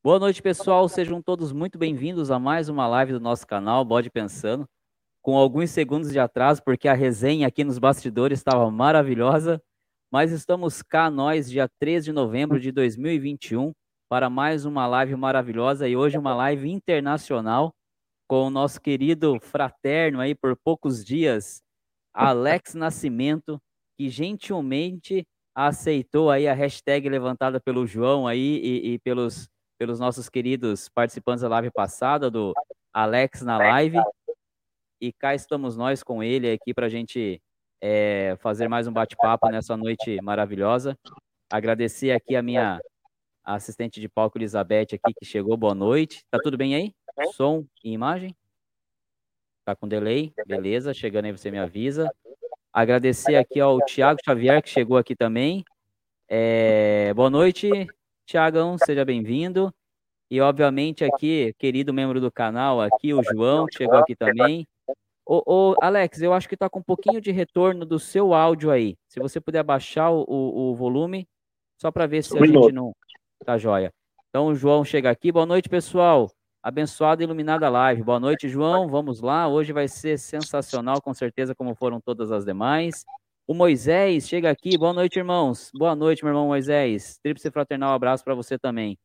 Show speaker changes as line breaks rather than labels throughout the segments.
Boa noite, pessoal. Sejam todos muito bem-vindos a mais uma live do nosso canal Bode Pensando, com alguns segundos de atraso, porque a resenha aqui nos bastidores estava maravilhosa. Mas estamos cá, nós, dia 13 de novembro de 2021, para mais uma live maravilhosa e hoje uma live internacional com o nosso querido fraterno aí por poucos dias, Alex Nascimento, que gentilmente aceitou aí a hashtag levantada pelo João aí e, e pelos, pelos nossos queridos participantes da live passada, do Alex na live. E cá estamos nós com ele aqui para a gente é, fazer mais um bate-papo nessa noite maravilhosa. Agradecer aqui a minha assistente de palco, Elizabeth, aqui, que chegou. Boa noite. Tá tudo bem aí? Som e imagem? Tá com delay? Beleza, chegando aí você me avisa. Agradecer aqui ao Tiago Xavier, que chegou aqui também. É, boa noite, Tiagão, seja bem-vindo. E, obviamente, aqui, querido membro do canal, aqui, o João, que chegou aqui também. Ô, ô, Alex, eu acho que tá com um pouquinho de retorno do seu áudio aí. Se você puder baixar o, o, o volume, só para ver se a gente não tá joia. Então, o João chega aqui. Boa noite, pessoal. Abençoada e iluminada live. Boa noite, João. Vamos lá. Hoje vai ser sensacional, com certeza, como foram todas as demais. O Moisés chega aqui. Boa noite, irmãos. Boa noite, meu irmão Moisés. Tríplice fraternal abraço para você também.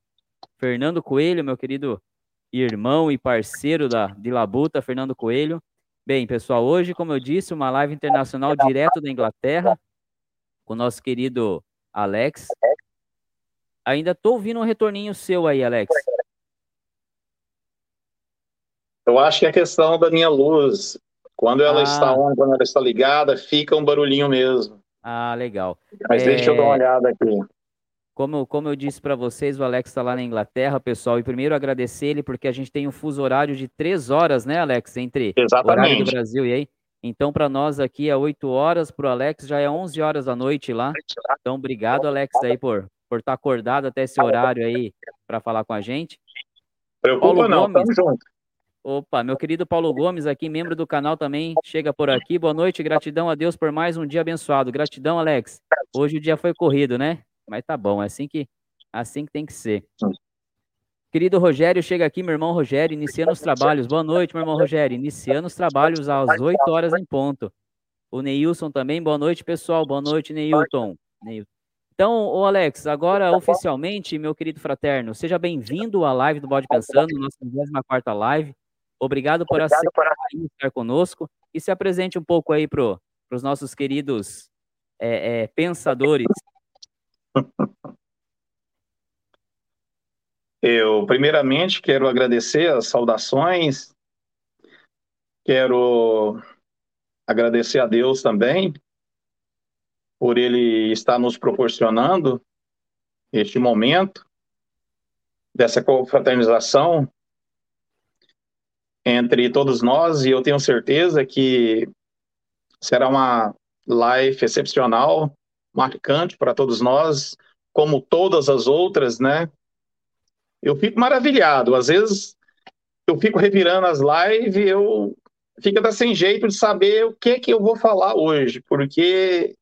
Fernando Coelho, meu querido irmão e parceiro da de Labuta, Fernando Coelho. Bem, pessoal, hoje, como eu disse, uma live internacional direto da Inglaterra com o nosso querido Alex. Ainda tô ouvindo um retorninho seu aí, Alex.
Eu acho que é questão da minha luz. Quando ela ah. está on, quando ela está ligada, fica um barulhinho mesmo.
Ah, legal.
Mas é... deixa eu dar uma olhada aqui.
Como, como eu disse para vocês, o Alex está lá na Inglaterra, pessoal. E primeiro agradecer ele, porque a gente tem um fuso horário de três horas, né, Alex? Entre
Exatamente.
o horário do Brasil e aí. Então, para nós aqui é 8 horas, para o Alex já é 11 horas da noite lá. Então, obrigado, Alex, aí por, por estar tá acordado até esse horário aí para falar com a gente.
Preocupa Paulo não, Gomes, tamo junto.
Opa, meu querido Paulo Gomes, aqui, membro do canal também, chega por aqui. Boa noite, gratidão a Deus por mais um dia abençoado. Gratidão, Alex. Hoje o dia foi corrido, né? Mas tá bom, é assim que, assim que tem que ser. Querido Rogério, chega aqui, meu irmão Rogério, iniciando os trabalhos. Boa noite, meu irmão Rogério. Iniciando os trabalhos às 8 horas em ponto. O Neilson também, boa noite, pessoal. Boa noite, Neilton. Então, o Alex, agora oficialmente, meu querido fraterno, seja bem-vindo à live do Bode Pensando, nossa 24 live. Obrigado por Obrigado aceitar por... estar conosco e se apresente um pouco aí para os nossos queridos é, é, pensadores.
Eu, primeiramente, quero agradecer as saudações, quero agradecer a Deus também por Ele estar nos proporcionando este momento dessa confraternização entre todos nós e eu tenho certeza que será uma live excepcional, marcante para todos nós, como todas as outras, né? Eu fico maravilhado. Às vezes eu fico revirando as lives, eu fico até sem jeito de saber o que é que eu vou falar hoje, porque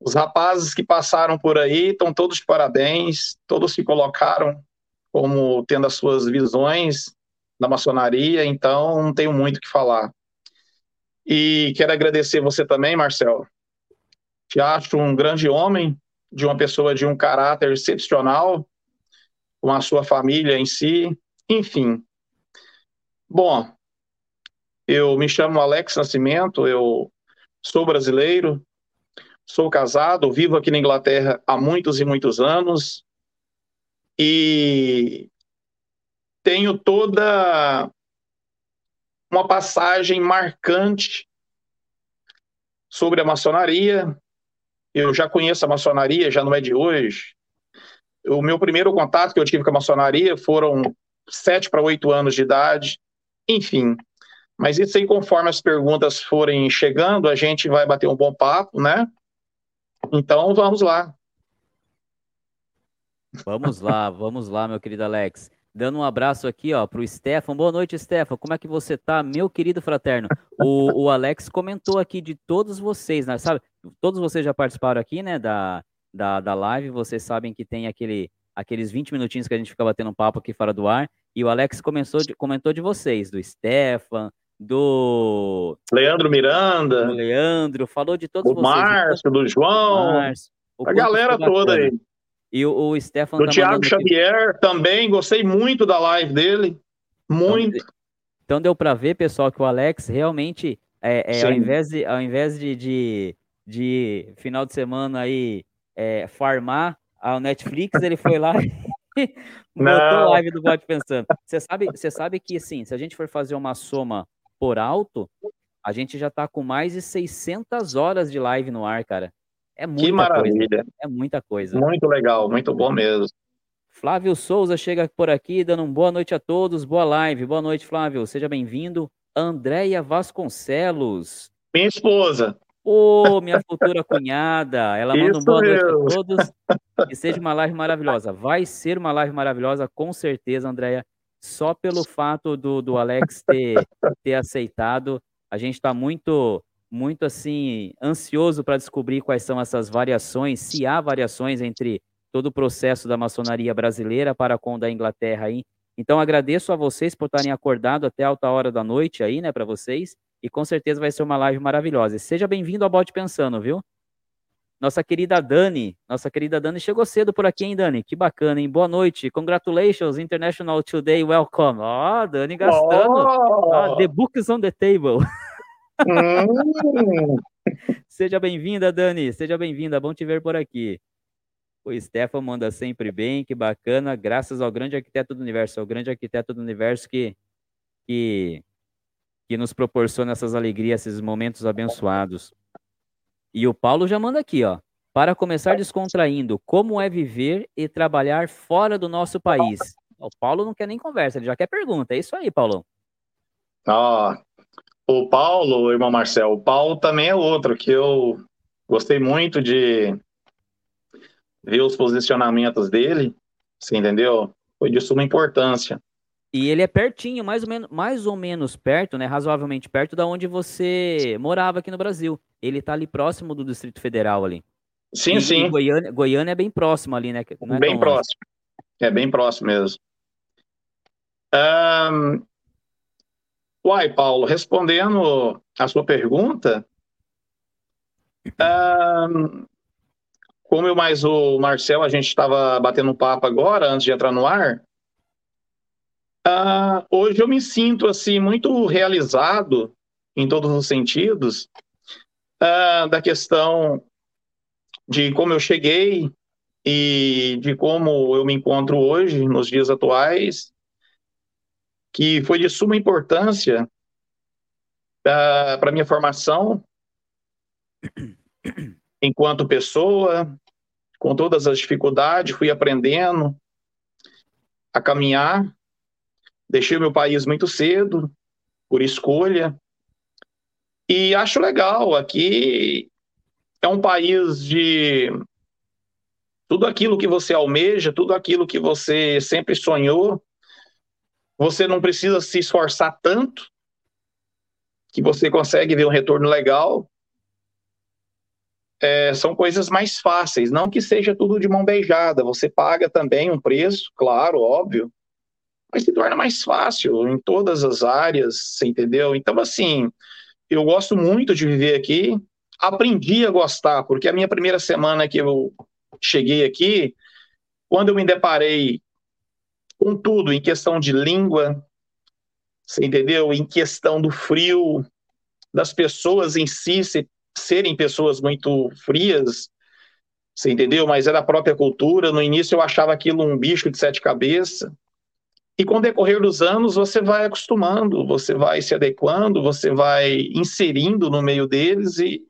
os rapazes que passaram por aí estão todos de parabéns, todos se colocaram como tendo as suas visões da maçonaria, então não tenho muito o que falar. E quero agradecer você também, Marcel. Te acho um grande homem, de uma pessoa de um caráter excepcional, com a sua família em si, enfim. Bom, eu me chamo Alex Nascimento, eu sou brasileiro, sou casado, vivo aqui na Inglaterra há muitos e muitos anos e tenho toda uma passagem marcante sobre a maçonaria. Eu já conheço a maçonaria, já não é de hoje. O meu primeiro contato que eu tive com a maçonaria foram sete para oito anos de idade. Enfim, mas isso aí, conforme as perguntas forem chegando, a gente vai bater um bom papo, né? Então, vamos lá.
Vamos lá, vamos lá, meu querido Alex. Dando um abraço aqui, ó, pro Stefan. Boa noite, Stefan. Como é que você tá, meu querido fraterno? O, o Alex comentou aqui de todos vocês, né? Sabe? Todos vocês já participaram aqui, né, da, da, da live. Vocês sabem que tem aquele, aqueles 20 minutinhos que a gente fica batendo papo aqui fora do ar. E o Alex começou de, comentou de vocês, do Stefan, do
Leandro Miranda,
do Leandro, falou de todos
do vocês. Márcio, do João, Márcio, a galera toda aí.
E o, o Stefan
do tá Thiago Xavier também, gostei muito da live dele, muito.
Então, então deu para ver, pessoal, que o Alex realmente, é, é ao invés, de, ao invés de, de, de final de semana aí é, farmar ao Netflix, ele foi lá e botou live do Bot Pensando. Você sabe, você sabe que, assim, se a gente for fazer uma soma por alto, a gente já tá com mais de 600 horas de live no ar, cara. É muita que maravilha. Coisa. É muita coisa.
Muito legal, muito bom mesmo.
Flávio Souza chega por aqui, dando uma boa noite a todos, boa live. Boa noite, Flávio, seja bem-vindo. Andréia Vasconcelos.
Minha esposa.
Ô, oh, minha futura cunhada, ela manda um boa noite a todos. Que seja uma live maravilhosa. Vai ser uma live maravilhosa, com certeza, Andréia. Só pelo fato do, do Alex ter, ter aceitado. A gente está muito, muito assim, ansioso para descobrir quais são essas variações, se há variações entre todo o processo da maçonaria brasileira para com da Inglaterra aí. Então agradeço a vocês por estarem acordado até alta hora da noite aí, né, para vocês. E com certeza vai ser uma live maravilhosa. Seja bem-vindo ao Bote Pensando, viu? Nossa querida Dani, nossa querida Dani chegou cedo por aqui, hein, Dani? Que bacana, hein? Boa noite. Congratulations, International Today, welcome. Ó, oh, Dani gastando. Oh. Oh, the book is on the table. Hum. Seja bem-vinda, Dani. Seja bem-vinda. Bom te ver por aqui. O Stefan manda sempre bem, que bacana, graças ao grande arquiteto do universo, ao grande arquiteto do universo que, que, que nos proporciona essas alegrias, esses momentos abençoados. E o Paulo já manda aqui, ó. Para começar descontraindo, como é viver e trabalhar fora do nosso país? O Paulo não quer nem conversa, ele já quer pergunta. É isso aí, Paulão.
Ah, o Paulo, irmão Marcel, o Paulo também é outro que eu gostei muito de ver os posicionamentos dele, você entendeu? Foi de suma importância.
E ele é pertinho, mais ou menos, mais ou menos perto, né? Razoavelmente perto da onde você morava aqui no Brasil. Ele está ali próximo do Distrito Federal ali.
Sim, e, sim. E
Goiânia, Goiânia é bem próximo ali, né?
É bem próximo. É bem próximo mesmo. Um... Uai, Paulo, respondendo a sua pergunta, como eu mais o Marcel, a gente estava batendo um papo agora, antes de entrar no ar, uh, hoje eu me sinto assim muito realizado em todos os sentidos uh, da questão de como eu cheguei e de como eu me encontro hoje, nos dias atuais, que foi de suma importância para minha formação enquanto pessoa, com todas as dificuldades, fui aprendendo a caminhar. Deixei o meu país muito cedo, por escolha. E acho legal. Aqui é um país de tudo aquilo que você almeja, tudo aquilo que você sempre sonhou. Você não precisa se esforçar tanto, que você consegue ver um retorno legal. É, são coisas mais fáceis, não que seja tudo de mão beijada, você paga também um preço, claro, óbvio, mas se torna mais fácil em todas as áreas, você entendeu? Então, assim, eu gosto muito de viver aqui, aprendi a gostar, porque a minha primeira semana que eu cheguei aqui, quando eu me deparei com tudo, em questão de língua, você entendeu? Em questão do frio, das pessoas em si, você serem pessoas muito frias, você entendeu? Mas é da própria cultura. No início eu achava aquilo um bicho de sete cabeças. E com o decorrer dos anos você vai acostumando, você vai se adequando, você vai inserindo no meio deles e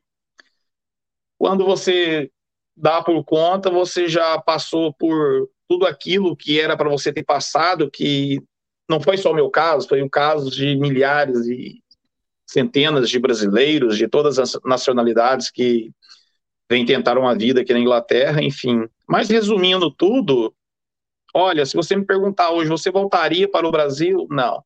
quando você dá por conta, você já passou por tudo aquilo que era para você ter passado, que não foi só o meu caso, foi o caso de milhares e centenas de brasileiros de todas as nacionalidades que vêm tentar uma vida aqui na Inglaterra, enfim. Mas resumindo tudo, olha, se você me perguntar hoje, você voltaria para o Brasil? Não.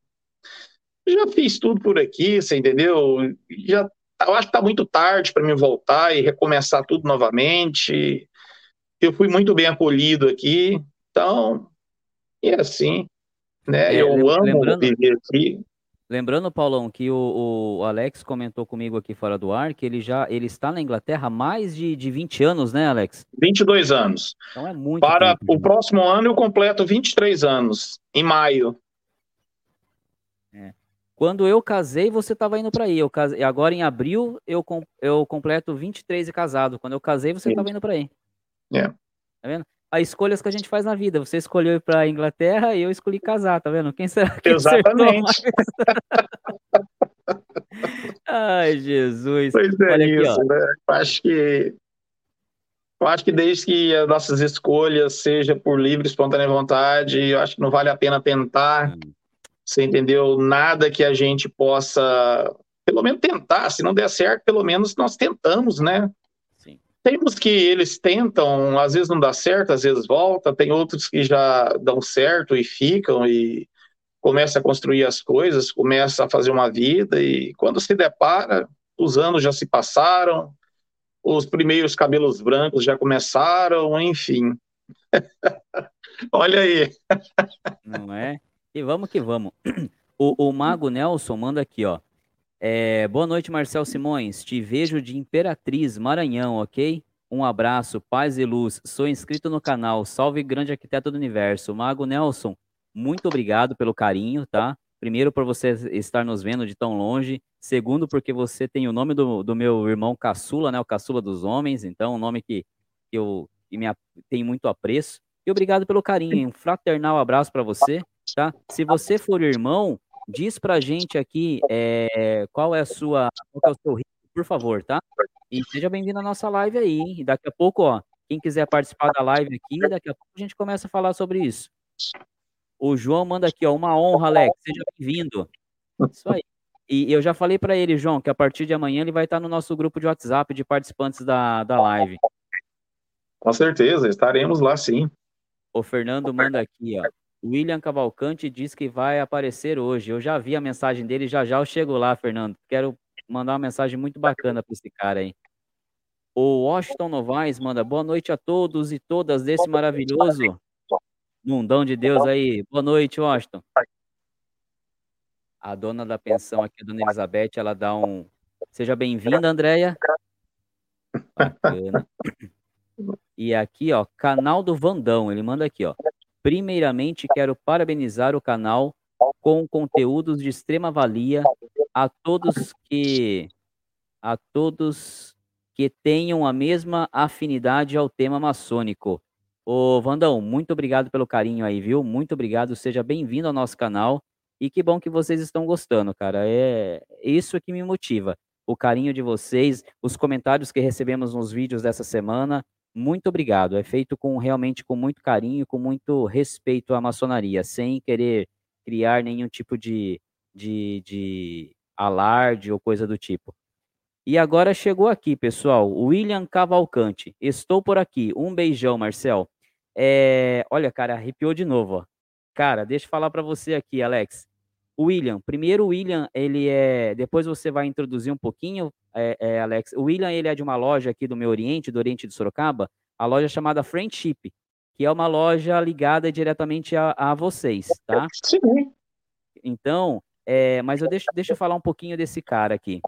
Já fiz tudo por aqui, você entendeu? Já eu acho que está muito tarde para me voltar e recomeçar tudo novamente. Eu fui muito bem acolhido aqui, Então, e é assim, né? É, eu amo lembrando, viver aqui.
Lembrando, Paulão, que o, o, Alex comentou comigo aqui fora do ar que ele já ele está na Inglaterra há mais de, de 20 anos, né, Alex?
22 anos. Então é muito Para tempo, o né? próximo ano eu completo 23 anos, em maio.
É. Quando eu casei, você estava indo para aí. Eu casei, agora em abril eu, eu completo 23 e casado. Quando eu casei, você estava indo para aí.
É. Tá
vendo? As escolhas que a gente faz na vida. Você escolheu ir para a Inglaterra e eu escolhi casar, tá vendo? Quem será que
Exatamente.
Ai, Jesus.
Pois é Olha isso, aqui, né? Acho que eu acho que desde que as nossas escolhas seja por livre, espontânea vontade, eu acho que não vale a pena tentar. Hum. Você entendeu? Nada que a gente possa, pelo menos tentar. Se não der certo, pelo menos nós tentamos, né? Temos que eles tentam, às vezes não dá certo, às vezes volta, tem outros que já dão certo e ficam e começa a construir as coisas, começa a fazer uma vida e quando se depara, os anos já se passaram, os primeiros cabelos brancos já começaram, enfim. Olha aí.
Não é? E vamos que vamos. O, o Mago Nelson manda aqui, ó. É, boa noite, Marcel Simões. Te vejo de Imperatriz, Maranhão, ok? Um abraço, paz e luz. Sou inscrito no canal. Salve, grande arquiteto do universo. Mago Nelson, muito obrigado pelo carinho, tá? Primeiro, por você estar nos vendo de tão longe. Segundo, porque você tem o nome do, do meu irmão caçula, né? O caçula dos homens. Então, um nome que, que eu que me, tenho muito apreço. E obrigado pelo carinho. Um fraternal abraço para você, tá? Se você for irmão, diz pra gente aqui é, qual é a sua, qual é o seu ritmo, por favor, tá? E seja bem-vindo à nossa live aí. E daqui a pouco, ó, quem quiser participar da live aqui, daqui a pouco a gente começa a falar sobre isso. O João manda aqui, ó, uma honra, Alex, seja bem-vindo. Isso aí. E eu já falei para ele, João, que a partir de amanhã ele vai estar no nosso grupo de WhatsApp de participantes da, da live.
Com certeza, estaremos lá sim.
O Fernando manda aqui, ó. William Cavalcante diz que vai aparecer hoje. Eu já vi a mensagem dele, já já eu chego lá, Fernando. Quero mandar uma mensagem muito bacana para esse cara aí. O Washington Novaes manda boa noite a todos e todas desse maravilhoso mundão de Deus aí. Boa noite, Washington. A dona da pensão aqui, a dona Elizabeth, ela dá um. Seja bem-vinda, Andréia. Bacana. E aqui, ó, canal do Vandão, ele manda aqui, ó. Primeiramente, quero parabenizar o canal com conteúdos de extrema valia a todos que a todos que tenham a mesma afinidade ao tema maçônico. Ô, Vandão, muito obrigado pelo carinho aí, viu? Muito obrigado, seja bem-vindo ao nosso canal. E que bom que vocês estão gostando, cara. É isso que me motiva. O carinho de vocês, os comentários que recebemos nos vídeos dessa semana, muito obrigado. É feito com realmente com muito carinho, com muito respeito à maçonaria, sem querer criar nenhum tipo de, de, de alarde ou coisa do tipo. E agora chegou aqui, pessoal, William Cavalcante. Estou por aqui. Um beijão, Marcel. É, olha, cara, arrepiou de novo. Ó. Cara, deixa eu falar para você aqui, Alex. William, primeiro o William, ele é. Depois você vai introduzir um pouquinho, é, é, Alex. O William, ele é de uma loja aqui do meu Oriente, do Oriente de Sorocaba, a loja chamada Friendship, que é uma loja ligada diretamente a, a vocês, tá?
Sim.
Então, é, mas eu deixo, deixa eu falar um pouquinho desse cara aqui.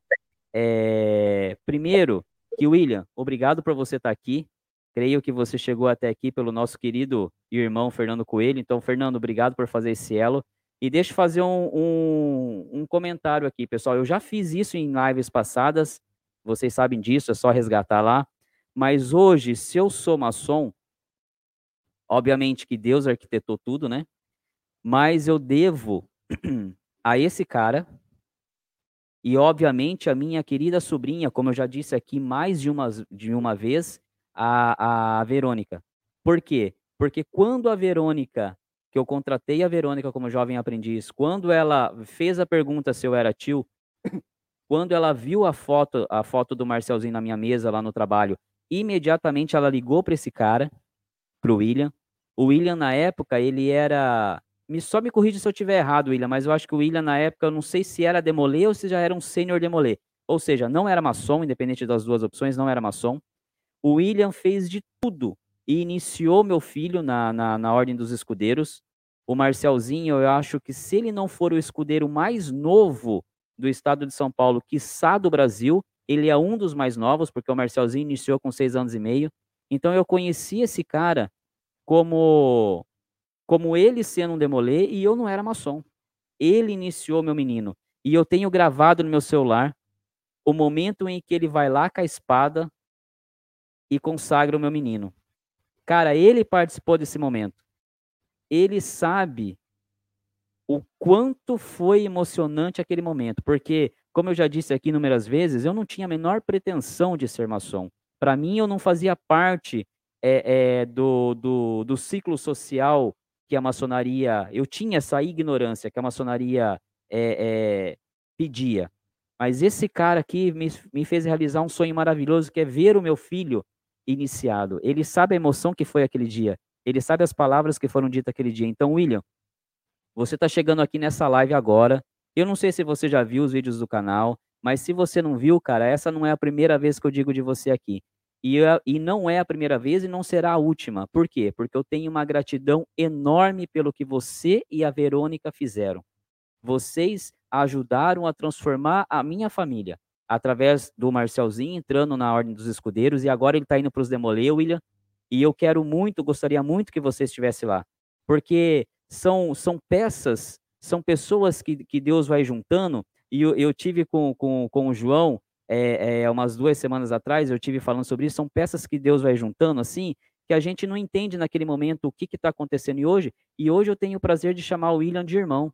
É, primeiro, que William, obrigado por você estar aqui. Creio que você chegou até aqui pelo nosso querido irmão Fernando Coelho. Então, Fernando, obrigado por fazer esse elo. E deixa eu fazer um, um, um, comentário aqui, pessoal. Eu já fiz isso em lives passadas, vocês sabem disso, é só resgatar lá. Mas hoje, se eu sou maçom, obviamente que Deus arquitetou tudo, né? Mas eu devo a esse cara e, obviamente, a minha querida sobrinha, como eu já disse aqui mais de uma, de uma vez, a, a Verônica. Por quê? Porque quando a Verônica que eu contratei a Verônica como jovem aprendiz, quando ela fez a pergunta se eu era tio, quando ela viu a foto, a foto do Marcelzinho na minha mesa lá no trabalho, imediatamente ela ligou para esse cara, pro William. O William na época, ele era só me corrija se eu tiver errado, William, mas eu acho que o William na época, eu não sei se era demolê ou se já era um sênior demolê. Ou seja, não era maçom, independente das duas opções, não era maçom. O William fez de tudo e iniciou meu filho na, na, na Ordem dos Escudeiros. O Marcelzinho, eu acho que se ele não for o escudeiro mais novo do estado de São Paulo, quiçá do Brasil, ele é um dos mais novos, porque o Marcelzinho iniciou com seis anos e meio. Então eu conheci esse cara como como ele sendo um demolê e eu não era maçom. Ele iniciou meu menino. E eu tenho gravado no meu celular o momento em que ele vai lá com a espada e consagra o meu menino. Cara, ele participou desse momento. Ele sabe o quanto foi emocionante aquele momento, porque, como eu já disse aqui inúmeras vezes, eu não tinha a menor pretensão de ser maçom. Para mim, eu não fazia parte é, é, do, do, do ciclo social que a maçonaria. Eu tinha essa ignorância que a maçonaria é, pedia. Mas esse cara aqui me, me fez realizar um sonho maravilhoso, que é ver o meu filho iniciado. Ele sabe a emoção que foi aquele dia. Ele sabe as palavras que foram ditas aquele dia. Então, William, você está chegando aqui nessa live agora. Eu não sei se você já viu os vídeos do canal, mas se você não viu, cara, essa não é a primeira vez que eu digo de você aqui. E, e não é a primeira vez e não será a última. Por quê? Porque eu tenho uma gratidão enorme pelo que você e a Verônica fizeram. Vocês ajudaram a transformar a minha família através do Marcelzinho entrando na Ordem dos Escudeiros e agora ele está indo para os Demolê, William. E eu quero muito, gostaria muito que você estivesse lá, porque são, são peças, são pessoas que, que Deus vai juntando. E eu, eu tive com, com, com o João é, é, umas duas semanas atrás, eu tive falando sobre isso, são peças que Deus vai juntando assim, que a gente não entende naquele momento o que está acontecendo e hoje. E hoje eu tenho o prazer de chamar o William de irmão.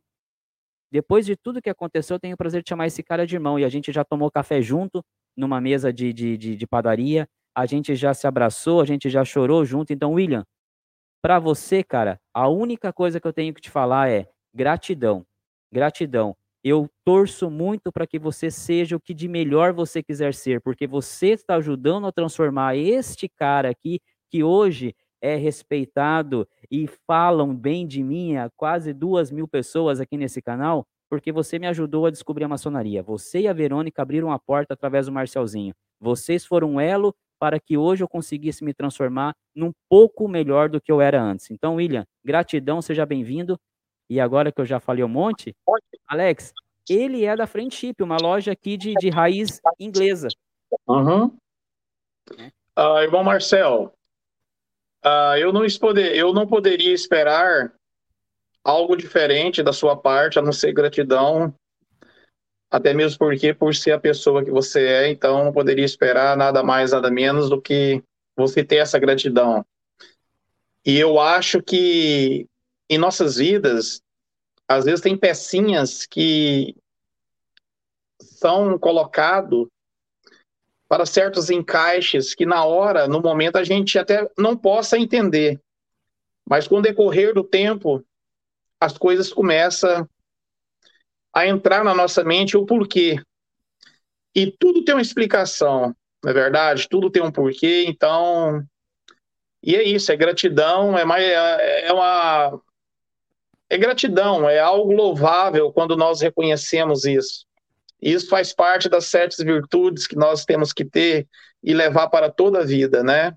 Depois de tudo que aconteceu, eu tenho o prazer de chamar esse cara de irmão. E a gente já tomou café junto, numa mesa de, de, de, de padaria. A gente já se abraçou, a gente já chorou junto. Então, William, para você, cara, a única coisa que eu tenho que te falar é gratidão. Gratidão. Eu torço muito para que você seja o que de melhor você quiser ser, porque você está ajudando a transformar este cara aqui, que hoje é respeitado e falam bem de mim, há quase duas mil pessoas aqui nesse canal, porque você me ajudou a descobrir a maçonaria. Você e a Verônica abriram a porta através do Marcelzinho. Vocês foram um elo para que hoje eu conseguisse me transformar num pouco melhor do que eu era antes. Então, William, gratidão, seja bem-vindo. E agora que eu já falei um monte, Alex, ele é da Friendship, uma loja aqui de, de raiz inglesa.
Uhum. Uh, irmão Marcel, uh, eu, não poder, eu não poderia esperar algo diferente da sua parte, a não ser gratidão, até mesmo porque, por ser a pessoa que você é, então não poderia esperar nada mais, nada menos do que você ter essa gratidão. E eu acho que em nossas vidas, às vezes tem pecinhas que são colocados para certos encaixes que na hora, no momento, a gente até não possa entender. Mas com o decorrer do tempo, as coisas começam a entrar na nossa mente o porquê. E tudo tem uma explicação, não é verdade? Tudo tem um porquê, então. E é isso, é gratidão, é, mais, é, é uma, é gratidão, é algo louvável quando nós reconhecemos isso. Isso faz parte das sete virtudes que nós temos que ter e levar para toda a vida, né?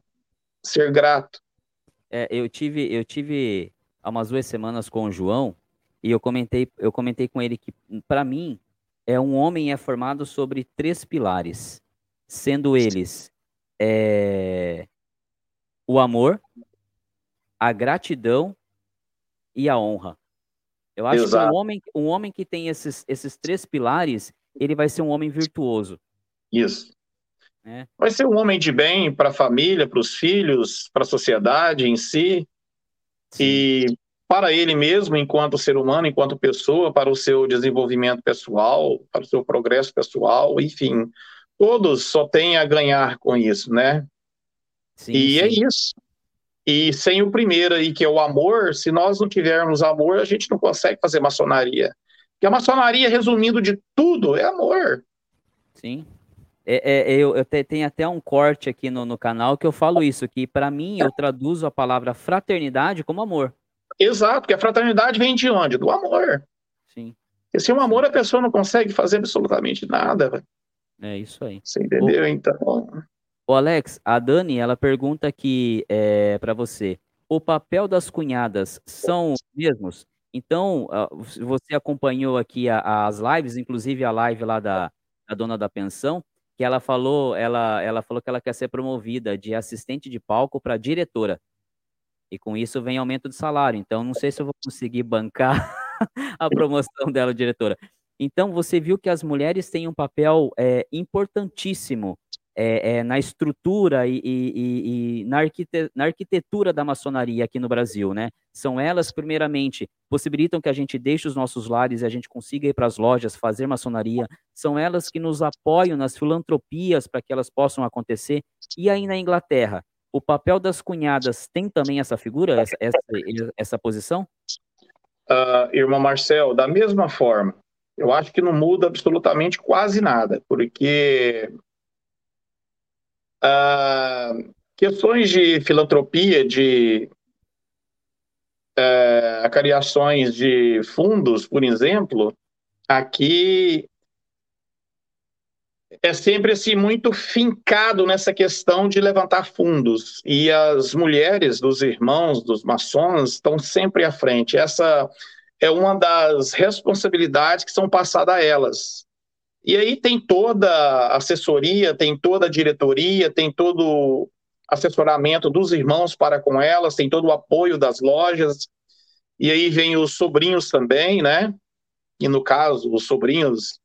Ser grato.
É, eu tive, eu tive há umas duas semanas com o João e eu comentei, eu comentei com ele que para mim é um homem é formado sobre três pilares, sendo eles é, o amor, a gratidão e a honra. Eu acho Exato. que um homem, um homem que tem esses, esses três pilares, ele vai ser um homem virtuoso.
Isso. É. Vai ser um homem de bem para a família, para os filhos, para a sociedade em si. Sim. E para ele mesmo, enquanto ser humano, enquanto pessoa, para o seu desenvolvimento pessoal, para o seu progresso pessoal, enfim. Todos só têm a ganhar com isso, né? Sim, e é sim. é isso. E sem o primeiro aí, que é o amor, se nós não tivermos amor, a gente não consegue fazer maçonaria. Porque a maçonaria, resumindo de tudo, é amor.
Sim. É, é, eu, eu tenho até um corte aqui no, no canal que eu falo isso, que para mim eu traduzo a palavra fraternidade como amor.
Exato, porque a fraternidade vem de onde? Do amor.
Sim.
Porque sem o amor a pessoa não consegue fazer absolutamente nada.
É isso aí.
Você entendeu? Ô, então.
O Alex, a Dani, ela pergunta aqui é, para você: o papel das cunhadas são os mesmos? Então, você acompanhou aqui as lives, inclusive a live lá da, da dona da pensão, que ela falou, ela, ela falou que ela quer ser promovida de assistente de palco para diretora. E com isso vem aumento de salário. Então, não sei se eu vou conseguir bancar a promoção dela, diretora. Então, você viu que as mulheres têm um papel é, importantíssimo é, é, na estrutura e, e, e na, arquite na, arquitetura da maçonaria aqui no Brasil, né? São elas, primeiramente, possibilitam que a gente deixe os nossos lares e a gente consiga ir para as lojas fazer maçonaria. São elas que nos apoiam nas filantropias para que elas possam acontecer. E aí na Inglaterra, o papel das cunhadas tem também essa figura, essa, essa, essa posição?
Uh, irmão Marcel, da mesma forma, eu acho que não muda absolutamente quase nada, porque uh, questões de filantropia, de uh, de fundos, por exemplo, aqui é sempre assim muito fincado nessa questão de levantar fundos e as mulheres dos irmãos dos maçons estão sempre à frente. Essa é uma das responsabilidades que são passadas a elas. E aí tem toda a assessoria, tem toda a diretoria, tem todo o assessoramento dos irmãos para com elas, tem todo o apoio das lojas. E aí vem os sobrinhos também, né? E no caso, os sobrinhos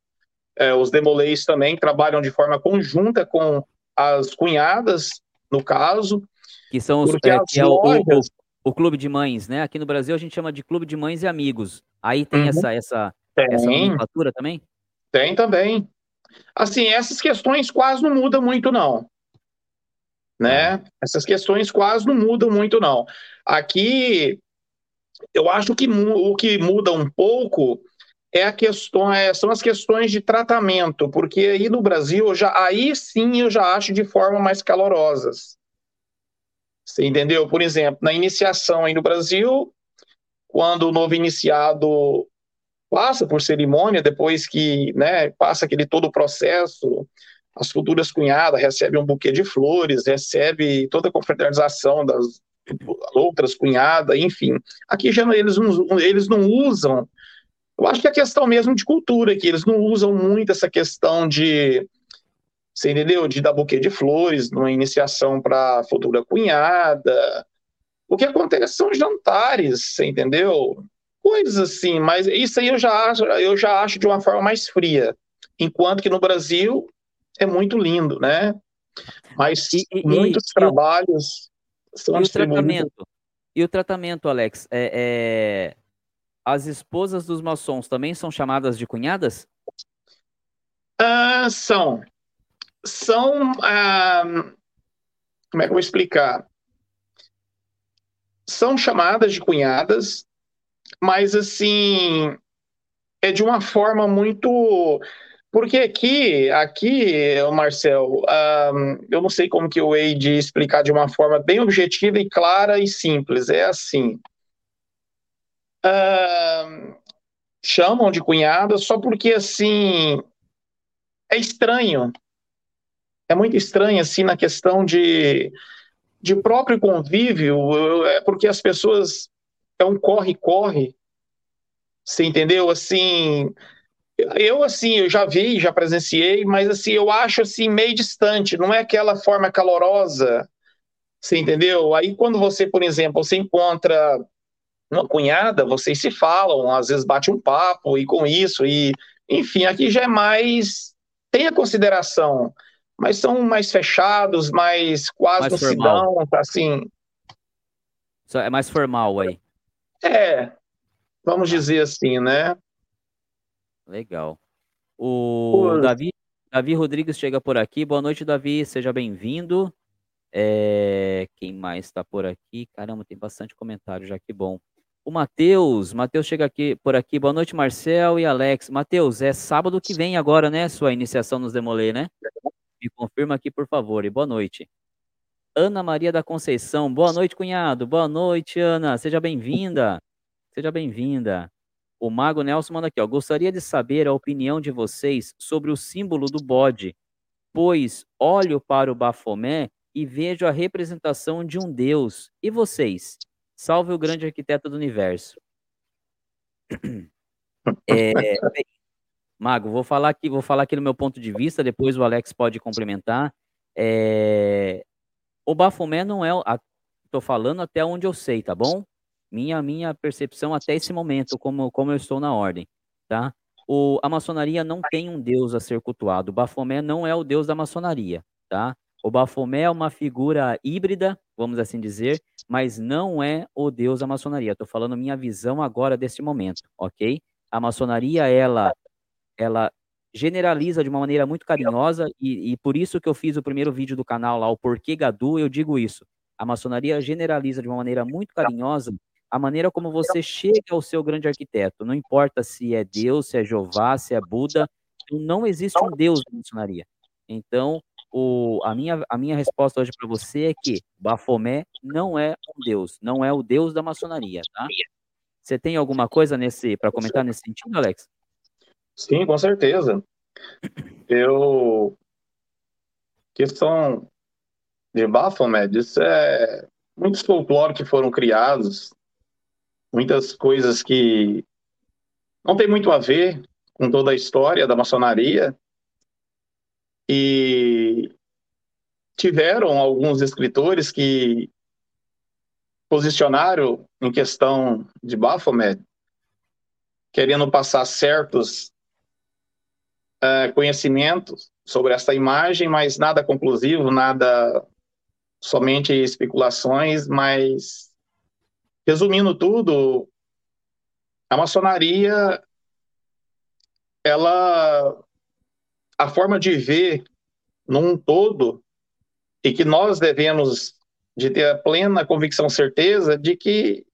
é, os demolês também trabalham de forma conjunta com as cunhadas, no caso.
Que são os é, que é o, o, o, clube de mães, né? Aqui no Brasil a gente chama de clube de mães e amigos. Aí tem uhum. essa, essa, tem. essa nomenclatura também?
Tem também. Assim, essas questões quase não mudam muito, não. Né? Essas questões quase não mudam muito, não. Aqui, eu acho que o que muda um pouco é a questão, é, são as questões de tratamento, porque aí no Brasil, já, aí sim eu já acho de forma mais calorosas. Você entendeu? Por exemplo, na iniciação aí no Brasil, quando o novo iniciado passa por cerimônia, depois que né, passa aquele todo o processo, as futuras cunhadas recebem um buquê de flores, recebe toda a confraternização das outras cunhadas, enfim. Aqui já eles não, eles não usam eu acho que é questão mesmo de cultura, que eles não usam muito essa questão de, você entendeu? De dar buquê de flores numa iniciação para futura cunhada. O que acontece são jantares, você entendeu? Coisas assim, mas isso aí eu já acho, eu já acho de uma forma mais fria. Enquanto que no Brasil é muito lindo, né? Mas e, e, muitos e, trabalhos
são e o tratamento E o tratamento, Alex, é, é as esposas dos maçons também são chamadas de cunhadas?
Uh, são. São. Uh, como é que eu vou explicar? São chamadas de cunhadas, mas assim. É de uma forma muito. Porque aqui, aqui, Marcel, um, eu não sei como que eu hei de explicar de uma forma bem objetiva e clara e simples. É assim uh, chamam de cunhada só porque, assim, é estranho. É muito estranho, assim, na questão de, de próprio convívio, é porque as pessoas. É um corre-corre. Você entendeu? Assim. Eu, assim, eu já vi, já presenciei, mas, assim, eu acho, assim, meio distante. Não é aquela forma calorosa. Você entendeu? Aí, quando você, por exemplo, você encontra uma cunhada, vocês se falam, às vezes bate um papo e com isso, e enfim, aqui já é mais. tem a consideração, mas são mais fechados, mais quase mais no dão, assim.
É mais formal aí.
É, vamos dizer assim, né?
Legal. O Davi, Davi Rodrigues chega por aqui. Boa noite, Davi. Seja bem-vindo. É... Quem mais está por aqui? Caramba, tem bastante comentário já, que bom. O Matheus, Matheus chega aqui por aqui. Boa noite, Marcel e Alex. Matheus, é sábado que vem agora, né? Sua iniciação nos Demolê, né? Me confirma aqui, por favor, e boa noite. Ana Maria da Conceição, boa noite, cunhado. Boa noite, Ana. Seja bem-vinda. Seja bem-vinda. O Mago Nelson manda aqui, ó. Gostaria de saber a opinião de vocês sobre o símbolo do bode. Depois olho para o Bafomé e vejo a representação de um Deus. E vocês? Salve o grande arquiteto do universo. É, Mago, vou falar aqui, vou falar aqui no meu ponto de vista, depois o Alex pode complementar. É, o Bafomé não é, estou falando até onde eu sei, tá bom? Minha minha percepção até esse momento, como como eu estou na ordem, tá? O, a maçonaria não tem um deus a ser cultuado. O Bafomé não é o deus da maçonaria, tá? O Bafomé é uma figura híbrida, vamos assim dizer, mas não é o deus da maçonaria. Estou falando minha visão agora deste momento, ok? A maçonaria, ela, ela generaliza de uma maneira muito carinhosa e, e por isso que eu fiz o primeiro vídeo do canal lá, o Porquê Gadu, eu digo isso. A maçonaria generaliza de uma maneira muito carinhosa a maneira como você chega ao seu grande arquiteto. Não importa se é Deus, se é Jeová, se é Buda, não existe um Deus na maçonaria. Então, o, a, minha, a minha resposta hoje para você é que Bafomé não é um Deus, não é o Deus da maçonaria, tá? Você tem alguma coisa nesse para comentar nesse sentido, Alex?
Sim, com certeza. Eu questão de Baphomet, isso é muitos folclore que foram criados muitas coisas que não tem muito a ver com toda a história da maçonaria e tiveram alguns escritores que posicionaram em questão de Baphomet, querendo passar certos uh, conhecimentos sobre essa imagem, mas nada conclusivo, nada somente especulações, mas Resumindo tudo, a maçonaria, ela, a forma de ver num todo, e que nós devemos de ter a plena convicção, certeza de que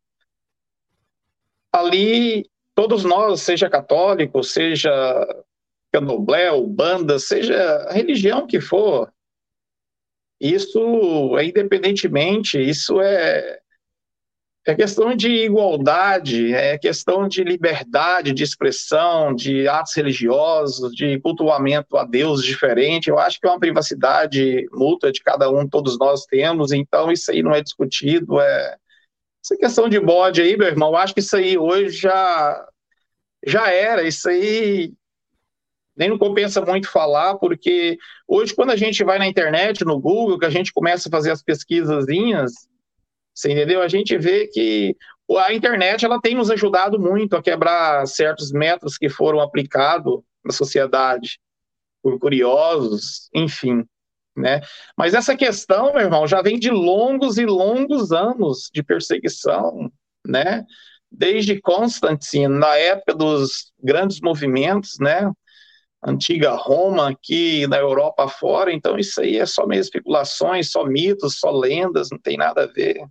ali todos nós, seja católico, seja candomblé, banda, seja a religião que for, isso é independentemente, isso é é questão de igualdade, é questão de liberdade de expressão, de atos religiosos, de cultuamento a Deus diferente. Eu acho que é uma privacidade mútua de cada um, todos nós temos, então isso aí não é discutido. É... Essa questão de bode aí, meu irmão, eu acho que isso aí hoje já, já era, isso aí nem não compensa muito falar, porque hoje, quando a gente vai na internet, no Google, que a gente começa a fazer as pesquisazinhas, você entendeu? A gente vê que a internet ela tem nos ajudado muito a quebrar certos métodos que foram aplicados na sociedade por curiosos, enfim, né? Mas essa questão, meu irmão, já vem de longos e longos anos de perseguição, né? Desde Constantine, na época dos grandes movimentos, né? Antiga Roma, aqui na Europa fora, então isso aí é só meio especulações, só mitos, só lendas, não tem nada a ver.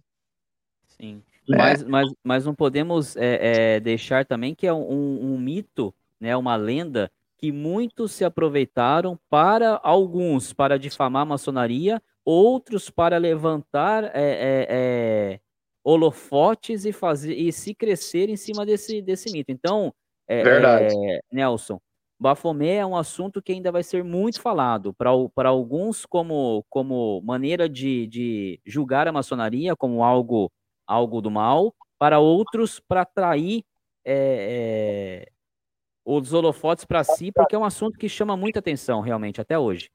Sim. É. Mas, mas, mas não podemos é, é, deixar também que é um, um, mito, né, uma lenda, que muitos se aproveitaram para alguns para difamar a maçonaria, outros para levantar é, é, é, holofotes e fazer e se crescer em cima desse, desse mito. Então,
Verdade.
Nelson, Bafomé é um assunto que ainda vai ser muito falado para alguns como, como maneira de, de julgar a maçonaria como algo algo do mal, para outros para atrair é, é, os holofotes para si, porque é um assunto que chama muita atenção, realmente, até hoje.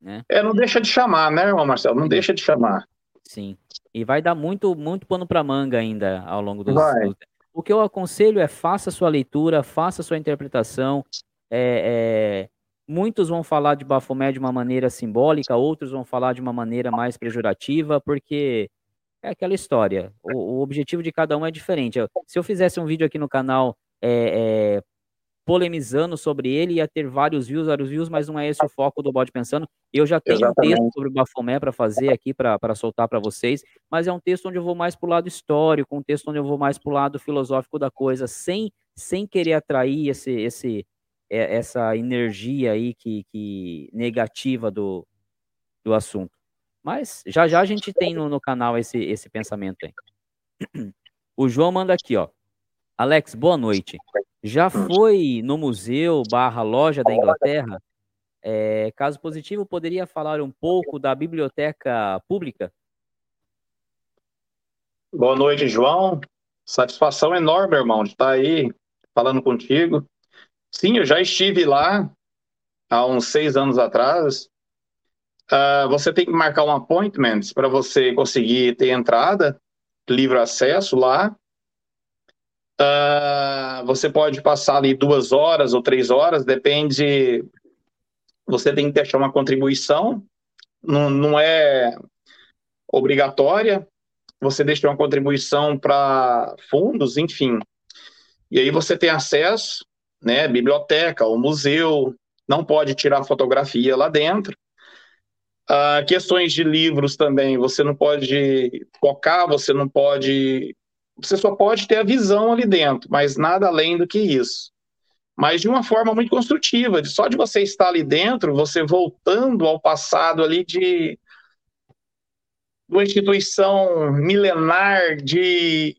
Né? É, não deixa de chamar, né, irmão Marcelo? Não deixa de chamar.
Sim. E vai dar muito, muito pano para manga ainda ao longo dos, dos, O que eu aconselho é faça sua leitura, faça sua interpretação. É, é, muitos vão falar de Bafomé de uma maneira simbólica, outros vão falar de uma maneira mais pejorativa, porque é aquela história. O, o, objetivo de cada um é diferente. Se eu fizesse um vídeo aqui no canal é, é, polemizando sobre ele, ia ter vários views, vários views, mas não é esse o foco do Bode Pensando. Eu já tenho Exatamente. um texto sobre o Bafomé para fazer aqui, para soltar para vocês, mas é um texto onde eu vou mais para o lado histórico, um texto onde eu vou mais para o lado filosófico da coisa, sem, sem querer atrair esse, esse, é, essa energia aí que, que negativa do, do assunto. Mas já já a gente tem no, no canal esse, esse pensamento aí. O João manda aqui, ó. Alex, boa noite. Já foi no museu barra loja da Inglaterra? É, caso positivo, poderia falar um pouco da biblioteca pública?
Boa noite, João. Satisfação enorme, irmão, de estar aí falando contigo. Sim, eu já estive lá há uns seis anos atrás. Uh, você tem que marcar um appointment para você conseguir ter entrada, livre acesso lá. Uh, você pode passar ali duas horas ou três horas, depende. Você tem que deixar uma contribuição, não, não é obrigatória. Você deixa uma contribuição para fundos, enfim. E aí você tem acesso, né? Biblioteca, o museu, não pode tirar fotografia lá dentro. Uh, questões de livros também, você não pode tocar, você não pode você só pode ter a visão ali dentro, mas nada além do que isso. Mas de uma forma muito construtiva, só de você estar ali dentro, você voltando ao passado ali de, de uma instituição milenar de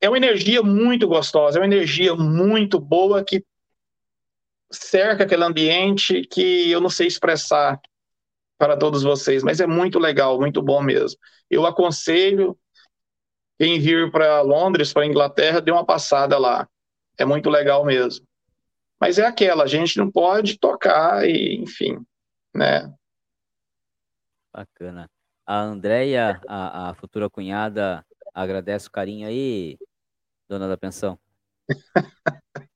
é uma energia muito gostosa, é uma energia muito boa que cerca aquele ambiente que eu não sei expressar para todos vocês, mas é muito legal, muito bom mesmo. Eu aconselho quem vir para Londres, para Inglaterra, dê uma passada lá. É muito legal mesmo. Mas é aquela, a gente não pode tocar e, enfim, né?
Bacana. A Andréia, a, a futura cunhada, agradece o carinho aí, dona da pensão.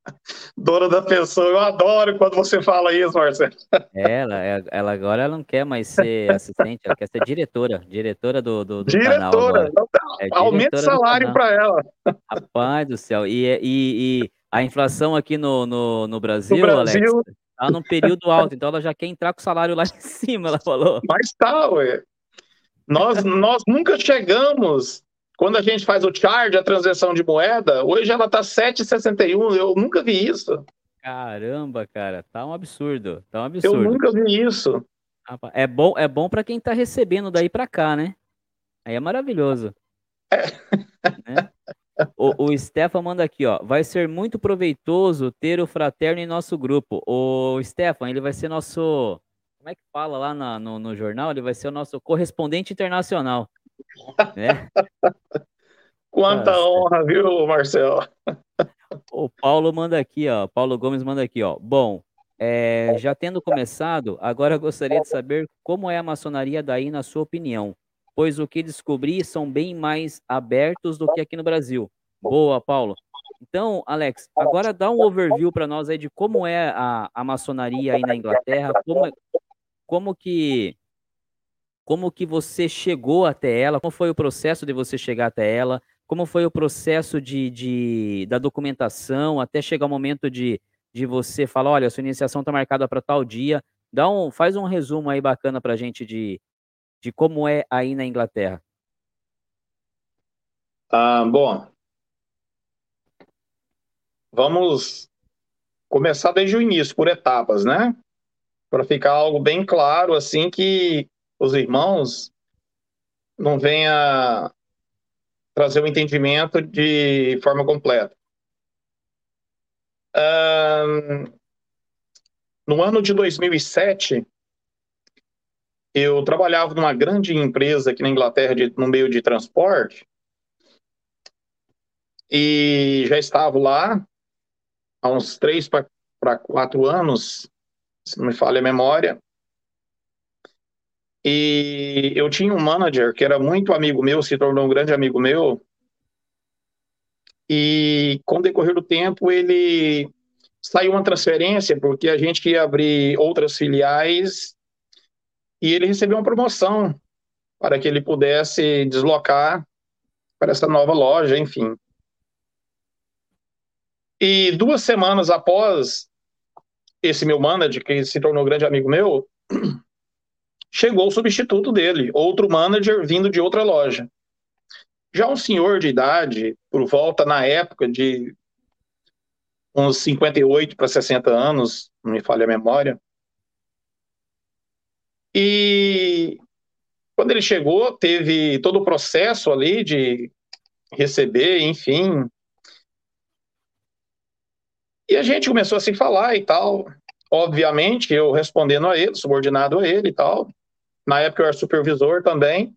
dona da pensão. Eu adoro quando você fala isso, Marcelo.
Ela, é, ela agora ela não quer mais ser assistente, ela quer ser diretora, diretora do, do, do
diretora,
canal. Diretora,
é aumenta o salário para ela.
Rapaz do céu. E, e, e, a inflação aqui no, no, no Brasil, no Brasil... Alex, tá num período alto, então ela já quer entrar com o salário lá em cima, ela falou.
Mas tá, ué. Nós, nós nunca chegamos quando a gente faz o charge, a transação de moeda, hoje ela tá 7,61. Eu nunca vi isso.
Caramba, cara, tá um absurdo. Tá um absurdo.
Eu nunca vi isso.
É bom, é bom para quem tá recebendo daí para cá, né? Aí é maravilhoso. É. Né? O, o Stefan manda aqui, ó. Vai ser muito proveitoso ter o fraterno em nosso grupo. O Stefan, ele vai ser nosso. Como é que fala lá na, no, no jornal? Ele vai ser o nosso correspondente internacional. Né?
Quanta Nossa. honra, viu, Marcelo?
O Paulo manda aqui, ó. Paulo Gomes manda aqui, ó. Bom, é, já tendo começado, agora gostaria de saber como é a maçonaria daí, na sua opinião, pois o que descobri são bem mais abertos do que aqui no Brasil. Boa, Paulo. Então, Alex, agora dá um overview para nós aí de como é a, a maçonaria aí na Inglaterra, como, como que como que você chegou até ela, como foi o processo de você chegar até ela, como foi o processo de, de da documentação até chegar o momento de, de você falar, olha, sua iniciação está marcada para tal dia. Dá um, faz um resumo aí bacana para a gente de, de como é aí na Inglaterra.
Ah, bom, vamos começar desde o início, por etapas, né? Para ficar algo bem claro, assim, que os irmãos não venha trazer o um entendimento de forma completa. Um, no ano de 2007, eu trabalhava numa grande empresa aqui na Inglaterra, de, no meio de transporte, e já estava lá há uns três para quatro anos, se não me falha a memória, e eu tinha um manager que era muito amigo meu, se tornou um grande amigo meu. E com o decorrer do tempo, ele saiu uma transferência, porque a gente ia abrir outras filiais e ele recebeu uma promoção para que ele pudesse deslocar para essa nova loja, enfim. E duas semanas após esse meu manager, que se tornou grande amigo meu, chegou o substituto dele, outro manager vindo de outra loja. Já um senhor de idade, por volta na época de uns 58 para 60 anos, não me falha a memória. E quando ele chegou, teve todo o processo ali de receber, enfim. E a gente começou a se falar e tal. obviamente, eu respondendo a ele, subordinado a ele e tal. Na época eu era supervisor também.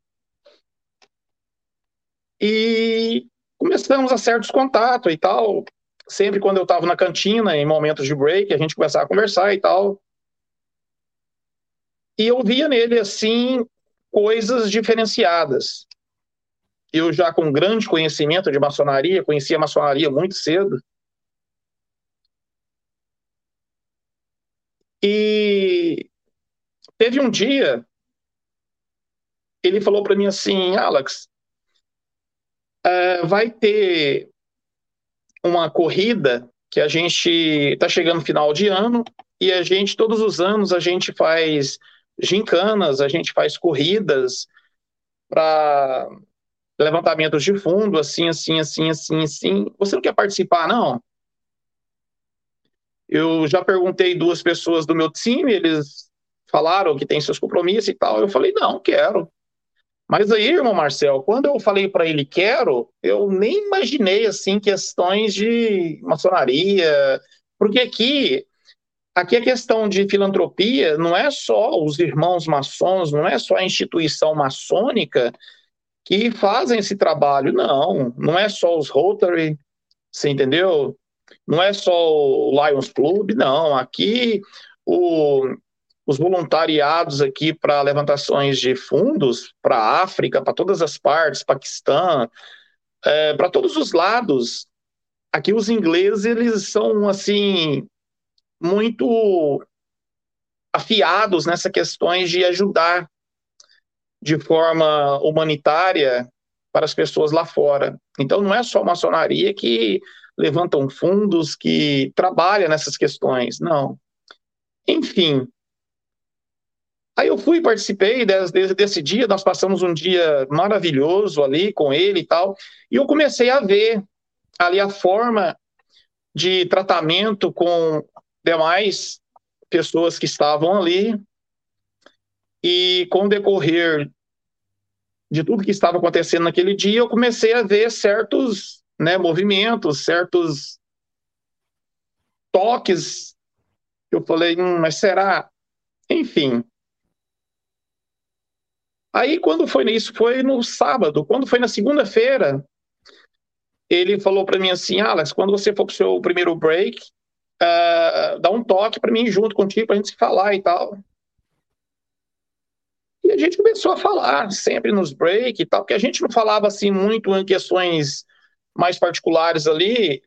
E começamos a certos contatos e tal. Sempre quando eu estava na cantina, em momentos de break, a gente começava a conversar e tal. E eu via nele, assim, coisas diferenciadas. Eu já com grande conhecimento de maçonaria, conhecia a maçonaria muito cedo. E teve um dia, ele falou para mim assim, Alex, é, vai ter uma corrida que a gente está chegando no final de ano e a gente, todos os anos, a gente faz gincanas, a gente faz corridas para levantamentos de fundo, assim, assim, assim, assim, assim. Você não quer participar, não? Eu já perguntei duas pessoas do meu time, eles falaram que tem seus compromissos e tal. Eu falei, não, quero. Mas aí, irmão Marcel, quando eu falei para ele quero, eu nem imaginei assim questões de maçonaria, porque aqui aqui a questão de filantropia não é só os irmãos maçons, não é só a instituição maçônica que fazem esse trabalho, não, não é só os Rotary, você entendeu? Não é só o Lions Club, não. Aqui o, os voluntariados aqui para levantações de fundos para a África, para todas as partes, Paquistão, é, para todos os lados. Aqui os ingleses eles são assim muito afiados nessas questões de ajudar de forma humanitária para as pessoas lá fora. Então não é só a maçonaria que levantam fundos, que trabalha nessas questões, não. Enfim, Aí eu fui, participei desse, desse dia, nós passamos um dia maravilhoso ali com ele e tal, e eu comecei a ver ali a forma de tratamento com demais pessoas que estavam ali, e com o decorrer de tudo que estava acontecendo naquele dia, eu comecei a ver certos né, movimentos, certos toques. Eu falei, hum, mas será? Enfim, Aí, quando foi nisso, foi no sábado. Quando foi na segunda-feira, ele falou para mim assim: Alex, quando você for para o seu primeiro break, uh, dá um toque para mim junto contigo, para a gente se falar e tal. E a gente começou a falar, sempre nos breaks e tal, porque a gente não falava assim muito em questões mais particulares ali,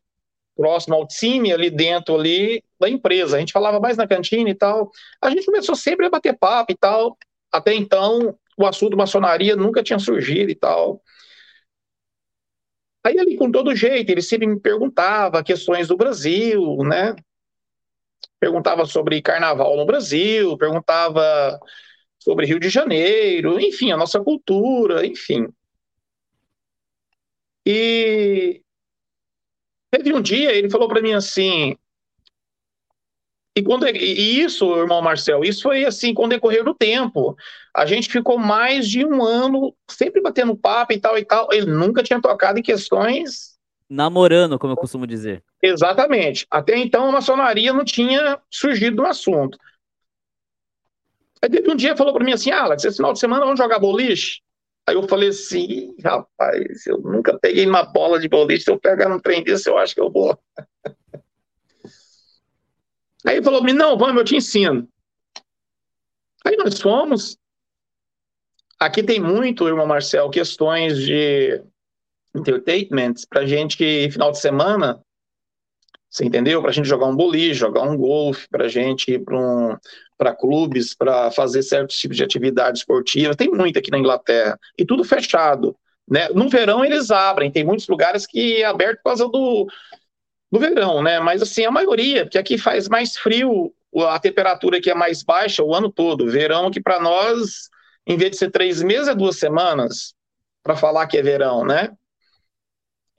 próximo ao time, ali dentro ali da empresa. A gente falava mais na cantina e tal. A gente começou sempre a bater papo e tal. Até então, o assunto maçonaria nunca tinha surgido e tal. Aí ali, com todo jeito, ele sempre me perguntava questões do Brasil, né? Perguntava sobre carnaval no Brasil, perguntava sobre Rio de Janeiro, enfim, a nossa cultura, enfim. E teve um dia, ele falou para mim assim, e, quando, e isso, irmão Marcel, isso foi assim com o decorrer do tempo. A gente ficou mais de um ano sempre batendo papo e tal e tal. Ele nunca tinha tocado em questões.
Namorando, como eu costumo dizer.
Exatamente. Até então a maçonaria não tinha surgido no assunto. Aí teve um dia falou para mim assim: Alex, esse final de semana vamos jogar boliche? Aí eu falei assim: rapaz, eu nunca peguei uma bola de boliche. Se eu pegar um trem desse, eu acho que eu vou. Aí ele falou: não, vamos, eu te ensino. Aí nós fomos. Aqui tem muito, irmão Marcel, questões de entertainment para gente, final de semana, você entendeu? Para gente jogar um boliche, jogar um golfe, para gente ir para um, clubes, para fazer certos tipos de atividade esportiva. Tem muito aqui na Inglaterra. E tudo fechado. Né? No verão eles abrem, tem muitos lugares que é aberto por causa do, no verão, né? Mas assim, a maioria, porque aqui faz mais frio, a temperatura aqui é mais baixa o ano todo. Verão que para nós, em vez de ser três meses, é duas semanas, para falar que é verão, né?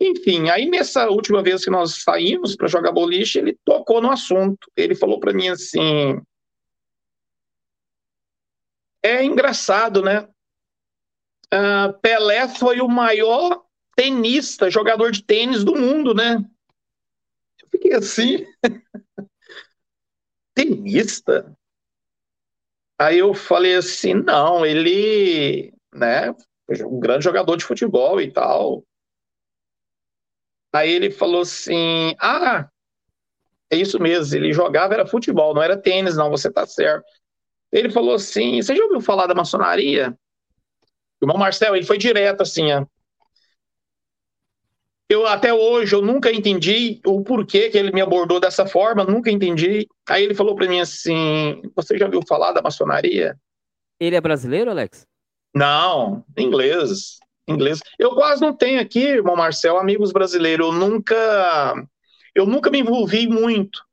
Enfim, aí nessa última vez que nós saímos para jogar boliche, ele tocou no assunto. Ele falou para mim assim: é engraçado, né? Uh, Pelé foi o maior tenista, jogador de tênis do mundo, né? Fiquei assim. tenista? Aí eu falei assim, não, ele, né, um grande jogador de futebol e tal. Aí ele falou assim, ah, é isso mesmo, ele jogava era futebol, não era tênis, não, você tá certo. Ele falou assim, você já ouviu falar da maçonaria? O irmão Marcel, ele foi direto assim, ó. Eu até hoje eu nunca entendi o porquê que ele me abordou dessa forma, nunca entendi. Aí ele falou para mim assim: "Você já ouviu falar da maçonaria?"
Ele é brasileiro, Alex?
Não, inglês. Inglês. Eu quase não tenho aqui, irmão Marcel, amigos brasileiros. Eu nunca eu nunca me envolvi muito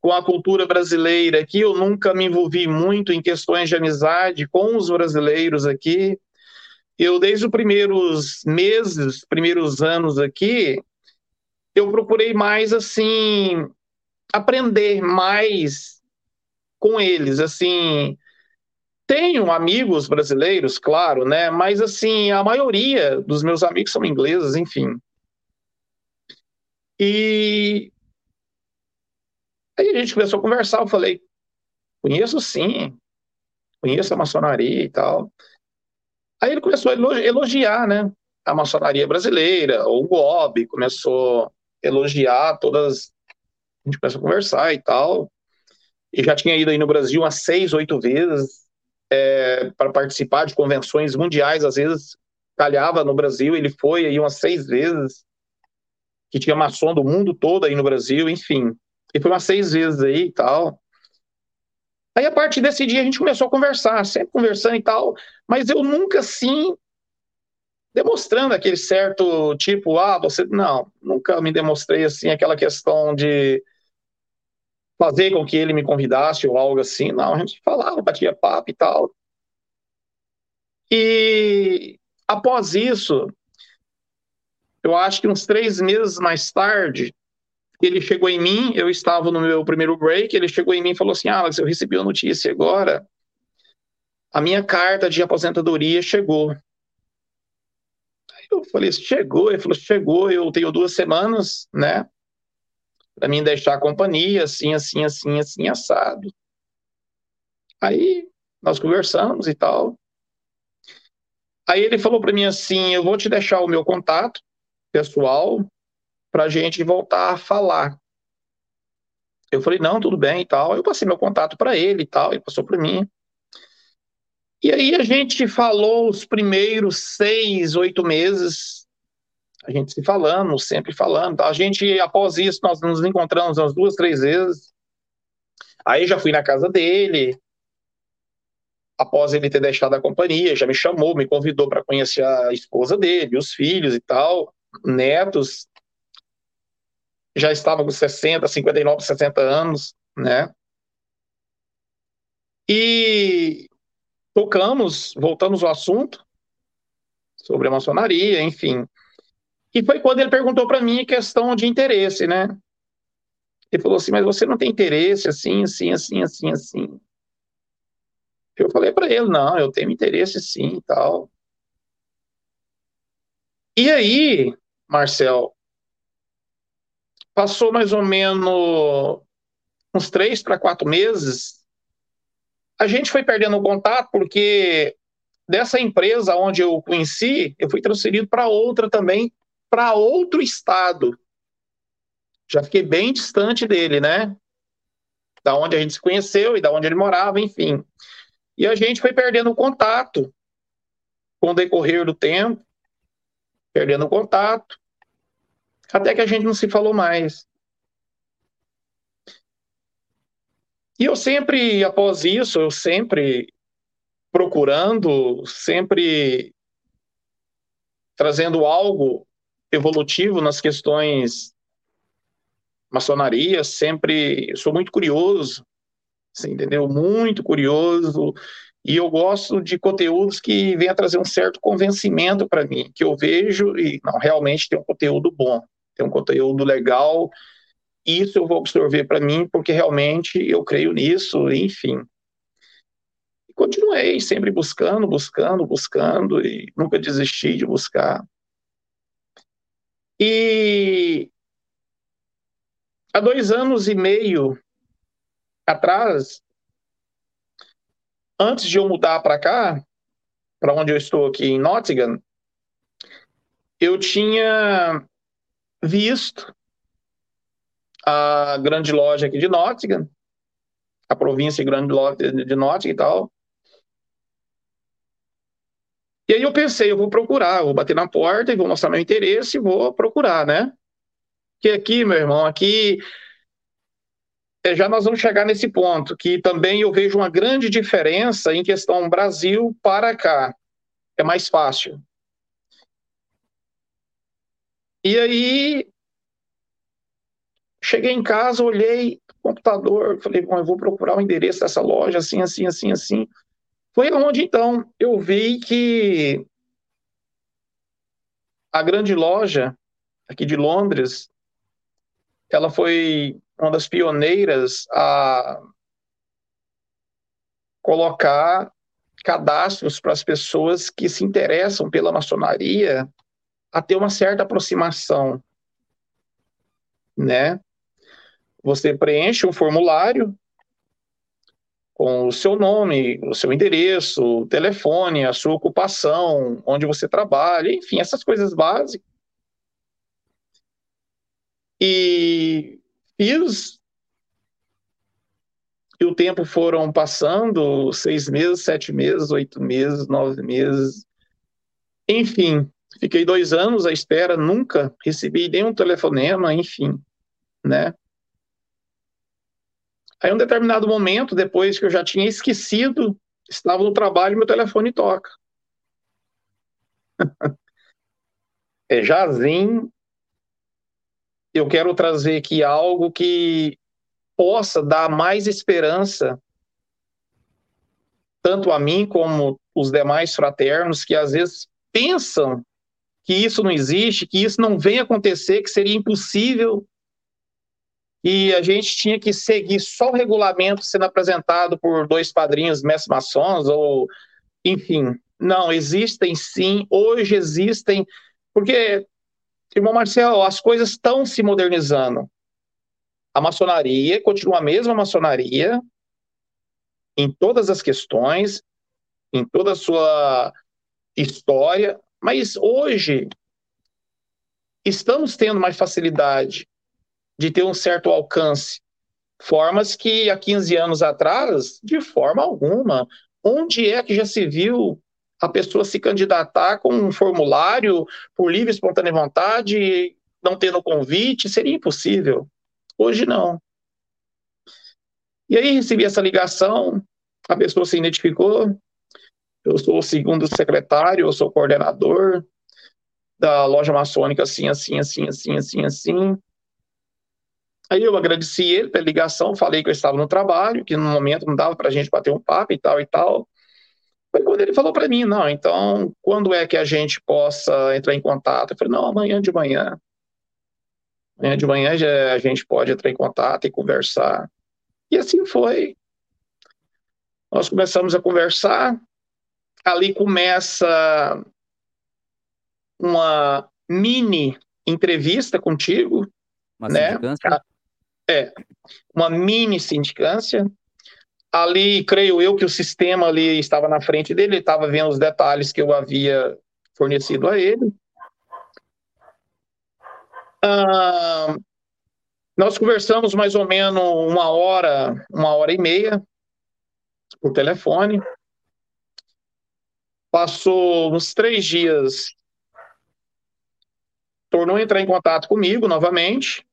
com a cultura brasileira aqui, eu nunca me envolvi muito em questões de amizade com os brasileiros aqui eu desde os primeiros meses, primeiros anos aqui, eu procurei mais assim aprender mais com eles, assim, tenho amigos brasileiros, claro, né? Mas assim, a maioria dos meus amigos são ingleses, enfim. E aí a gente começou a conversar, eu falei, conheço sim, conheço a maçonaria e tal. Aí ele começou a elogiar, né, a maçonaria brasileira, o GOB, começou a elogiar todas, a gente começou a conversar e tal, e já tinha ido aí no Brasil umas seis, oito vezes é, para participar de convenções mundiais, às vezes calhava no Brasil, ele foi aí umas seis vezes, que tinha maçom do mundo todo aí no Brasil, enfim, e foi umas seis vezes aí e tal, Aí, a partir desse dia, a gente começou a conversar, sempre conversando e tal, mas eu nunca, assim, demonstrando aquele certo tipo, ah, você. Não, nunca me demonstrei, assim, aquela questão de fazer com que ele me convidasse ou algo assim. Não, a gente falava, batia papo e tal. E após isso, eu acho que uns três meses mais tarde, ele chegou em mim, eu estava no meu primeiro break, ele chegou em mim e falou assim: Alex, eu recebi a notícia agora, a minha carta de aposentadoria chegou. Eu falei: chegou? Ele falou: chegou, eu tenho duas semanas, né? Para mim deixar a companhia, assim, assim, assim, assim, assado. Aí nós conversamos e tal. Aí ele falou para mim assim: eu vou te deixar o meu contato pessoal, para a gente voltar a falar. Eu falei, não, tudo bem e tal. Eu passei meu contato para ele e tal, ele passou para mim. E aí a gente falou os primeiros seis, oito meses, a gente se falando, sempre falando. A gente, após isso, nós nos encontramos umas duas, três vezes. Aí já fui na casa dele, após ele ter deixado a companhia, já me chamou, me convidou para conhecer a esposa dele, os filhos e tal, netos já estava com 60, 59, 60 anos, né? E tocamos, voltamos ao assunto sobre a maçonaria, enfim. E foi quando ele perguntou para mim a questão de interesse, né? Ele falou assim: "Mas você não tem interesse assim, assim, assim, assim, assim?" Eu falei para ele: "Não, eu tenho interesse sim, e tal." E aí, Marcel, Passou mais ou menos uns três para quatro meses, a gente foi perdendo o contato porque dessa empresa onde eu conheci, eu fui transferido para outra também, para outro estado. Já fiquei bem distante dele, né? Da onde a gente se conheceu e da onde ele morava, enfim. E a gente foi perdendo o contato com o decorrer do tempo, perdendo o contato. Até que a gente não se falou mais. E eu sempre, após isso, eu sempre procurando, sempre trazendo algo evolutivo nas questões maçonaria, sempre sou muito curioso, assim, entendeu? Muito curioso, e eu gosto de conteúdos que venham trazer um certo convencimento para mim, que eu vejo e não realmente tem um conteúdo bom tem um conteúdo legal, isso eu vou absorver para mim, porque realmente eu creio nisso, enfim. E continuei sempre buscando, buscando, buscando, e nunca desisti de buscar. E há dois anos e meio atrás, antes de eu mudar para cá, para onde eu estou aqui em Nottingham, eu tinha visto a grande loja aqui de Nottingham, a província grande de Nottingham e tal. E aí eu pensei, eu vou procurar, vou bater na porta e vou mostrar meu interesse e vou procurar, né? Que aqui, meu irmão, aqui é, já nós vamos chegar nesse ponto, que também eu vejo uma grande diferença em questão Brasil para cá. É mais fácil. E aí, cheguei em casa, olhei o computador, falei, bom, eu vou procurar o endereço dessa loja, assim, assim, assim, assim. Foi onde, então, eu vi que a grande loja aqui de Londres, ela foi uma das pioneiras a colocar cadastros para as pessoas que se interessam pela maçonaria a ter uma certa aproximação, né? Você preenche um formulário com o seu nome, o seu endereço, o telefone, a sua ocupação, onde você trabalha, enfim, essas coisas básicas. E fiz. E o tempo foram passando, seis meses, sete meses, oito meses, nove meses. Enfim, Fiquei dois anos à espera, nunca recebi nenhum telefonema, enfim, né? Aí, um determinado momento, depois que eu já tinha esquecido, estava no trabalho, meu telefone toca. é Jazim, eu quero trazer aqui algo que possa dar mais esperança tanto a mim como os demais fraternos que às vezes pensam que isso não existe, que isso não vem acontecer, que seria impossível, e a gente tinha que seguir só o regulamento sendo apresentado por dois padrinhos mestres maçons, ou enfim. Não, existem sim, hoje existem, porque, irmão Marcelo, as coisas estão se modernizando. A maçonaria continua a mesma maçonaria em todas as questões, em toda a sua história, mas hoje estamos tendo mais facilidade de ter um certo alcance, formas que há 15 anos atrás, de forma alguma, onde é que já se viu a pessoa se candidatar com um formulário por livre e espontânea vontade, não tendo convite, seria impossível. Hoje não. E aí recebi essa ligação, a pessoa se identificou, eu sou o segundo secretário, eu sou coordenador da loja maçônica, assim, assim, assim, assim, assim, assim. Aí eu agradeci ele pela ligação, falei que eu estava no trabalho, que no momento não dava para a gente bater um papo e tal e tal. Foi quando ele falou para mim, não, então, quando é que a gente possa entrar em contato? Eu falei, não, amanhã de manhã. Amanhã de manhã já a gente pode entrar em contato e conversar. E assim foi. Nós começamos a conversar, ali começa uma mini entrevista contigo, uma né? Sindicância. É, uma mini sindicância. Ali, creio eu que o sistema ali estava na frente dele, ele estava vendo os detalhes que eu havia fornecido a ele. Ah, nós conversamos mais ou menos uma hora, uma hora e meia por telefone. Passou uns três dias, tornou a entrar em contato comigo novamente,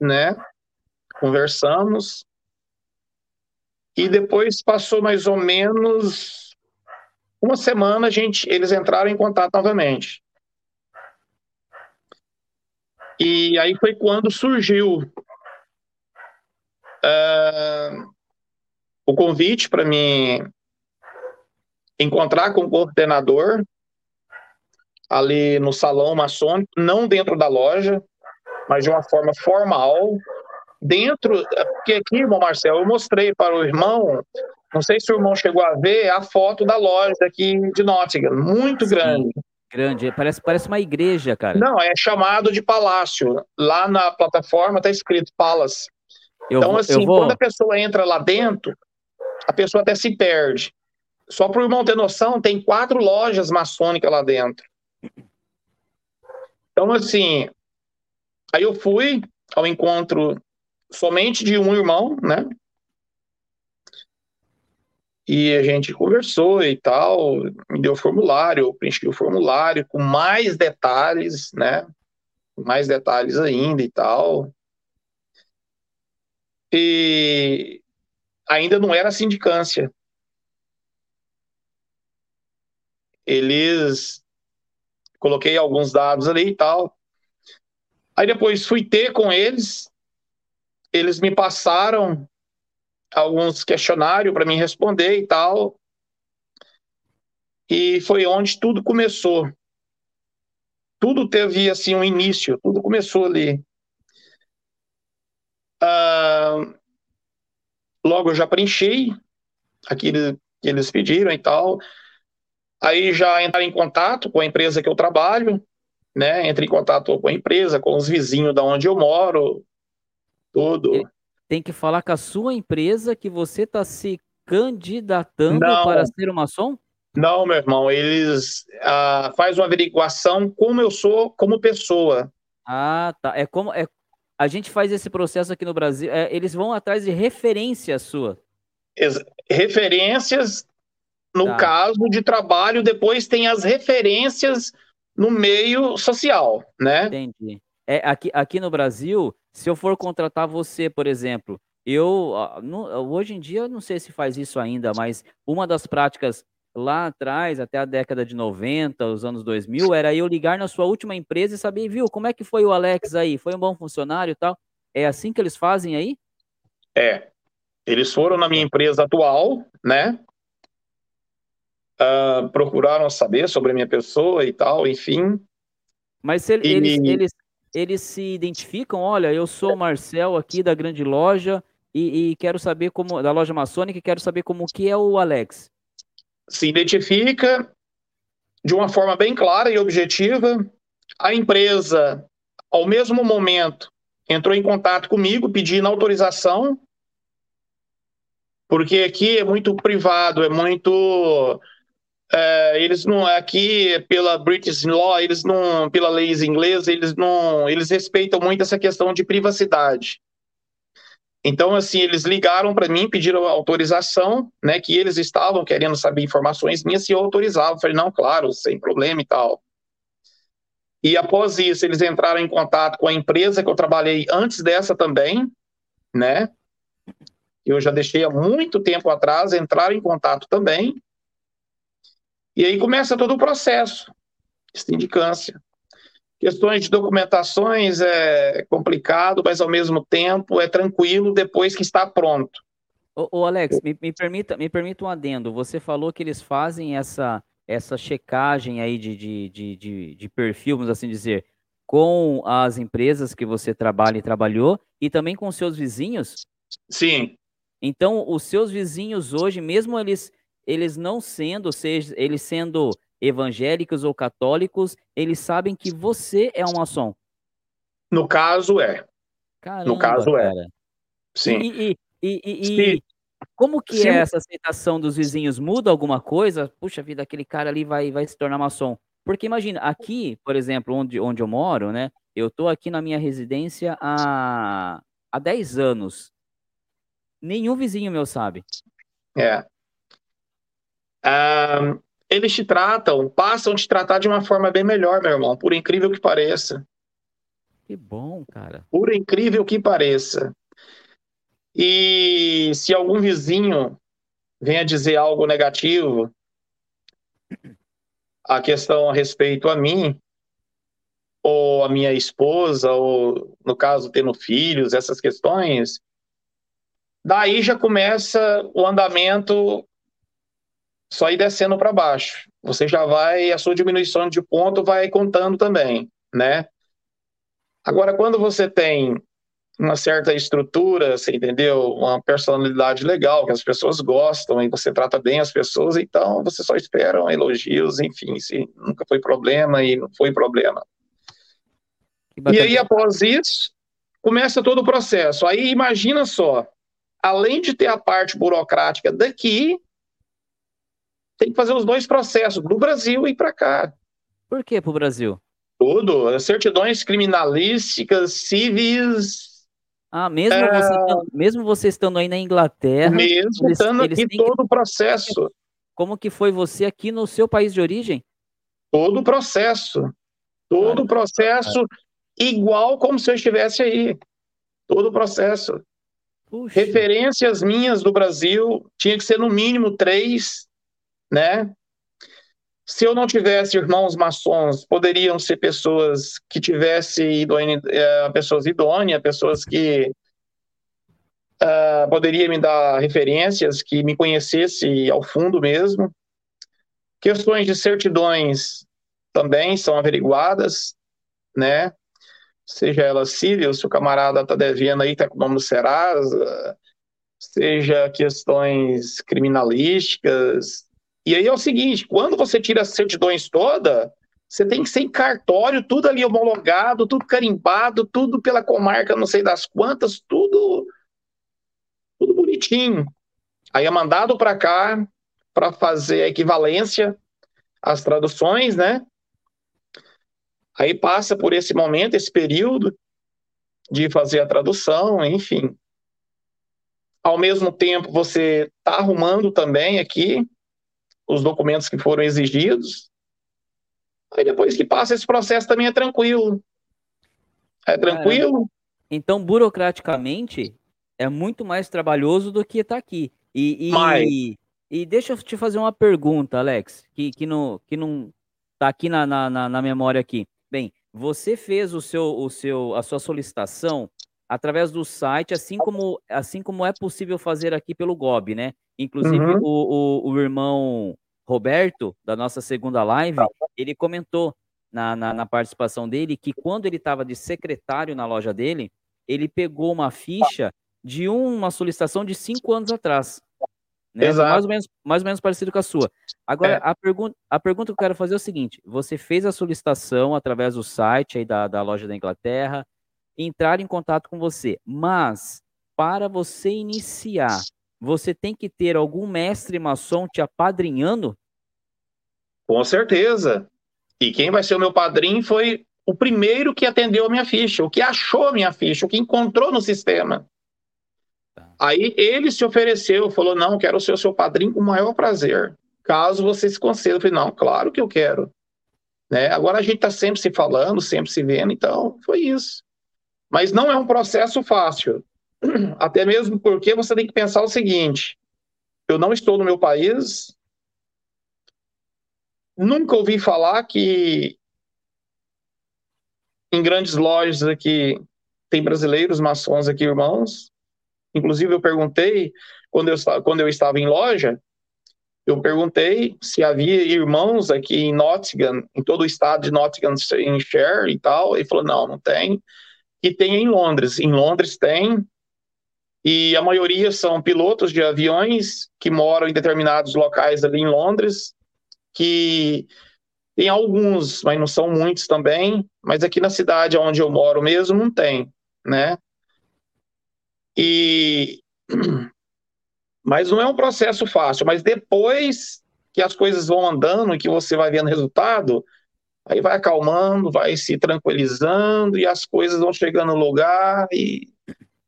né? Conversamos. E depois passou mais ou menos uma semana, a gente, eles entraram em contato novamente. E aí foi quando surgiu uh, o convite para mim encontrar com o coordenador ali no salão maçônico, não dentro da loja, mas de uma forma formal, dentro, porque aqui, irmão Marcelo, eu mostrei para o irmão, não sei se o irmão chegou a ver a foto da loja aqui de Nottingham, muito Sim, grande.
Grande, parece, parece uma igreja, cara.
Não, é chamado de palácio. Lá na plataforma está escrito Palace. Eu então, assim, vou... quando a pessoa entra lá dentro, a pessoa até se perde. Só para o irmão ter noção, tem quatro lojas maçônicas lá dentro. Então, assim, aí eu fui ao encontro somente de um irmão, né? E a gente conversou e tal, me deu o formulário, eu preenchi o formulário com mais detalhes, né? Mais detalhes ainda e tal. E ainda não era sindicância. Eles coloquei alguns dados ali e tal. Aí depois fui ter com eles, eles me passaram alguns questionários para mim responder e tal. E foi onde tudo começou. Tudo teve assim um início, tudo começou ali. Ah, logo eu já preenchi aquilo que eles pediram e tal. Aí já entrar em contato com a empresa que eu trabalho, né? Entre em contato com a empresa, com os vizinhos da onde eu moro, tudo.
Tem que falar com a sua empresa que você está se candidatando Não. para ser um maçom?
Não, meu irmão, eles ah, fazem uma averiguação como eu sou como pessoa.
Ah, tá. É como é, a gente faz esse processo aqui no Brasil. É, eles vão atrás de referência sua.
Ex referências no tá. caso de trabalho, depois tem as referências no meio social, né?
Entendi. É, aqui, aqui no Brasil, se eu for contratar você, por exemplo, eu no, hoje em dia não sei se faz isso ainda, mas uma das práticas lá atrás, até a década de 90, os anos 2000, era eu ligar na sua última empresa e saber, viu, como é que foi o Alex aí? Foi um bom funcionário e tal? É assim que eles fazem aí?
É. Eles foram na minha empresa atual, né? Uh, procuraram saber sobre a minha pessoa e tal, enfim.
Mas se, e... eles, eles, eles se identificam, olha, eu sou o Marcel aqui da grande loja e, e quero saber como, da loja maçônica, quero saber como que é o Alex.
Se identifica de uma forma bem clara e objetiva. A empresa, ao mesmo momento, entrou em contato comigo pedindo autorização, porque aqui é muito privado, é muito é, eles não aqui pela British Law, eles não pela lei inglesa, eles não eles respeitam muito essa questão de privacidade. Então assim, eles ligaram para mim, pediram autorização, né, que eles estavam querendo saber informações minhas se eu autorizava. Eu falei: "Não, claro, sem problema e tal". E após isso, eles entraram em contato com a empresa que eu trabalhei antes dessa também, né? Eu já deixei há muito tempo atrás, entraram em contato também e aí começa todo o processo de sindicância. Questões de documentações é complicado, mas ao mesmo tempo é tranquilo depois que está pronto.
Ô, ô Alex, me, me, permita, me permita um adendo. Você falou que eles fazem essa, essa checagem aí de, de, de, de, de perfil, vamos assim dizer, com as empresas que você trabalha e trabalhou e também com seus vizinhos?
Sim.
Então, os seus vizinhos hoje, mesmo eles eles não sendo, ou seja, eles sendo evangélicos ou católicos, eles sabem que você é um maçom.
No caso é. Caramba, no caso é. cara. é. Sim.
E, e, e, e como que Sim. é essa aceitação dos vizinhos? Muda alguma coisa? Puxa vida, aquele cara ali vai, vai se tornar maçom. Porque imagina, aqui, por exemplo, onde, onde eu moro, né? Eu tô aqui na minha residência há, há 10 anos. Nenhum vizinho meu sabe.
É ah, eles te tratam, passam a te tratar de uma forma bem melhor, meu irmão, por incrível que pareça.
Que bom, cara.
Por incrível que pareça. E se algum vizinho venha dizer algo negativo, a questão a respeito a mim, ou a minha esposa, ou no caso tendo filhos, essas questões, daí já começa o andamento só ir descendo para baixo. Você já vai, a sua diminuição de ponto vai contando também, né? Agora, quando você tem uma certa estrutura, você entendeu? Uma personalidade legal, que as pessoas gostam e você trata bem as pessoas, então você só espera elogios, enfim, se nunca foi problema e não foi problema. E aí, após isso, começa todo o processo. Aí imagina só, além de ter a parte burocrática daqui, tem que fazer os dois processos, do Brasil e para cá.
Por que para o Brasil?
Tudo, certidões criminalísticas, civis.
Ah, mesmo, é... você, estando, mesmo você estando aí na Inglaterra.
Mesmo eles, estando eles aqui todo o processo.
Como que foi você aqui no seu país de origem?
Todo o processo. Todo o processo igual como se eu estivesse aí. Todo o processo. Puxa. Referências minhas do Brasil tinha que ser no mínimo três, né? Se eu não tivesse irmãos maçons, poderiam ser pessoas que tivessem é, pessoas idôneas, pessoas que uh, poderiam me dar referências, que me conhecesse ao fundo mesmo. Questões de certidões também são averiguadas, né? Seja ela civil, se o camarada está devendo aí, está com o nome do Serasa, seja questões criminalísticas, e aí é o seguinte, quando você tira as certidões toda, você tem que ser em cartório, tudo ali homologado, tudo carimbado, tudo pela comarca, não sei das quantas, tudo tudo bonitinho. Aí é mandado para cá para fazer a equivalência às traduções, né? Aí passa por esse momento, esse período de fazer a tradução, enfim. Ao mesmo tempo, você está arrumando também aqui os documentos que foram exigidos. Aí depois que passa esse processo também é tranquilo. É tranquilo.
É, então, burocraticamente, é muito mais trabalhoso do que estar tá aqui. E, e, e, deixa eu te fazer uma pergunta, Alex, que, que, não, que não tá aqui na, na, na memória aqui. Bem, você fez o seu, o seu, a sua solicitação através do site, assim como, assim como é possível fazer aqui pelo GOB, né? Inclusive, uhum. o, o, o, irmão Roberto, da nossa segunda live, ele comentou na, na, na participação dele que quando ele estava de secretário na loja dele, ele pegou uma ficha de uma solicitação de cinco anos atrás. Né? Exato. Mais, ou menos, mais ou menos parecido com a sua. Agora, é. a, pergun a pergunta que eu quero fazer é o seguinte: você fez a solicitação através do site aí da, da loja da Inglaterra, entrar em contato com você, mas para você iniciar você tem que ter algum mestre maçom te apadrinhando?
Com certeza. E quem vai ser o meu padrinho foi o primeiro que atendeu a minha ficha, o que achou a minha ficha, o que encontrou no sistema. Tá. Aí ele se ofereceu, falou: Não, quero ser o seu padrinho com o maior prazer. Caso você se conceda. Eu falei: Não, claro que eu quero. Né? Agora a gente está sempre se falando, sempre se vendo, então foi isso. Mas não é um processo fácil. Até mesmo porque você tem que pensar o seguinte: eu não estou no meu país, nunca ouvi falar que em grandes lojas aqui tem brasileiros maçons aqui, irmãos. Inclusive, eu perguntei, quando eu, quando eu estava em loja, eu perguntei se havia irmãos aqui em Nottingham, em todo o estado de Nottinghamshire e tal. Ele falou: não, não tem. E tem em Londres. Em Londres tem, e a maioria são pilotos de aviões que moram em determinados locais ali em Londres, que tem alguns, mas não são muitos também, mas aqui na cidade onde eu moro mesmo não tem, né? E mas não é um processo fácil, mas depois que as coisas vão andando e que você vai vendo resultado, aí vai acalmando, vai se tranquilizando e as coisas vão chegando no lugar e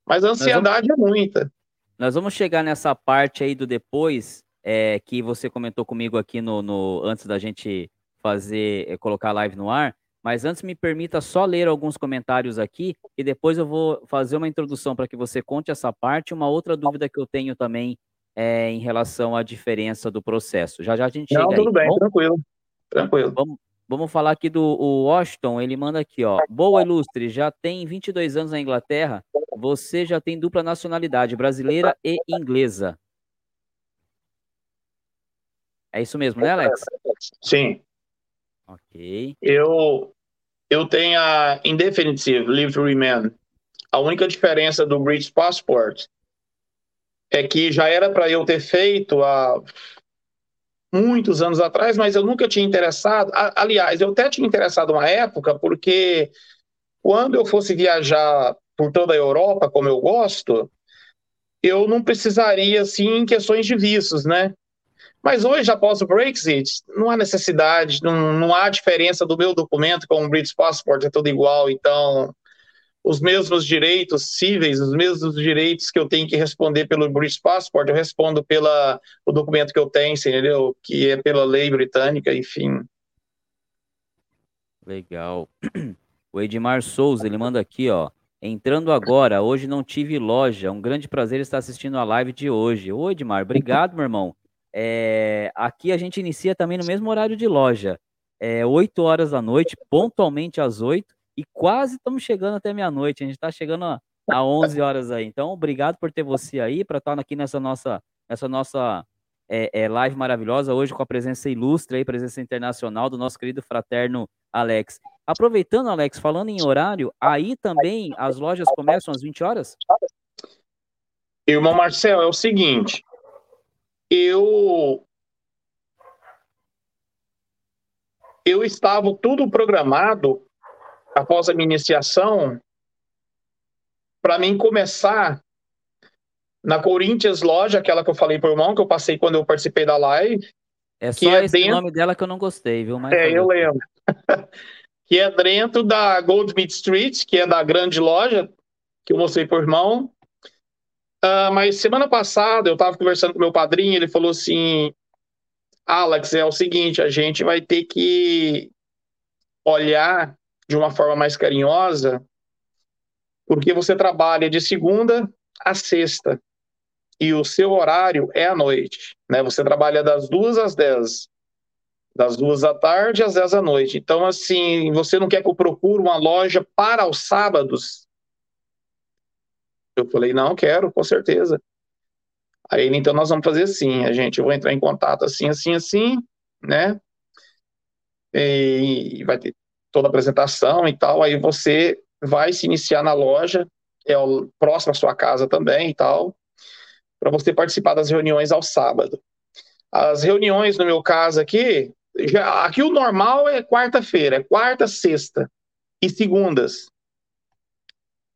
mas a ansiedade vamos, é muita.
Nós vamos chegar nessa parte aí do depois, é, que você comentou comigo aqui no, no antes da gente fazer, é, colocar a live no ar. Mas antes me permita só ler alguns comentários aqui e depois eu vou fazer uma introdução para que você conte essa parte. Uma outra dúvida que eu tenho também é em relação à diferença do processo. Já já a gente
Não,
chega
tudo aí. bem, tranquilo. Tranquilo.
Vamos, Vamos falar aqui do Washington, ele manda aqui, ó. Boa, Ilustre, já tem 22 anos na Inglaterra, você já tem dupla nacionalidade, brasileira e inglesa. É isso mesmo, né, Alex?
Sim.
Ok.
Eu, eu tenho a Indefinitive to Remain. A única diferença do British Passport é que já era para eu ter feito a muitos anos atrás, mas eu nunca tinha interessado. Aliás, eu até tinha interessado uma época, porque quando eu fosse viajar por toda a Europa, como eu gosto, eu não precisaria, assim, em questões de vistos, né? Mas hoje, após o Brexit, não há necessidade, não, não há diferença do meu documento com o British Passport, é tudo igual, então os mesmos direitos cíveis, os mesmos direitos que eu tenho que responder pelo British Passport, eu respondo pela o documento que eu tenho, entendeu? Que é pela lei britânica, enfim.
Legal. O Edmar Souza, ele manda aqui, ó. Entrando agora, hoje não tive loja. Um grande prazer estar assistindo a live de hoje. Ô, Edmar, obrigado, meu irmão. É, aqui a gente inicia também no mesmo horário de loja. É 8 horas da noite, pontualmente às 8 e quase estamos chegando até meia-noite. A gente está chegando a, a 11 horas aí. Então, obrigado por ter você aí, para estar aqui nessa nossa, nessa nossa é, é, live maravilhosa, hoje com a presença ilustre aí, presença internacional do nosso querido fraterno Alex. Aproveitando, Alex, falando em horário, aí também as lojas começam às 20 horas?
Irmão Marcel, é o seguinte, eu eu estava tudo programado após a minha iniciação, para mim começar na Corinthians Loja, aquela que eu falei por irmão, que eu passei quando eu participei da live.
É só é esse dentro... nome dela que eu não gostei, viu?
Mas é, eu lembro. que é dentro da Goldsmith Street, que é da grande loja que eu mostrei por irmão. Uh, mas semana passada eu estava conversando com meu padrinho, ele falou assim: Alex, é o seguinte, a gente vai ter que olhar de uma forma mais carinhosa, porque você trabalha de segunda a sexta e o seu horário é à noite, né? Você trabalha das duas às dez, das duas da tarde às dez da noite. Então, assim, você não quer que eu procure uma loja para os sábados? Eu falei, não, quero, com certeza. Aí ele, então, nós vamos fazer assim, a gente, eu vou entrar em contato assim, assim, assim, né? E vai ter toda a apresentação e tal, aí você vai se iniciar na loja, é o próximo à sua casa também e tal, para você participar das reuniões ao sábado. As reuniões, no meu caso aqui, já, aqui o normal é quarta-feira, é quarta, sexta e segundas.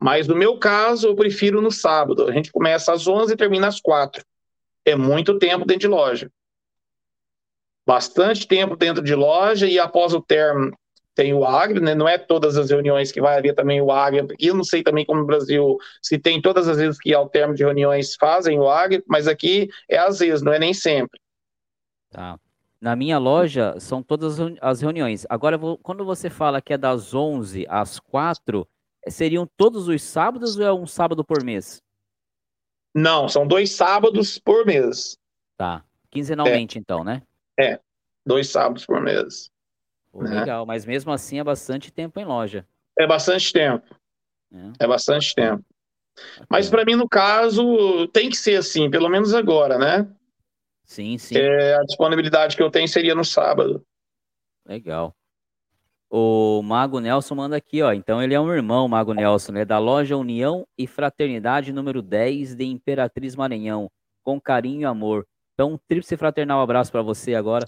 Mas no meu caso, eu prefiro no sábado. A gente começa às 11 e termina às 4. É muito tempo dentro de loja. Bastante tempo dentro de loja e após o termo tem o Agri, né? não é todas as reuniões que vai haver também o Agri, e eu não sei também como no Brasil, se tem todas as vezes que ao termo de reuniões fazem o Agri, mas aqui é às vezes, não é nem sempre.
Tá. Na minha loja são todas as reuniões. Agora, quando você fala que é das 11 às 4, seriam todos os sábados ou é um sábado por mês?
Não, são dois sábados por mês.
Tá. Quinzenalmente, é. então, né?
É, dois sábados por mês.
Pô, né? Legal, mas mesmo assim é bastante tempo em loja.
É bastante tempo. É, é bastante tempo. Mas para mim, no caso, tem que ser assim, pelo menos agora, né?
Sim, sim.
É, a disponibilidade que eu tenho seria no sábado.
Legal. O Mago Nelson manda aqui, ó. Então ele é um irmão, Mago Nelson, né? Da loja União e Fraternidade número 10 de Imperatriz Maranhão. Com carinho e amor. Então, um tríplice fraternal abraço para você agora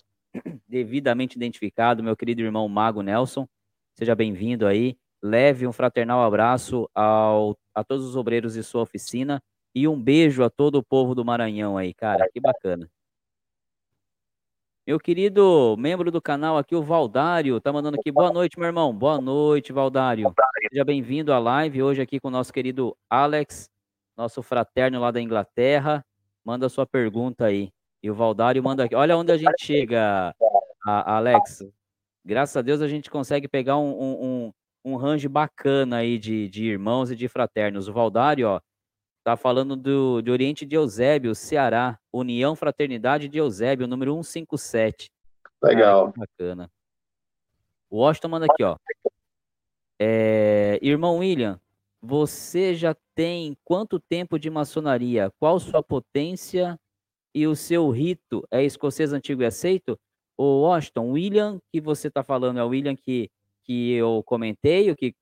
devidamente identificado, meu querido irmão Mago Nelson. Seja bem-vindo aí. Leve um fraternal abraço ao, a todos os obreiros de sua oficina e um beijo a todo o povo do Maranhão aí, cara. Que bacana. Meu querido membro do canal aqui, o Valdário, tá mandando aqui. Boa noite, meu irmão. Boa noite, Valdário. Seja bem-vindo à live hoje aqui com o nosso querido Alex, nosso fraterno lá da Inglaterra. Manda sua pergunta aí. E o Valdário manda aqui. Olha onde a gente chega, a, Alex. Graças a Deus a gente consegue pegar um, um, um, um range bacana aí de, de irmãos e de fraternos. O Valdário, ó, tá falando do, de Oriente de Eusébio, Ceará. União Fraternidade de Eusébio, número 157.
Legal.
Ah, bacana. O Washington manda aqui, ó. É, irmão William, você já tem quanto tempo de maçonaria? Qual sua potência e o seu rito é escocês antigo e aceito, o Washington, William, que você está falando, é o William que, que eu comentei, o que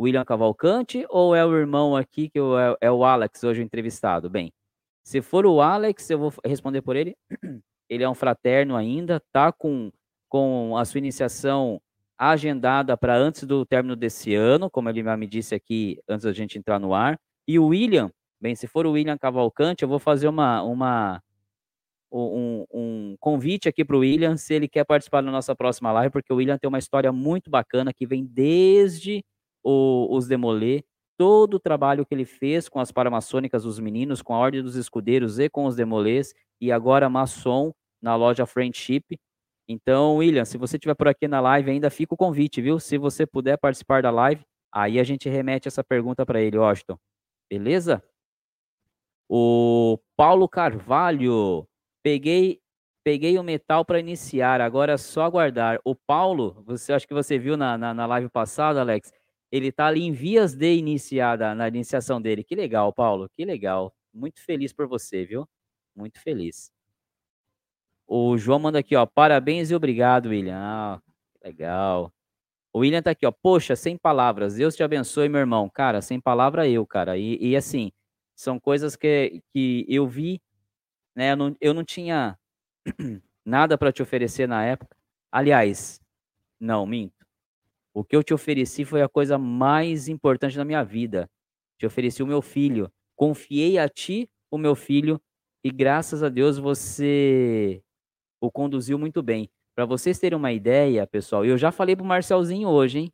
William Cavalcante, ou é o irmão aqui, que é, é o Alex, hoje o entrevistado? Bem, se for o Alex, eu vou responder por ele. Ele é um fraterno ainda, tá com, com a sua iniciação agendada para antes do término desse ano, como ele me disse aqui antes da gente entrar no ar. E o William, bem, se for o William Cavalcante, eu vou fazer uma, uma um, um convite aqui para o William, se ele quer participar da nossa próxima live, porque o William tem uma história muito bacana que vem desde o, os Demolê, todo o trabalho que ele fez com as paramaçônicas dos meninos, com a Ordem dos Escudeiros e com os Demolês, e agora maçom na loja Friendship. Então, William, se você estiver por aqui na live, ainda fica o convite, viu? Se você puder participar da live, aí a gente remete essa pergunta para ele, Washington. Beleza? O Paulo Carvalho, peguei peguei o metal para iniciar, agora é só aguardar. O Paulo, você acho que você viu na, na, na live passada, Alex, ele está ali em vias de iniciada na iniciação dele. Que legal, Paulo, que legal. Muito feliz por você, viu? Muito feliz. O João manda aqui, ó. Parabéns e obrigado, William. Ah, legal. O William tá aqui, ó. Poxa, sem palavras. Deus te abençoe, meu irmão. Cara, sem palavra eu, cara. E, e assim, são coisas que, que eu vi, né? Eu não, eu não tinha nada para te oferecer na época. Aliás, não, minto. O que eu te ofereci foi a coisa mais importante da minha vida. Te ofereci o meu filho. Confiei a ti o meu filho e graças a Deus você o conduziu muito bem. Para vocês terem uma ideia, pessoal, eu já falei pro Marcelzinho hoje, hein?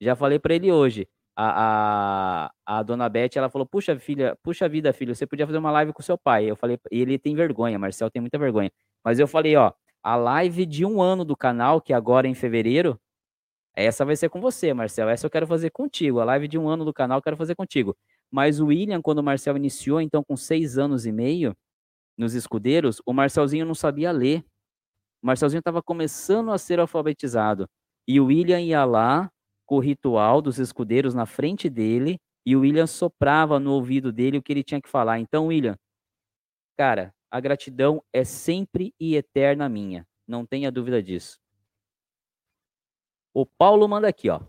Já falei para ele hoje. A, a, a, dona Beth, ela falou: Puxa, filha, puxa vida, filho, você podia fazer uma live com seu pai. Eu falei, ele tem vergonha, Marcel tem muita vergonha. Mas eu falei: Ó, a live de um ano do canal, que agora é em fevereiro, essa vai ser com você, Marcel. Essa eu quero fazer contigo. A live de um ano do canal eu quero fazer contigo. Mas o William, quando o Marcel iniciou, então com seis anos e meio, nos escudeiros, o Marcelzinho não sabia ler. O Marcelzinho estava começando a ser alfabetizado. E o William ia lá com o ritual dos escudeiros na frente dele e o William soprava no ouvido dele o que ele tinha que falar. Então, William, cara, a gratidão é sempre e eterna minha. Não tenha dúvida disso. O Paulo manda aqui, ó.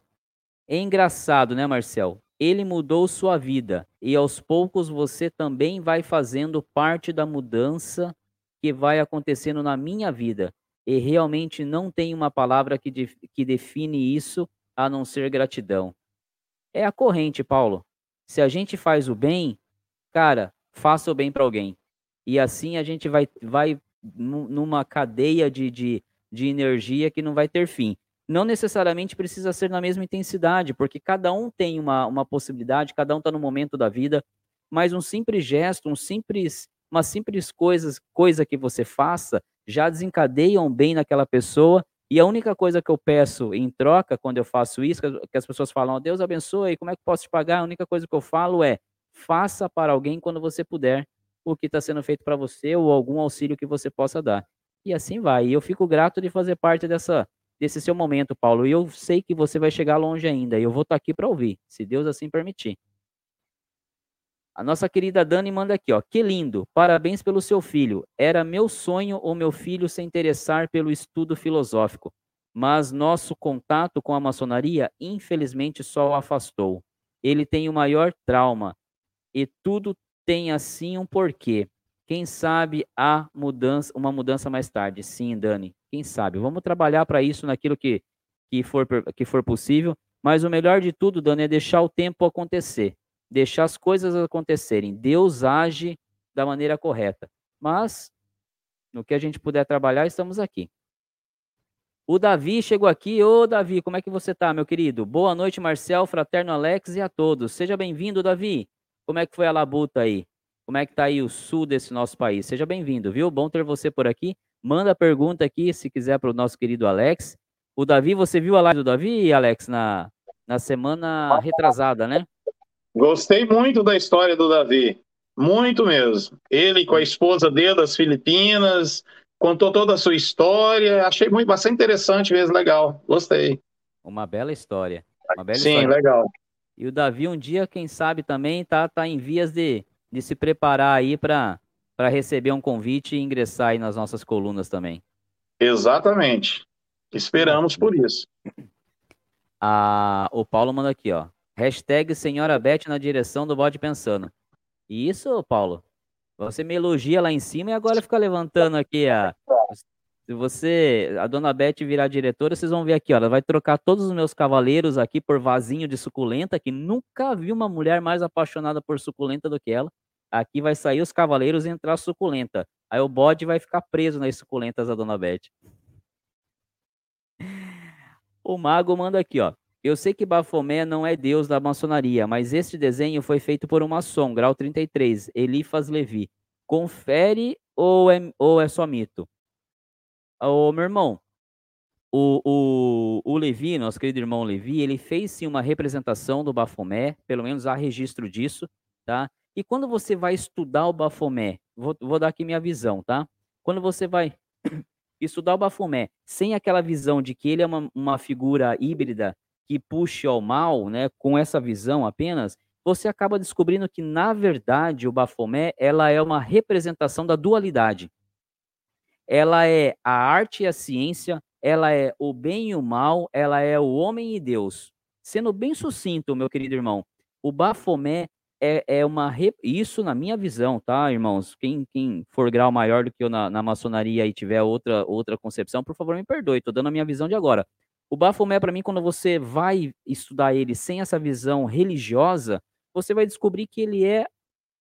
É engraçado, né, Marcel? Ele mudou sua vida e aos poucos você também vai fazendo parte da mudança que vai acontecendo na minha vida e realmente não tem uma palavra que, de, que define isso a não ser gratidão. É a corrente, Paulo. Se a gente faz o bem, cara, faça o bem para alguém. E assim a gente vai, vai numa cadeia de, de, de energia que não vai ter fim. Não necessariamente precisa ser na mesma intensidade, porque cada um tem uma, uma possibilidade, cada um está no momento da vida, mas um simples gesto, um simples, uma simples coisa, coisa que você faça já desencadeiam bem naquela pessoa. E a única coisa que eu peço em troca quando eu faço isso, que as pessoas falam, Deus abençoe, como é que posso te pagar? A única coisa que eu falo é, faça para alguém quando você puder o que está sendo feito para você ou algum auxílio que você possa dar. E assim vai. E eu fico grato de fazer parte dessa, desse seu momento, Paulo. E eu sei que você vai chegar longe ainda. E eu vou estar tá aqui para ouvir, se Deus assim permitir. A nossa querida Dani manda aqui, ó. Que lindo. Parabéns pelo seu filho. Era meu sonho o meu filho se interessar pelo estudo filosófico, mas nosso contato com a maçonaria infelizmente só o afastou. Ele tem o maior trauma e tudo tem assim um porquê. Quem sabe há mudança, uma mudança mais tarde. Sim, Dani. Quem sabe? Vamos trabalhar para isso naquilo que, que, for, que for possível. Mas o melhor de tudo, Dani, é deixar o tempo acontecer deixar as coisas acontecerem. Deus age da maneira correta. Mas, no que a gente puder trabalhar, estamos aqui. O Davi chegou aqui. Ô, Davi, como é que você tá, meu querido? Boa noite, Marcel, fraterno Alex e a todos. Seja bem-vindo, Davi. Como é que foi a labuta aí? Como é que tá aí o sul desse nosso país? Seja bem-vindo, viu? Bom ter você por aqui. Manda pergunta aqui, se quiser, para o nosso querido Alex. O Davi, você viu a live do Davi, Alex, na, na semana retrasada, né?
Gostei muito da história do Davi, muito mesmo. Ele com a esposa dele das Filipinas, contou toda a sua história, achei muito bastante interessante mesmo, legal, gostei.
Uma bela história. Uma bela
Sim,
história.
legal.
E o Davi um dia, quem sabe também, tá, tá em vias de, de se preparar aí para receber um convite e ingressar aí nas nossas colunas também.
Exatamente. Esperamos por isso.
Ah, o Paulo manda aqui, ó. Hashtag Senhora Beth na direção do bode pensando. Isso, Paulo? Você me elogia lá em cima e agora fica levantando aqui a. Se você, a dona Beth virar diretora, vocês vão ver aqui, ó, ela vai trocar todos os meus cavaleiros aqui por vasinho de suculenta, que nunca vi uma mulher mais apaixonada por suculenta do que ela. Aqui vai sair os cavaleiros e entrar suculenta. Aí o bode vai ficar preso nas suculentas da dona Beth. O mago manda aqui, ó. Eu sei que Bafomé não é deus da maçonaria, mas este desenho foi feito por um maçom, grau 33, Elifas Levi. Confere ou é, ou é só mito? Ô, meu irmão, o, o, o Levi, nosso querido irmão Levi, ele fez sim uma representação do Bafomé, pelo menos há registro disso, tá? E quando você vai estudar o Bafomé, vou, vou dar aqui minha visão, tá? Quando você vai estudar o Bafomé sem aquela visão de que ele é uma, uma figura híbrida que puxe ao mal, né, com essa visão apenas, você acaba descobrindo que, na verdade, o Bafomé ela é uma representação da dualidade ela é a arte e a ciência, ela é o bem e o mal, ela é o homem e Deus. Sendo bem sucinto, meu querido irmão, o Bafomé é, é uma. Isso na minha visão, tá, irmãos? Quem, quem for grau maior do que eu na, na maçonaria e tiver outra, outra concepção, por favor, me perdoe, estou dando a minha visão de agora. O Bafomé, para mim, quando você vai estudar ele sem essa visão religiosa, você vai descobrir que ele é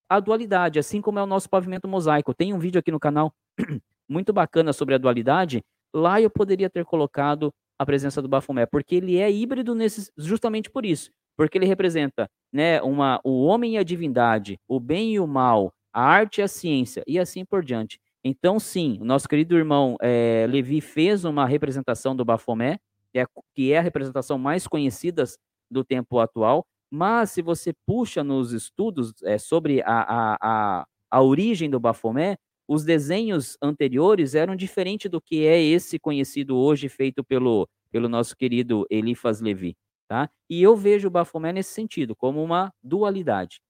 a dualidade, assim como é o nosso pavimento mosaico. Tem um vídeo aqui no canal muito bacana sobre a dualidade, lá eu poderia ter colocado a presença do Bafomé, porque ele é híbrido justamente por isso, porque ele representa né, uma, o homem e a divindade, o bem e o mal, a arte e a ciência, e assim por diante. Então, sim, nosso querido irmão é, Levi fez uma representação do Bafomé, que é, que é a representação mais conhecida do tempo atual, mas se você puxa nos estudos é, sobre a, a, a, a origem do Bafomé, os desenhos anteriores eram diferentes do que é esse conhecido hoje, feito pelo, pelo nosso querido Elifas Levi. Tá? E eu vejo o Bafomé nesse sentido, como uma dualidade.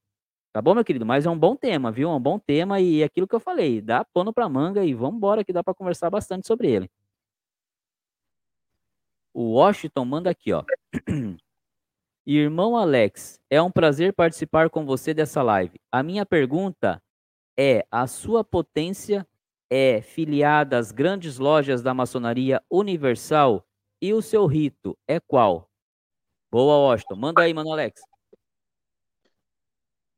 Tá bom, meu querido? Mas é um bom tema, viu? É um bom tema e é aquilo que eu falei, dá pano para manga e vamos embora que dá para conversar bastante sobre ele. O Washington manda aqui, ó. Irmão Alex, é um prazer participar com você dessa live. A minha pergunta é a sua potência é filiada às grandes lojas da maçonaria universal e o seu rito é qual? Boa, Washington. Manda aí, mano Alex.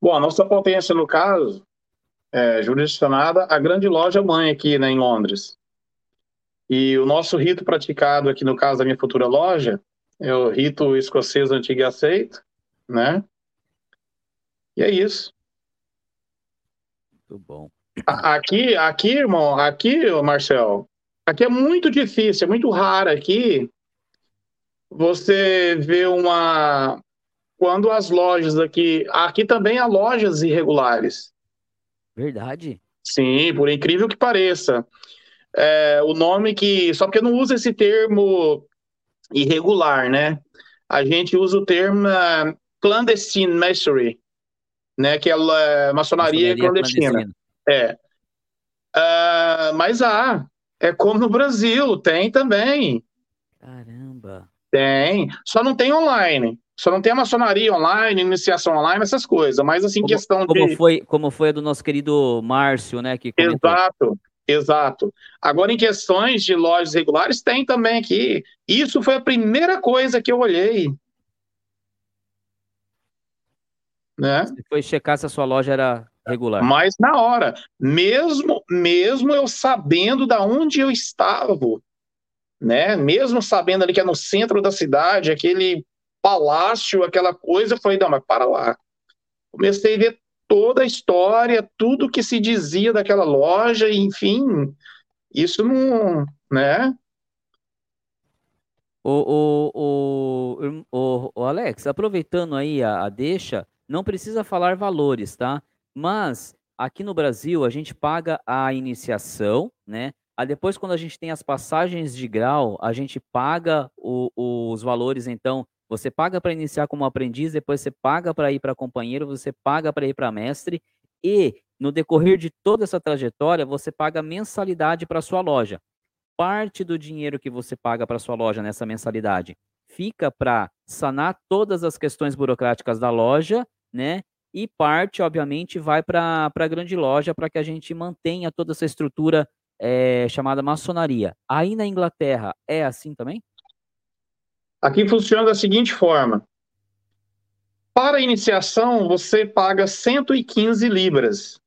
Bom, a nossa potência, no caso, é jurisdicionada à grande loja mãe aqui né, em Londres. E o nosso rito praticado aqui, no caso da minha futura loja, é o rito escocês antigo e aceito, né? E é isso.
Muito bom.
Aqui, aqui, irmão, aqui, Marcel, aqui é muito difícil, é muito raro aqui você ver uma. Quando as lojas aqui. Aqui também há lojas irregulares.
Verdade.
Sim, por incrível que pareça. É, o nome que. Só porque não usa esse termo irregular, né? A gente usa o termo uh, clandestine masonry né? Que é a maçonaria, maçonaria clandestina. clandestina. É. Uh, mas há. É como no Brasil, tem também.
Caramba.
Tem. Só não tem online. Só não tem a maçonaria online, iniciação online, essas coisas. Mas assim,
como,
questão
como
de.
Foi, como foi a do nosso querido Márcio, né? Que
Exato. Exato. Agora, em questões de lojas regulares, tem também aqui. Isso foi a primeira coisa que eu olhei. né? Você
foi checar se a sua loja era regular.
Mas na hora, mesmo mesmo eu sabendo da onde eu estava, né? Mesmo sabendo ali que é no centro da cidade, aquele palácio, aquela coisa, eu falei, não, mas para lá. Comecei a ver toda a história, tudo que se dizia daquela loja, enfim, isso não, né?
O, o, o, o, Alex, aproveitando aí a, a deixa, não precisa falar valores, tá? Mas aqui no Brasil a gente paga a iniciação, né? Aí depois, quando a gente tem as passagens de grau, a gente paga o, os valores. Então, você paga para iniciar como aprendiz, depois você paga para ir para companheiro, você paga para ir para mestre, e no decorrer de toda essa trajetória, você paga mensalidade para sua loja. Parte do dinheiro que você paga para sua loja nessa mensalidade fica para sanar todas as questões burocráticas da loja né? E parte, obviamente, vai para a grande loja para que a gente mantenha toda essa estrutura é, chamada maçonaria. Aí na Inglaterra é assim também?
Aqui funciona da seguinte forma: para a iniciação, você paga 115 libras.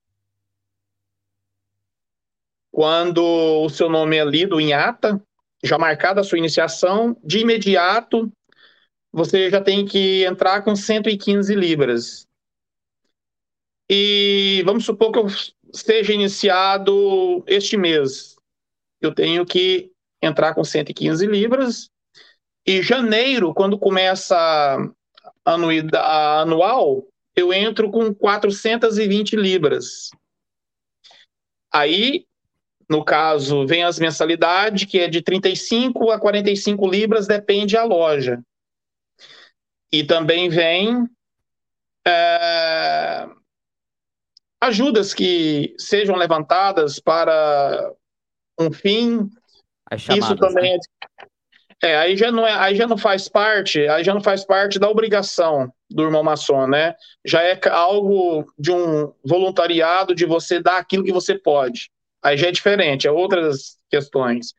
Quando o seu nome é lido em ata, já marcada a sua iniciação, de imediato você já tem que entrar com 115 libras. E vamos supor que eu esteja iniciado este mês. Eu tenho que entrar com 115 libras. E janeiro, quando começa a anual, eu entro com 420 libras. Aí, no caso, vem as mensalidades, que é de 35 a 45 libras, depende da loja. E também vem é, ajudas que sejam levantadas para um fim.
Chamadas,
Isso também
né?
é, é, aí já não é, aí já não faz parte, aí já não faz parte da obrigação do irmão maçom, né? Já é algo de um voluntariado de você dar aquilo que você pode. Aí já é diferente, é outras questões.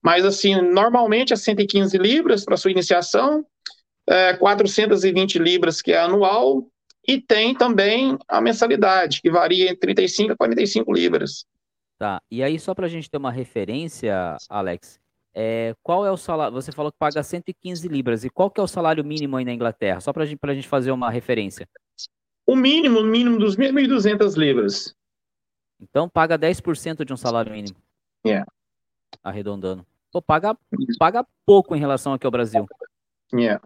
Mas assim, normalmente é 115 libras para sua iniciação, é, 420 libras que é anual e tem também a mensalidade, que varia entre 35 a 45 libras.
Tá. E aí, só para a gente ter uma referência, Alex, é, qual é o salário? Você falou que paga 115 libras. E qual que é o salário mínimo aí na Inglaterra? Só para gente, a gente fazer uma referência.
O mínimo, o mínimo dos 1.200 libras.
Então, paga 10% de um salário mínimo.
É. Yeah.
Arredondando. Pô, paga, paga pouco em relação aqui ao Brasil.
É. Yeah.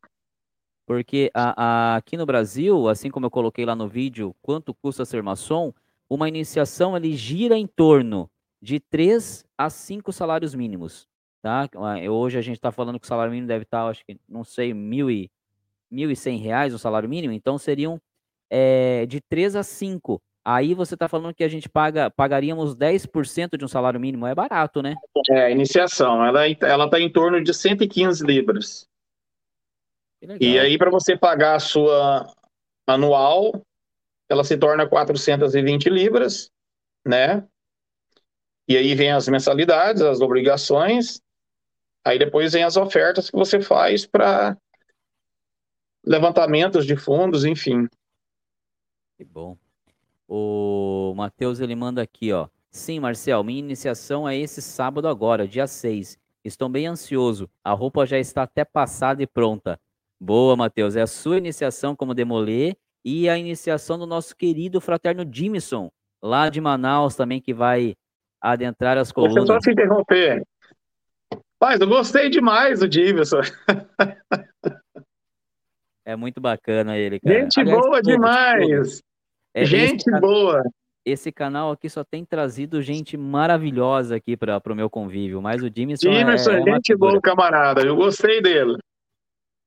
Porque a, a, aqui no Brasil, assim como eu coloquei lá no vídeo, quanto custa ser maçom, uma iniciação ele gira em torno de 3 a 5 salários mínimos. Tá? Hoje a gente está falando que o salário mínimo deve estar, tá, acho que, não sei, mil e, mil e cem reais o salário mínimo, então seriam é, de 3 a 5. Aí você está falando que a gente paga, pagaríamos 10% de um salário mínimo, é barato, né?
É, a iniciação, ela está em torno de 115 libras. E aí, para você pagar a sua anual, ela se torna 420 libras, né? E aí vem as mensalidades, as obrigações, aí depois vem as ofertas que você faz para levantamentos de fundos, enfim.
Que bom. O Matheus ele manda aqui, ó. Sim, Marcel, minha iniciação é esse sábado agora, dia 6. Estou bem ansioso. A roupa já está até passada e pronta. Boa, Matheus. É a sua iniciação como Demolê e a iniciação do nosso querido fraterno Jimson, lá de Manaus também, que vai adentrar as colunas. Deixa eu
só te interromper. Mas eu gostei demais do Jimson.
É muito bacana ele, cara.
Gente Aliás, boa todos, demais. Todos. É, gente esse boa.
Esse canal aqui só tem trazido gente maravilhosa aqui para o meu convívio, mas o Jimson,
Jimson
é,
é gente boa, camarada. Eu gostei dele.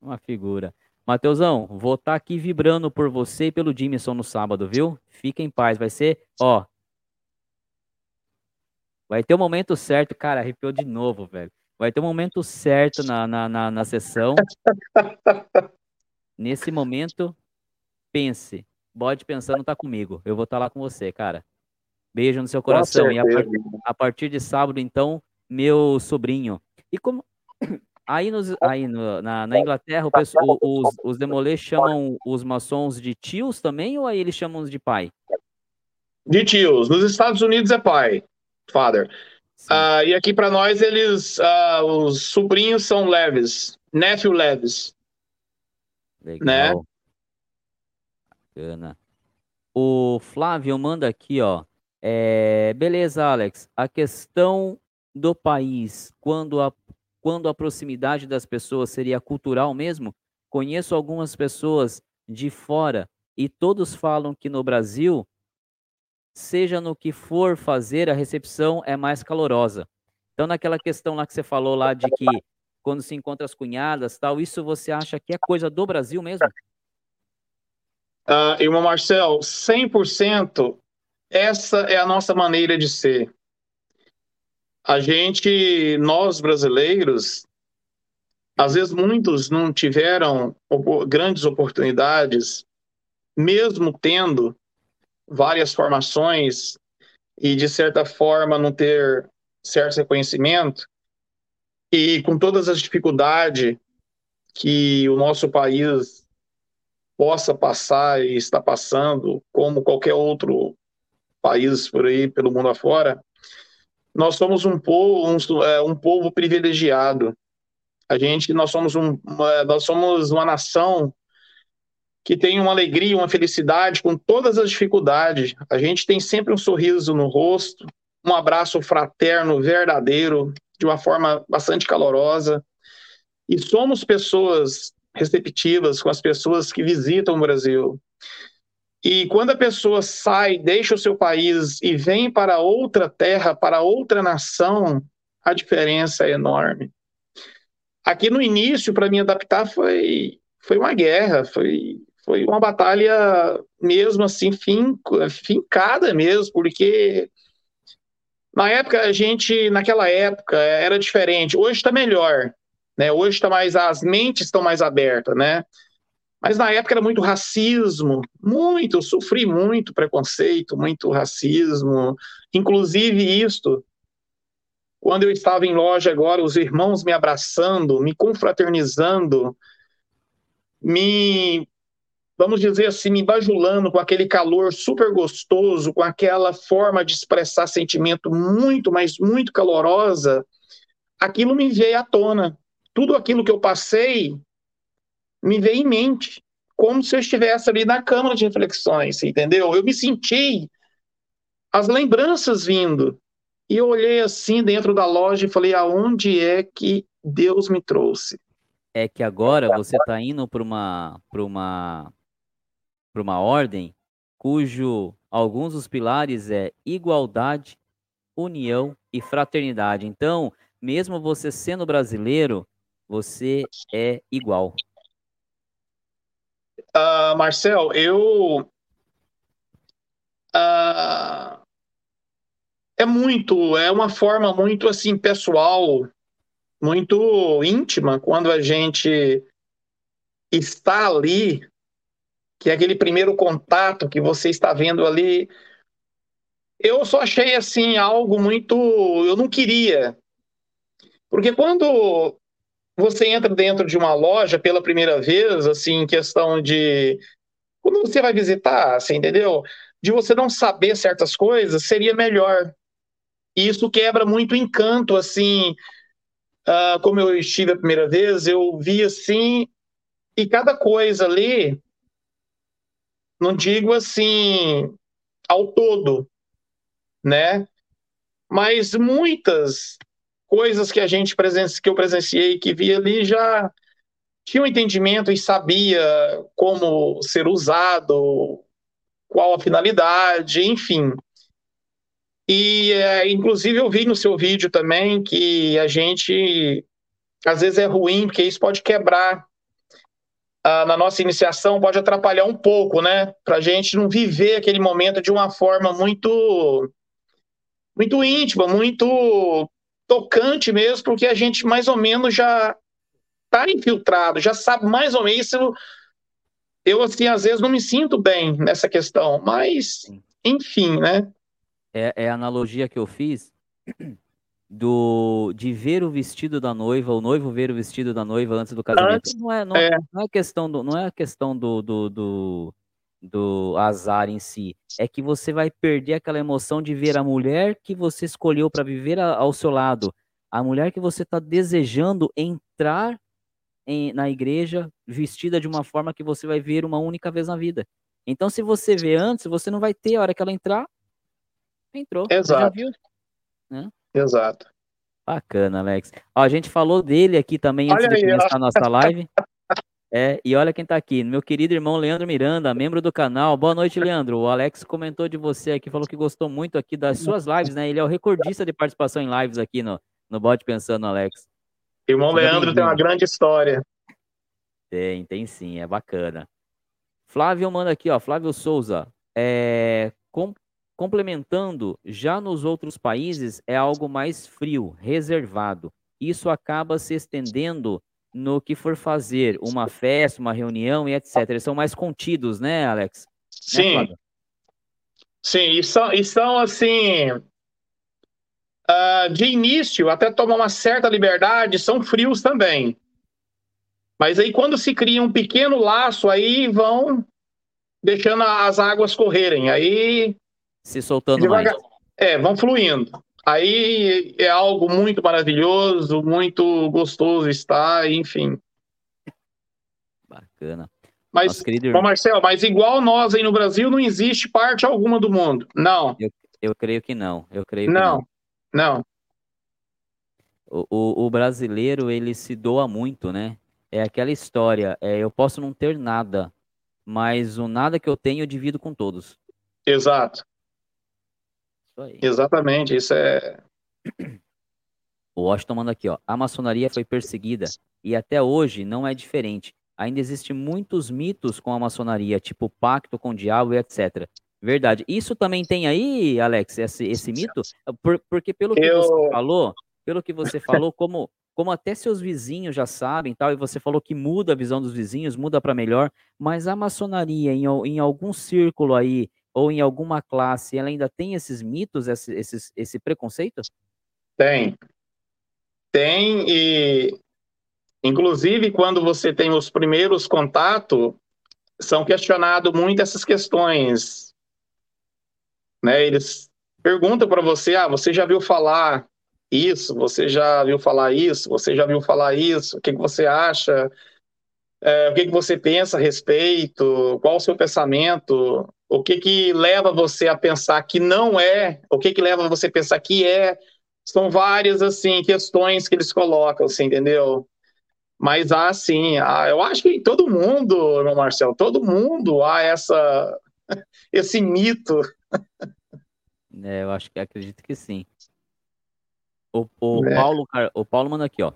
Uma figura. Mateusão, vou estar tá aqui vibrando por você e pelo Jimson no sábado, viu? Fica em paz, vai ser, ó. Vai ter o um momento certo, cara, arrepiou de novo, velho. Vai ter um momento certo na, na, na, na sessão. Nesse momento, pense. Bode pensando tá comigo. Eu vou estar tá lá com você, cara. Beijo no seu coração. E a, a partir de sábado, então, meu sobrinho. E como Aí, nos, aí no, na, na, Inglaterra, pessoal, os, os demolês chamam os maçons de tios também, ou aí eles chamam de pai?
De tios. Nos Estados Unidos é pai, father. Uh, e aqui para nós, eles, uh, os sobrinhos são leves, nephew leves.
Legal. Né? Bacana. O Flávio manda aqui, ó. É, beleza, Alex. A questão do país, quando a quando a proximidade das pessoas seria cultural mesmo, conheço algumas pessoas de fora e todos falam que no Brasil, seja no que for fazer, a recepção é mais calorosa. Então, naquela questão lá que você falou lá de que quando se encontra as cunhadas, tal, isso você acha que é coisa do Brasil mesmo?
Uh, irmão Marcel, 100% essa é a nossa maneira de ser a gente, nós brasileiros, às vezes muitos não tiveram grandes oportunidades, mesmo tendo várias formações e de certa forma não ter certo reconhecimento e com todas as dificuldades que o nosso país possa passar e está passando, como qualquer outro país por aí, pelo mundo afora, nós somos um povo, um, é, um povo privilegiado. A gente, nós somos um, nós somos uma nação que tem uma alegria, uma felicidade com todas as dificuldades. A gente tem sempre um sorriso no rosto, um abraço fraterno, verdadeiro, de uma forma bastante calorosa. E somos pessoas receptivas com as pessoas que visitam o Brasil. E quando a pessoa sai, deixa o seu país e vem para outra terra, para outra nação, a diferença é enorme. Aqui no início, para me adaptar, foi, foi uma guerra, foi, foi uma batalha mesmo assim, fin, fincada mesmo, porque na época a gente, naquela época, era diferente. Hoje está melhor, né? Hoje está mais, as mentes estão mais abertas, né? Mas na época era muito racismo, muito, sofri muito preconceito, muito racismo, inclusive isto. Quando eu estava em loja agora, os irmãos me abraçando, me confraternizando, me, vamos dizer assim, me bajulando com aquele calor super gostoso, com aquela forma de expressar sentimento muito, mas muito calorosa, aquilo me veio à tona. Tudo aquilo que eu passei me veio em mente, como se eu estivesse ali na câmara de reflexões, entendeu? Eu me senti as lembranças vindo. E eu olhei assim dentro da loja e falei: aonde é que Deus me trouxe?
É que agora você está indo para uma, uma, uma ordem cujo alguns dos pilares é igualdade, união e fraternidade. Então, mesmo você sendo brasileiro, você é igual.
Uh, Marcel, eu. Uh, é muito, é uma forma muito assim pessoal, muito íntima quando a gente está ali, que é aquele primeiro contato que você está vendo ali. Eu só achei assim algo muito, eu não queria, porque quando você entra dentro de uma loja pela primeira vez, assim, em questão de. Quando você vai visitar, assim, entendeu? De você não saber certas coisas, seria melhor. E isso quebra muito o encanto, assim. Uh, como eu estive a primeira vez, eu vi assim, e cada coisa ali, não digo assim, ao todo, né? Mas muitas coisas que a gente presenci, que eu presenciei, que vi ali, já tinha um entendimento e sabia como ser usado, qual a finalidade, enfim. E, é, inclusive, eu vi no seu vídeo também que a gente, às vezes, é ruim, porque isso pode quebrar. Ah, na nossa iniciação, pode atrapalhar um pouco, né? Para a gente não viver aquele momento de uma forma muito muito íntima, muito tocante mesmo, porque a gente mais ou menos já está infiltrado, já sabe mais ou menos. Eu, eu, assim, às vezes não me sinto bem nessa questão, mas, enfim, né?
É, é a analogia que eu fiz do de ver o vestido da noiva, o noivo ver o vestido da noiva antes do casamento. Antes, não, é, não, é. não é questão do, não é questão do, do, do do azar em si. É que você vai perder aquela emoção de ver a mulher que você escolheu para viver ao seu lado, a mulher que você está desejando entrar em, na igreja vestida de uma forma que você vai ver uma única vez na vida. Então, se você vê antes, você não vai ter a hora que ela entrar, entrou.
Exato. Né? Exato.
Bacana, Alex. Ó, a gente falou dele aqui também antes Olha de aí, começar a nossa live. É, e olha quem está aqui, meu querido irmão Leandro Miranda, membro do canal. Boa noite, Leandro. O Alex comentou de você aqui, falou que gostou muito aqui das suas lives, né? Ele é o recordista de participação em lives aqui no, no Bode Pensando, Alex.
Irmão Leandro tem uma grande história.
Tem, tem sim, é bacana. Flávio manda aqui, ó, Flávio Souza. É, com, complementando, já nos outros países é algo mais frio, reservado. Isso acaba se estendendo no que for fazer uma festa, uma reunião e etc. Eles são mais contidos, né, Alex?
Sim. Né, Sim, e são, e são assim. Uh, de início, até tomam uma certa liberdade, são frios também. Mas aí, quando se cria um pequeno laço, aí vão deixando as águas correrem. Aí.
Se soltando devagar, mais.
É, vão fluindo. Aí é algo muito maravilhoso, muito gostoso estar, enfim.
Bacana.
Mas, querido... Marcelo, mas igual nós aí no Brasil, não existe parte alguma do mundo. Não.
Eu, eu creio que não. Eu creio
não. que não. Não.
O, o, o, brasileiro, ele se doa muito, né? É aquela história, é, eu posso não ter nada, mas o nada que eu tenho eu divido com todos.
Exato. Isso Exatamente, isso é...
O Washington manda aqui, ó. A maçonaria foi perseguida e até hoje não é diferente. Ainda existem muitos mitos com a maçonaria, tipo pacto com o diabo e etc. Verdade. Isso também tem aí, Alex, esse, esse mito? Por, porque pelo que eu... você falou, pelo que você falou, como como até seus vizinhos já sabem, tal, e você falou que muda a visão dos vizinhos, muda para melhor, mas a maçonaria em, em, algum círculo aí ou em alguma classe, ela ainda tem esses mitos, esse, esse, esse preconceito?
Tem. Tem e inclusive quando você tem os primeiros contatos, são questionados muito essas questões, né? Eles perguntam para você, ah, você já viu falar isso, você já viu falar isso, você já viu falar isso, o que, que você acha, é, o que, que você pensa a respeito, qual o seu pensamento, o que, que leva você a pensar que não é, o que, que leva você a pensar que é, são várias, assim, questões que eles colocam, assim, entendeu? Mas há, sim, há, eu acho que em todo mundo, meu Marcelo, todo mundo há essa, esse mito.
É, eu acho que acredito que sim. O, o, é. Paulo, o Paulo manda aqui, ó.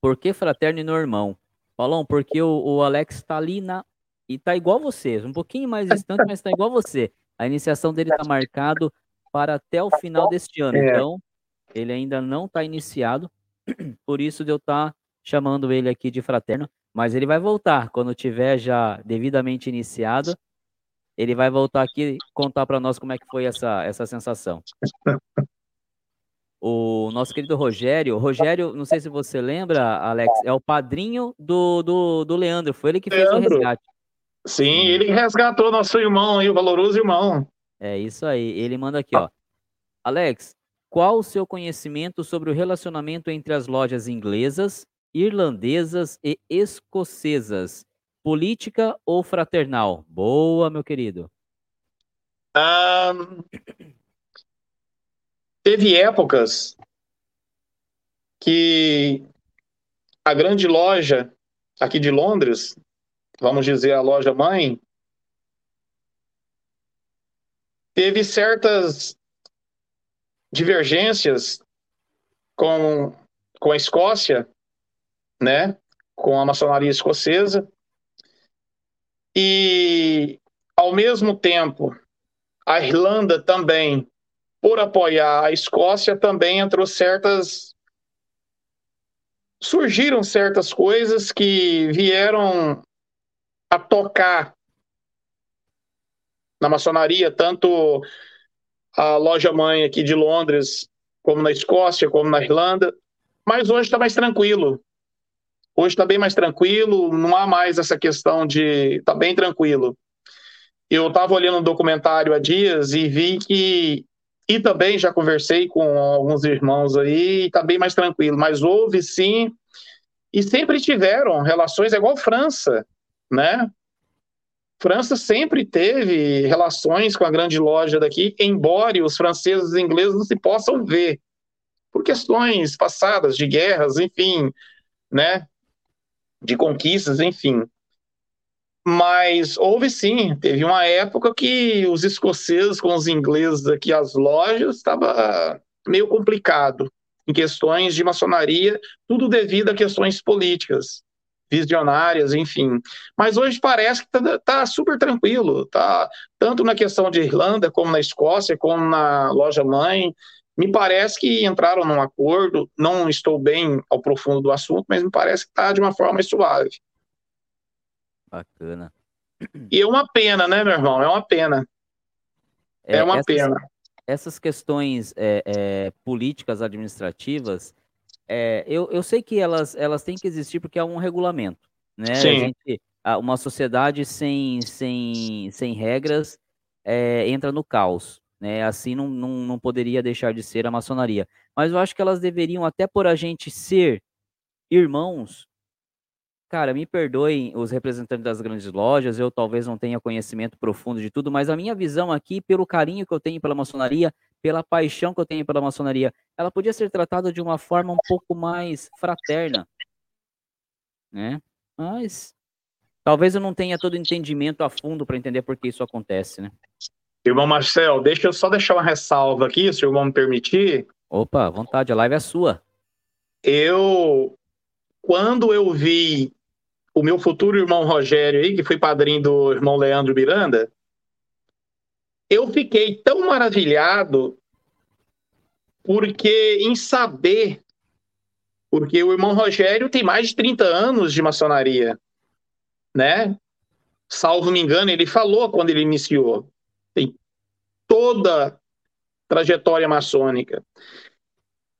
Por que fraterno e não irmão? Paulão, porque o, o Alex tá ali na. E tá igual você, um pouquinho mais distante, mas tá igual você. A iniciação dele tá marcado para até o final deste ano. É. Então, ele ainda não tá iniciado. Por isso de eu estar tá chamando ele aqui de fraterno. Mas ele vai voltar quando tiver já devidamente iniciado. Ele vai voltar aqui contar para nós como é que foi essa, essa sensação o nosso querido Rogério. Rogério, não sei se você lembra, Alex, é o padrinho do, do, do Leandro. Foi ele que fez Leandro. o resgate.
Sim, ele resgatou nosso irmão aí, o valoroso irmão.
É isso aí. Ele manda aqui, ó. Alex, qual o seu conhecimento sobre o relacionamento entre as lojas inglesas, irlandesas e escocesas? Política ou fraternal? Boa, meu querido.
Um, Teve épocas que a grande loja aqui de Londres, vamos dizer a loja mãe, teve certas divergências com, com a Escócia, né, com a maçonaria escocesa, e ao mesmo tempo a Irlanda também por apoiar a Escócia, também entrou certas. Surgiram certas coisas que vieram a tocar na maçonaria, tanto a loja mãe aqui de Londres, como na Escócia, como na Irlanda. Mas hoje está mais tranquilo. Hoje está bem mais tranquilo, não há mais essa questão de. Está bem tranquilo. Eu estava olhando um documentário há dias e vi que e também já conversei com alguns irmãos aí, está bem mais tranquilo. Mas houve sim, e sempre tiveram relações, é igual França, né? França sempre teve relações com a grande loja daqui, embora os franceses e ingleses não se possam ver, por questões passadas, de guerras, enfim, né? De conquistas, enfim. Mas houve sim, teve uma época que os escoceses com os ingleses aqui, as lojas, estava meio complicado em questões de maçonaria, tudo devido a questões políticas, visionárias, enfim. Mas hoje parece que está tá super tranquilo, tá tanto na questão de Irlanda, como na Escócia, como na loja mãe. Me parece que entraram num acordo, não estou bem ao profundo do assunto, mas me parece que está de uma forma suave.
Bacana.
E é uma pena, né, meu irmão? É uma pena. É, é uma
essa,
pena.
essas questões é, é, políticas administrativas, é, eu, eu sei que elas, elas têm que existir porque é um regulamento, né?
Sim.
Gente, uma sociedade sem, sem, sem regras é, entra no caos, né? Assim não, não, não poderia deixar de ser a maçonaria. Mas eu acho que elas deveriam, até por a gente ser irmãos, Cara, me perdoem os representantes das grandes lojas, eu talvez não tenha conhecimento profundo de tudo, mas a minha visão aqui, pelo carinho que eu tenho pela maçonaria, pela paixão que eu tenho pela maçonaria, ela podia ser tratada de uma forma um pouco mais fraterna, né? Mas talvez eu não tenha todo o entendimento a fundo para entender por que isso acontece, né?
Irmão Marcel, deixa eu só deixar uma ressalva aqui, se o irmão me permitir.
Opa, vontade, a live é sua.
Eu, quando eu vi o meu futuro irmão Rogério aí, que foi padrinho do irmão Leandro Miranda, eu fiquei tão maravilhado porque em saber, porque o irmão Rogério tem mais de 30 anos de maçonaria, né? Salvo me engano, ele falou quando ele iniciou. Tem toda trajetória maçônica.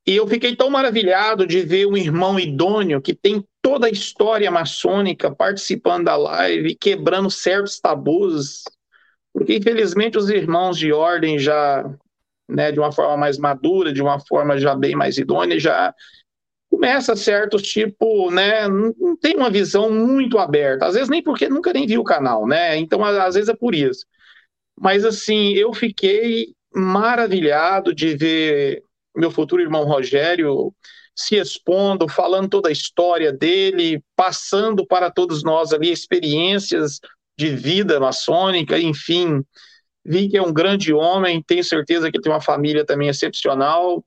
E eu fiquei tão maravilhado de ver um irmão idôneo que tem toda a história maçônica participando da live, quebrando certos tabus, porque infelizmente os irmãos de ordem já, né, de uma forma mais madura, de uma forma já bem mais idônea, já começa certos tipo, né, não tem uma visão muito aberta, às vezes nem porque nunca nem viu o canal, né? Então às vezes é por isso. Mas assim, eu fiquei maravilhado de ver meu futuro irmão Rogério se expondo, falando toda a história dele, passando para todos nós ali experiências de vida maçônica, enfim. Vi que é um grande homem, tenho certeza que tem uma família também excepcional.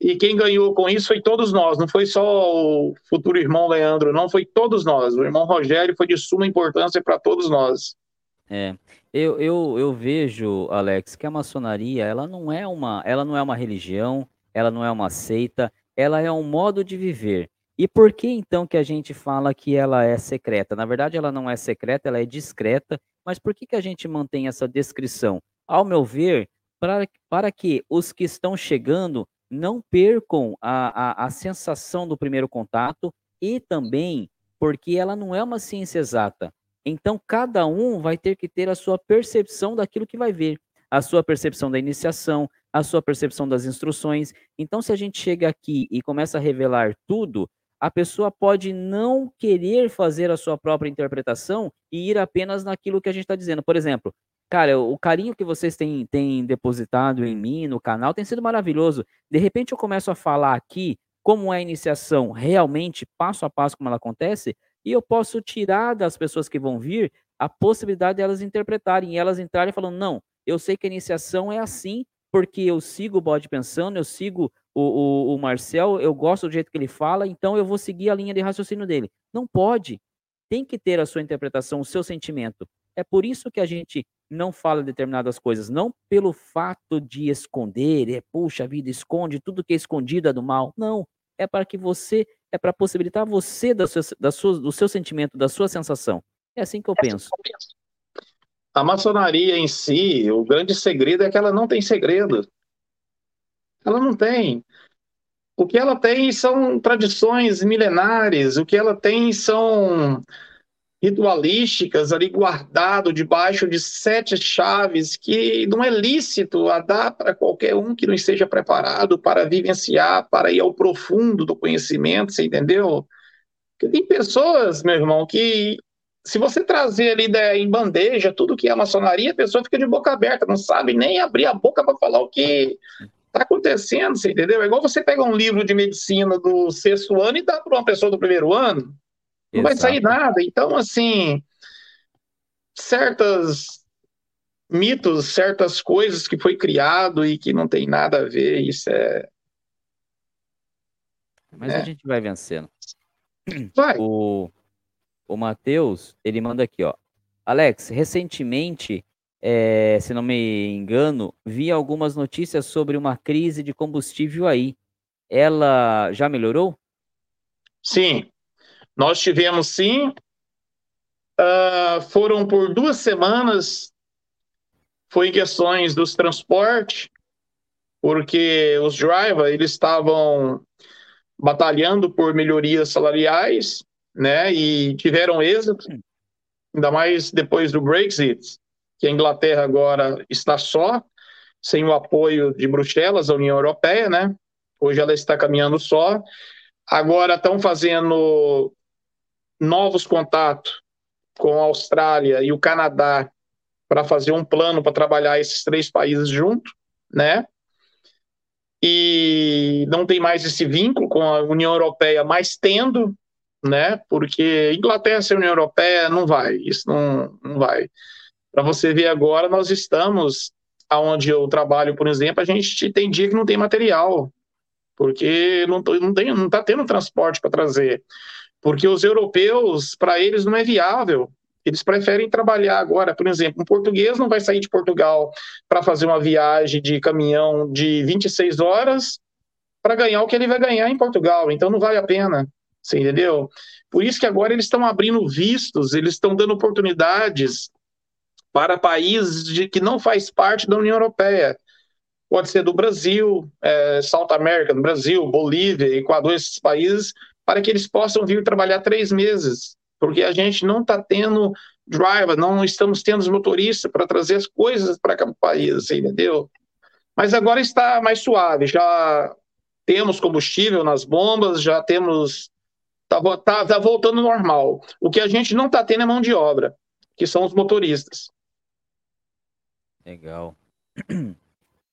E quem ganhou com isso foi todos nós, não foi só o futuro irmão Leandro, não, foi todos nós. O irmão Rogério foi de suma importância para todos nós.
É, eu, eu, eu vejo, Alex, que a maçonaria ela não é uma, ela não é uma religião, ela não é uma seita, ela é um modo de viver. E por que então que a gente fala que ela é secreta? Na verdade, ela não é secreta, ela é discreta, mas por que, que a gente mantém essa descrição? Ao meu ver, para, para que os que estão chegando não percam a, a, a sensação do primeiro contato e também porque ela não é uma ciência exata. Então, cada um vai ter que ter a sua percepção daquilo que vai ver, a sua percepção da iniciação, a sua percepção das instruções. Então, se a gente chega aqui e começa a revelar tudo, a pessoa pode não querer fazer a sua própria interpretação e ir apenas naquilo que a gente está dizendo. Por exemplo, cara, o carinho que vocês têm, têm depositado em mim, no canal, tem sido maravilhoso. De repente eu começo a falar aqui como é a iniciação realmente, passo a passo, como ela acontece, e eu posso tirar das pessoas que vão vir a possibilidade de elas interpretarem, e elas entrarem falando, não, eu sei que a iniciação é assim, porque eu sigo o bode pensando, eu sigo o, o, o, Marcel, eu gosto do jeito que ele fala, então eu vou seguir a linha de raciocínio dele. Não pode. Tem que ter a sua interpretação, o seu sentimento. É por isso que a gente não fala determinadas coisas, não pelo fato de esconder, é puxa vida, esconde tudo que é escondido é do mal. Não. É para que você, é para possibilitar você da sua, da sua, do seu sentimento, da sua sensação. É assim que eu penso.
A maçonaria em si, o grande segredo é que ela não tem segredo. Ela não tem. O que ela tem são tradições milenares, o que ela tem são ritualísticas ali guardado debaixo de sete chaves que não é lícito a dar para qualquer um que não esteja preparado para vivenciar, para ir ao profundo do conhecimento, você entendeu? Porque tem pessoas, meu irmão, que se você trazer ali em bandeja tudo que é maçonaria, a pessoa fica de boca aberta, não sabe nem abrir a boca para falar o que está acontecendo, você entendeu? É igual você pegar um livro de medicina do sexto ano e dar para uma pessoa do primeiro ano, não Exato. vai sair nada. Então, assim, certas mitos, certas coisas que foi criado e que não tem nada a ver, isso é.
Mas é. a gente vai vencendo.
Vai.
O, o Matheus, ele manda aqui, ó. Alex, recentemente, é, se não me engano, vi algumas notícias sobre uma crise de combustível aí. Ela já melhorou?
Sim, nós tivemos sim. Uh, foram por duas semanas, foi questões dos transportes, porque os drivers eles estavam batalhando por melhorias salariais, né, e tiveram êxito, ainda mais depois do Brexit, que a Inglaterra agora está só, sem o apoio de Bruxelas, a União Europeia, né? Hoje ela está caminhando só. Agora estão fazendo novos contatos com a Austrália e o Canadá para fazer um plano para trabalhar esses três países juntos, né? E não tem mais esse vínculo com a União Europeia, mas tendo, né? Porque Inglaterra sem União Europeia não vai, isso não, não vai. Para você ver agora, nós estamos aonde eu trabalho, por exemplo, a gente tem dia que não tem material, porque não, não, tem, não tá tendo transporte para trazer. Porque os europeus, para eles, não é viável. Eles preferem trabalhar agora, por exemplo, um português não vai sair de Portugal para fazer uma viagem de caminhão de 26 horas para ganhar o que ele vai ganhar em Portugal. Então não vale a pena. Você entendeu? Por isso que agora eles estão abrindo vistos, eles estão dando oportunidades para países de, que não faz parte da União Europeia. Pode ser do Brasil, é, South America, do Brasil, Bolívia, Equador, esses países, para que eles possam vir trabalhar três meses, porque a gente não está tendo driver, não estamos tendo motorista para trazer as coisas para cada país, entendeu? Mas agora está mais suave, já temos combustível nas bombas, já temos. Está tá, tá voltando normal. O que a gente não está tendo é mão de obra, que são os motoristas.
Legal.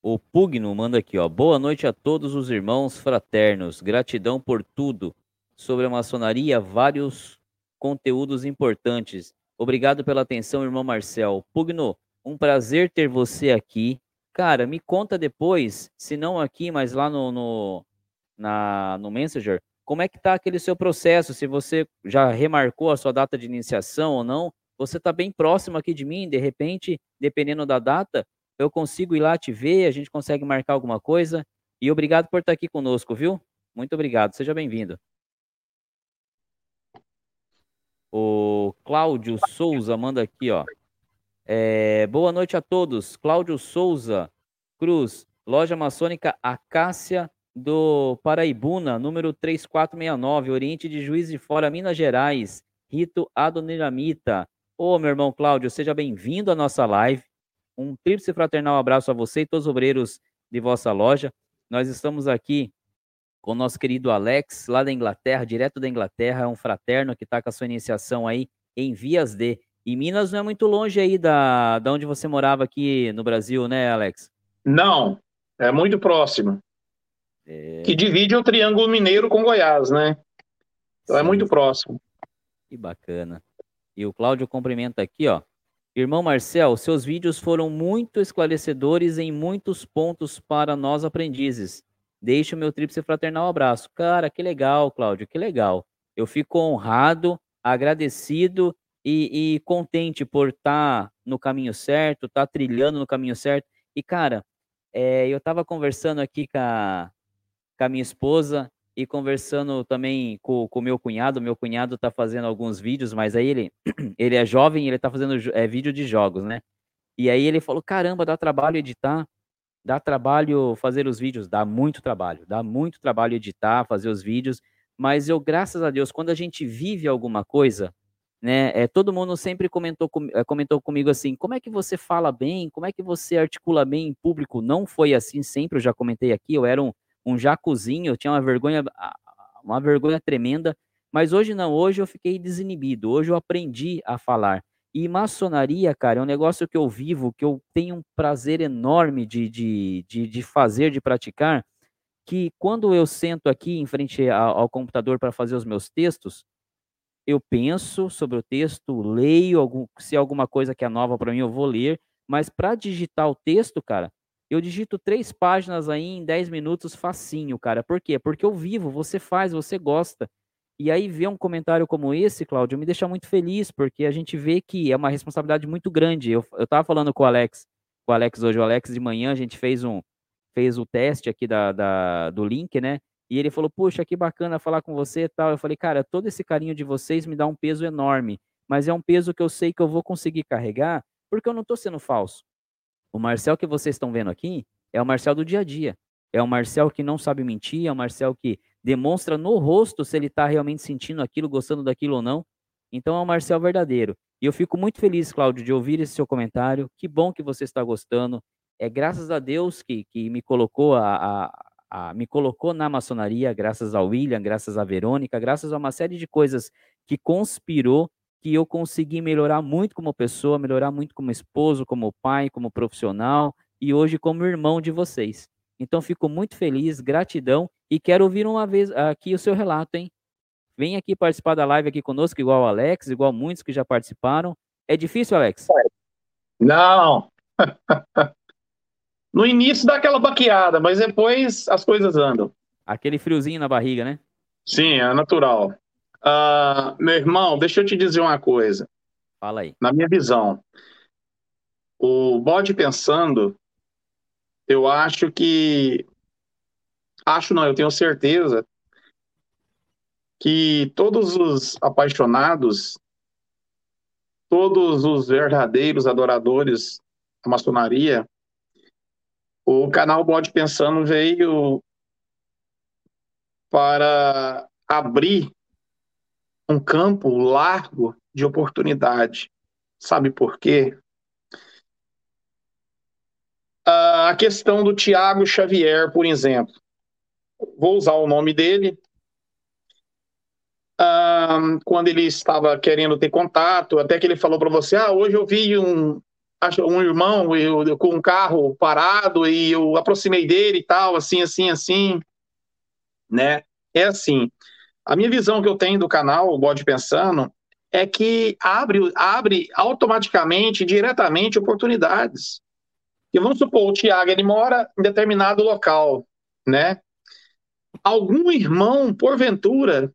O Pugno manda aqui, ó. Boa noite a todos os irmãos fraternos. Gratidão por tudo. Sobre a maçonaria, vários conteúdos importantes. Obrigado pela atenção, irmão Marcel. Pugno, um prazer ter você aqui. Cara, me conta depois, se não aqui, mas lá no, no, na, no Messenger, como é que tá aquele seu processo, se você já remarcou a sua data de iniciação ou não, você está bem próximo aqui de mim, de repente, dependendo da data, eu consigo ir lá te ver, a gente consegue marcar alguma coisa. E obrigado por estar aqui conosco, viu? Muito obrigado, seja bem-vindo. O Cláudio Souza manda aqui, ó. É, boa noite a todos. Cláudio Souza Cruz, loja maçônica Acácia do Paraibuna, número 3469, Oriente de Juiz de Fora, Minas Gerais. Rito Adoniramita. Ô, meu irmão Cláudio, seja bem-vindo à nossa live. Um tríplice fraternal abraço a você e todos os obreiros de vossa loja. Nós estamos aqui com o nosso querido Alex, lá da Inglaterra, direto da Inglaterra, é um fraterno que está com a sua iniciação aí em Vias de. E Minas não é muito longe aí da, da onde você morava aqui no Brasil, né, Alex?
Não, é muito próximo. É... Que divide o Triângulo Mineiro com Goiás, né? Então é Sim. é muito próximo.
Que bacana. E o Cláudio cumprimenta aqui, ó. Irmão Marcel, seus vídeos foram muito esclarecedores em muitos pontos para nós aprendizes. Deixe o meu tríplice fraternal abraço. Cara, que legal, Cláudio, que legal. Eu fico honrado, agradecido e, e contente por estar tá no caminho certo, estar tá trilhando no caminho certo. E, cara, é, eu estava conversando aqui com a, com a minha esposa e conversando também com o meu cunhado. Meu cunhado está fazendo alguns vídeos, mas aí ele, ele é jovem ele está fazendo é, vídeo de jogos, né? E aí ele falou: caramba, dá trabalho editar, dá trabalho fazer os vídeos, dá muito trabalho, dá muito trabalho editar, fazer os vídeos. Mas eu, graças a Deus, quando a gente vive alguma coisa, né? É, todo mundo sempre comentou, com, é, comentou comigo assim: como é que você fala bem? Como é que você articula bem em público? Não foi assim sempre, eu já comentei aqui, eu era um um jacuzinho, eu tinha uma vergonha, uma vergonha tremenda, mas hoje não, hoje eu fiquei desinibido, hoje eu aprendi a falar. E maçonaria, cara, é um negócio que eu vivo, que eu tenho um prazer enorme de, de, de, de fazer, de praticar, que quando eu sento aqui em frente ao, ao computador para fazer os meus textos, eu penso sobre o texto, leio, algum, se é alguma coisa que é nova para mim, eu vou ler, mas para digitar o texto, cara, eu digito três páginas aí em 10 minutos facinho, cara. Por quê? Porque eu vivo, você faz, você gosta. E aí ver um comentário como esse, Cláudio, me deixa muito feliz, porque a gente vê que é uma responsabilidade muito grande. Eu, eu tava falando com o Alex, com o Alex hoje, o Alex de manhã, a gente fez um fez o teste aqui da, da do link, né? E ele falou, puxa, que bacana falar com você e tal. Eu falei, cara, todo esse carinho de vocês me dá um peso enorme, mas é um peso que eu sei que eu vou conseguir carregar, porque eu não tô sendo falso. O Marcel que vocês estão vendo aqui é o Marcel do dia a dia. É o Marcel que não sabe mentir, é o Marcel que demonstra no rosto se ele está realmente sentindo aquilo, gostando daquilo ou não. Então é o Marcel verdadeiro. E eu fico muito feliz, Cláudio, de ouvir esse seu comentário. Que bom que você está gostando. É graças a Deus que, que me colocou a, a, a, me colocou na maçonaria, graças ao William, graças à Verônica, graças a uma série de coisas que conspirou que eu consegui melhorar muito como pessoa, melhorar muito como esposo, como pai, como profissional e hoje como irmão de vocês. Então fico muito feliz, gratidão e quero ouvir uma vez aqui o seu relato, hein? Vem aqui participar da live aqui conosco, igual o Alex, igual muitos que já participaram. É difícil, Alex?
Não. no início dá aquela baqueada, mas depois as coisas andam.
Aquele friozinho na barriga, né?
Sim, é natural. Uh, meu irmão, deixa eu te dizer uma coisa.
Fala aí.
Na minha visão, o bode pensando eu acho que. Acho não, eu tenho certeza que todos os apaixonados, todos os verdadeiros adoradores da maçonaria, o canal Bode Pensando veio para abrir um campo largo de oportunidade. Sabe por quê? a questão do Tiago Xavier, por exemplo. Vou usar o nome dele. quando ele estava querendo ter contato, até que ele falou para você: Ah, hoje eu vi um, um irmão eu, com um carro parado e eu aproximei dele e tal, assim, assim, assim. Né? É assim. A minha visão que eu tenho do canal, o Bode Pensando, é que abre, abre automaticamente, diretamente, oportunidades. E vamos supor, o Tiago, ele mora em determinado local, né? Algum irmão, porventura,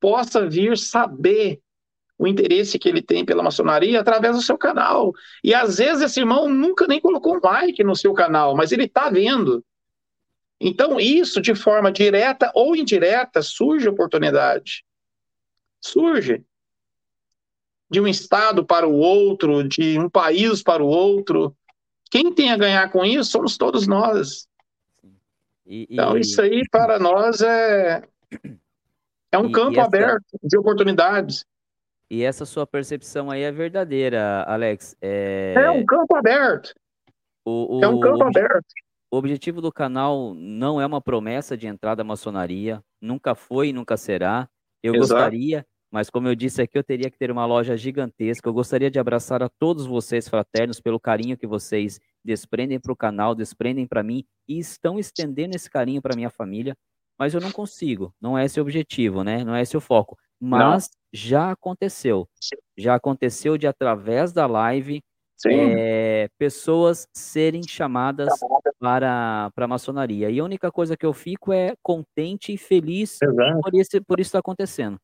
possa vir saber o interesse que ele tem pela maçonaria através do seu canal. E às vezes esse irmão nunca nem colocou um like no seu canal, mas ele está vendo. Então, isso, de forma direta ou indireta, surge oportunidade. Surge. De um estado para o outro, de um país para o outro. Quem tem a ganhar com isso somos todos nós. E, então, e... isso aí para nós é, é um e, campo essa... aberto de oportunidades.
E essa sua percepção aí é verdadeira, Alex.
É, é um campo aberto.
O, o... É um campo aberto. O objetivo do canal não é uma promessa de entrada da maçonaria, nunca foi e nunca será. Eu Exato. gostaria, mas como eu disse aqui, eu teria que ter uma loja gigantesca. Eu gostaria de abraçar a todos vocês fraternos pelo carinho que vocês desprendem para o canal, desprendem para mim e estão estendendo esse carinho para minha família. Mas eu não consigo, não é esse o objetivo, né? Não é esse o foco. Mas não. já aconteceu. Já aconteceu de através da live é, pessoas serem chamadas para, para a maçonaria. E a única coisa que eu fico é contente e feliz por, esse, por isso estar tá acontecendo.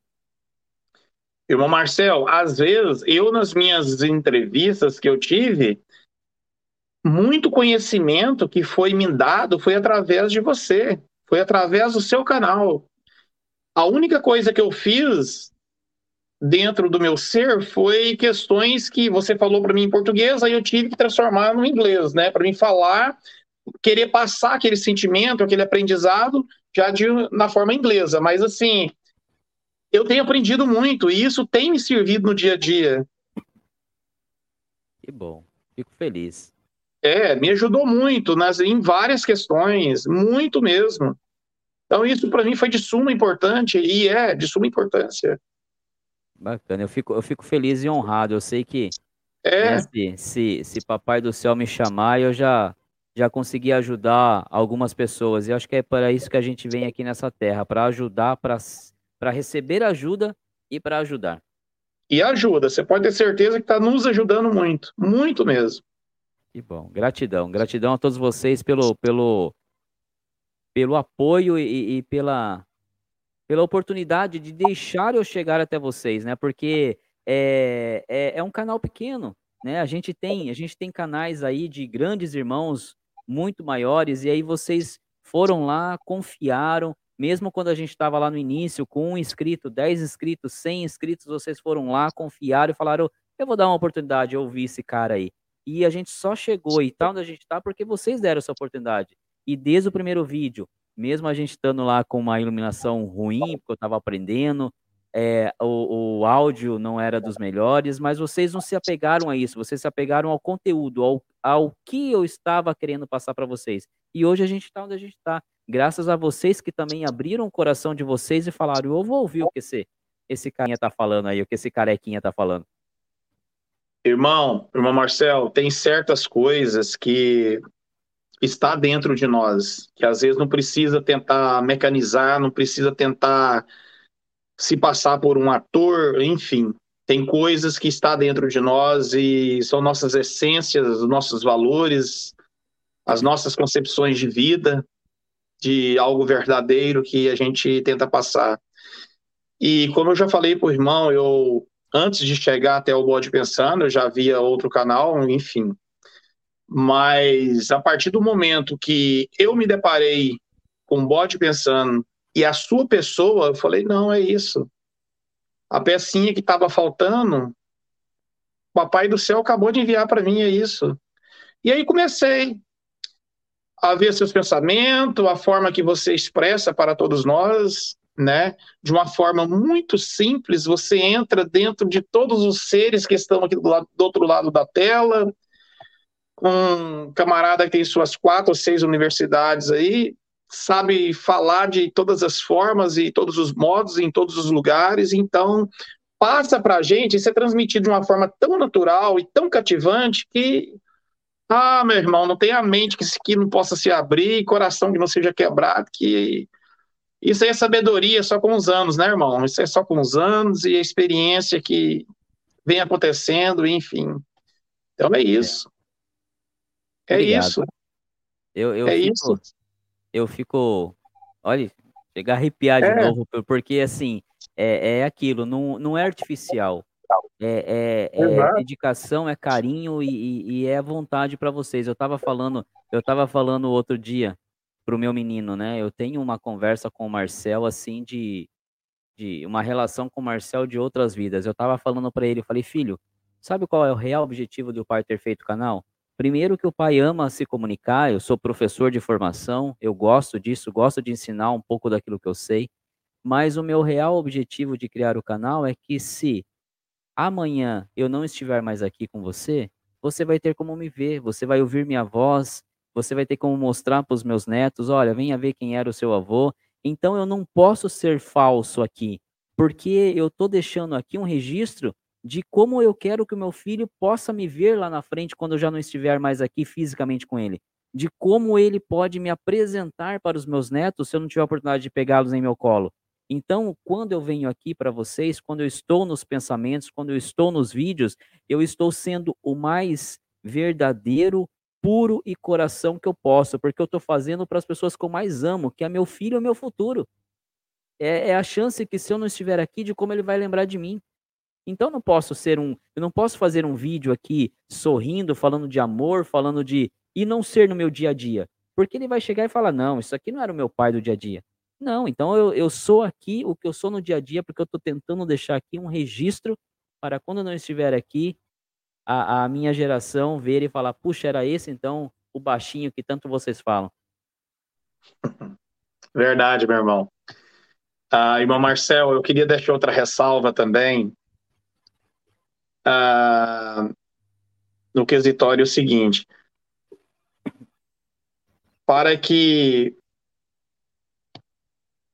Irmão Marcel, às vezes, eu nas minhas entrevistas que eu tive, muito conhecimento que foi me dado foi através de você, foi através do seu canal. A única coisa que eu fiz dentro do meu ser foi questões que você falou para mim em português, aí eu tive que transformar no inglês, né, para mim falar, querer passar aquele sentimento, aquele aprendizado já de, na forma inglesa, mas assim, eu tenho aprendido muito e isso tem me servido no dia a dia.
Que bom, fico feliz.
É, me ajudou muito nas, em várias questões, muito mesmo. Então isso para mim foi de suma importância e é de suma importância.
Bacana, eu fico, eu fico feliz e honrado. Eu sei que é. né, se, se, se Papai do Céu me chamar, eu já já consegui ajudar algumas pessoas. E acho que é para isso que a gente vem aqui nessa terra, para ajudar, para para receber ajuda e para ajudar.
E ajuda, você pode ter certeza que está nos ajudando muito, muito mesmo.
Que bom, gratidão, gratidão a todos vocês pelo, pelo, pelo apoio e, e pela, pela oportunidade de deixar eu chegar até vocês, né? Porque é, é, é, um canal pequeno, né? A gente tem a gente tem canais aí de grandes irmãos muito maiores e aí vocês foram lá, confiaram, mesmo quando a gente estava lá no início, com um inscrito, 10 inscritos, 100 inscritos, vocês foram lá, confiaram e falaram: eu vou dar uma oportunidade, eu ouvi esse cara aí. E a gente só chegou e tal onde a gente está porque vocês deram essa oportunidade. E desde o primeiro vídeo, mesmo a gente estando lá com uma iluminação ruim, porque eu estava aprendendo, é, o, o, áudio não era dos melhores, mas vocês não se apegaram a isso, vocês se apegaram ao conteúdo, ao, ao que eu estava querendo passar para vocês. E hoje a gente está onde a gente está, graças a vocês que também abriram o coração de vocês e falaram: eu vou ouvir o que esse, esse carinha está falando aí, o que esse carequinha está falando.
Irmão, irmão Marcel, tem certas coisas que está dentro de nós, que às vezes não precisa tentar mecanizar, não precisa tentar se passar por um ator, enfim, tem coisas que está dentro de nós e são nossas essências, os nossos valores, as nossas concepções de vida, de algo verdadeiro que a gente tenta passar. E como eu já falei para o irmão, eu antes de chegar até o Bode Pensando, eu já via outro canal, enfim. Mas a partir do momento que eu me deparei com o Bode Pensando e a sua pessoa, eu falei, não, é isso. A pecinha que estava faltando, o Papai do Céu acabou de enviar para mim, é isso. E aí comecei a ver seus pensamentos, a forma que você expressa para todos nós, né? De uma forma muito simples, você entra dentro de todos os seres que estão aqui do, lado, do outro lado da tela, um camarada que tem suas quatro ou seis universidades aí, sabe falar de todas as formas e todos os modos em todos os lugares, então passa para a gente, isso é transmitido de uma forma tão natural e tão cativante que, ah, meu irmão, não tem a mente que, que não possa se abrir, coração que não seja quebrado, que isso aí é sabedoria só com os anos, né, irmão? Isso é só com os anos e a experiência que vem acontecendo, enfim. Então é isso. É isso.
Eu, eu é fico, isso eu fico, olha, chegar a arrepiar de é. novo, porque assim, é, é aquilo, não, não é artificial. É, é, é dedicação, é carinho e, e é vontade para vocês. Eu estava falando, eu tava falando outro dia pro meu menino, né? Eu tenho uma conversa com o Marcel assim de, de uma relação com o Marcel de outras vidas. Eu estava falando para ele, eu falei, filho, sabe qual é o real objetivo do pai ter feito o canal? Primeiro que o pai ama se comunicar, eu sou professor de formação, eu gosto disso, gosto de ensinar um pouco daquilo que eu sei, mas o meu real objetivo de criar o canal é que se amanhã eu não estiver mais aqui com você, você vai ter como me ver, você vai ouvir minha voz, você vai ter como mostrar para os meus netos, olha, venha ver quem era o seu avô. Então eu não posso ser falso aqui, porque eu estou deixando aqui um registro de como eu quero que o meu filho possa me ver lá na frente quando eu já não estiver mais aqui fisicamente com ele. De como ele pode me apresentar para os meus netos se eu não tiver a oportunidade de pegá-los em meu colo. Então, quando eu venho aqui para vocês, quando eu estou nos pensamentos, quando eu estou nos vídeos, eu estou sendo o mais verdadeiro, puro e coração que eu posso, porque eu estou fazendo para as pessoas que eu mais amo, que é meu filho e meu futuro. É, é, a chance que se eu não estiver aqui, de como ele vai lembrar de mim. Então não posso ser um, eu não posso fazer um vídeo aqui sorrindo, falando de amor, falando de e não ser no meu dia a dia, porque ele vai chegar e falar não, isso aqui não era o meu pai do dia a dia. Não, então eu, eu sou aqui o que eu sou no dia a dia, porque eu estou tentando deixar aqui um registro para quando eu não estiver aqui, a, a minha geração ver e falar, puxa, era esse então o baixinho que tanto vocês falam.
Verdade, meu irmão. Ah, irmão Marcel, eu queria deixar outra ressalva também ah, no quesitório seguinte: para que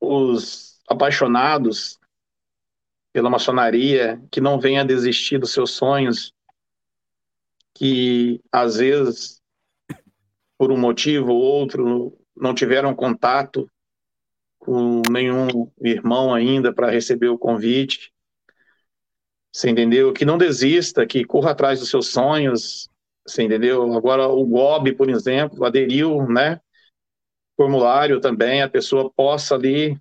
os apaixonados pela maçonaria, que não venham desistir dos seus sonhos, que às vezes, por um motivo ou outro, não tiveram contato com nenhum irmão ainda para receber o convite, você entendeu? Que não desista, que corra atrás dos seus sonhos, você entendeu? Agora o GOB, por exemplo, aderiu, né? Formulário também, a pessoa possa ali,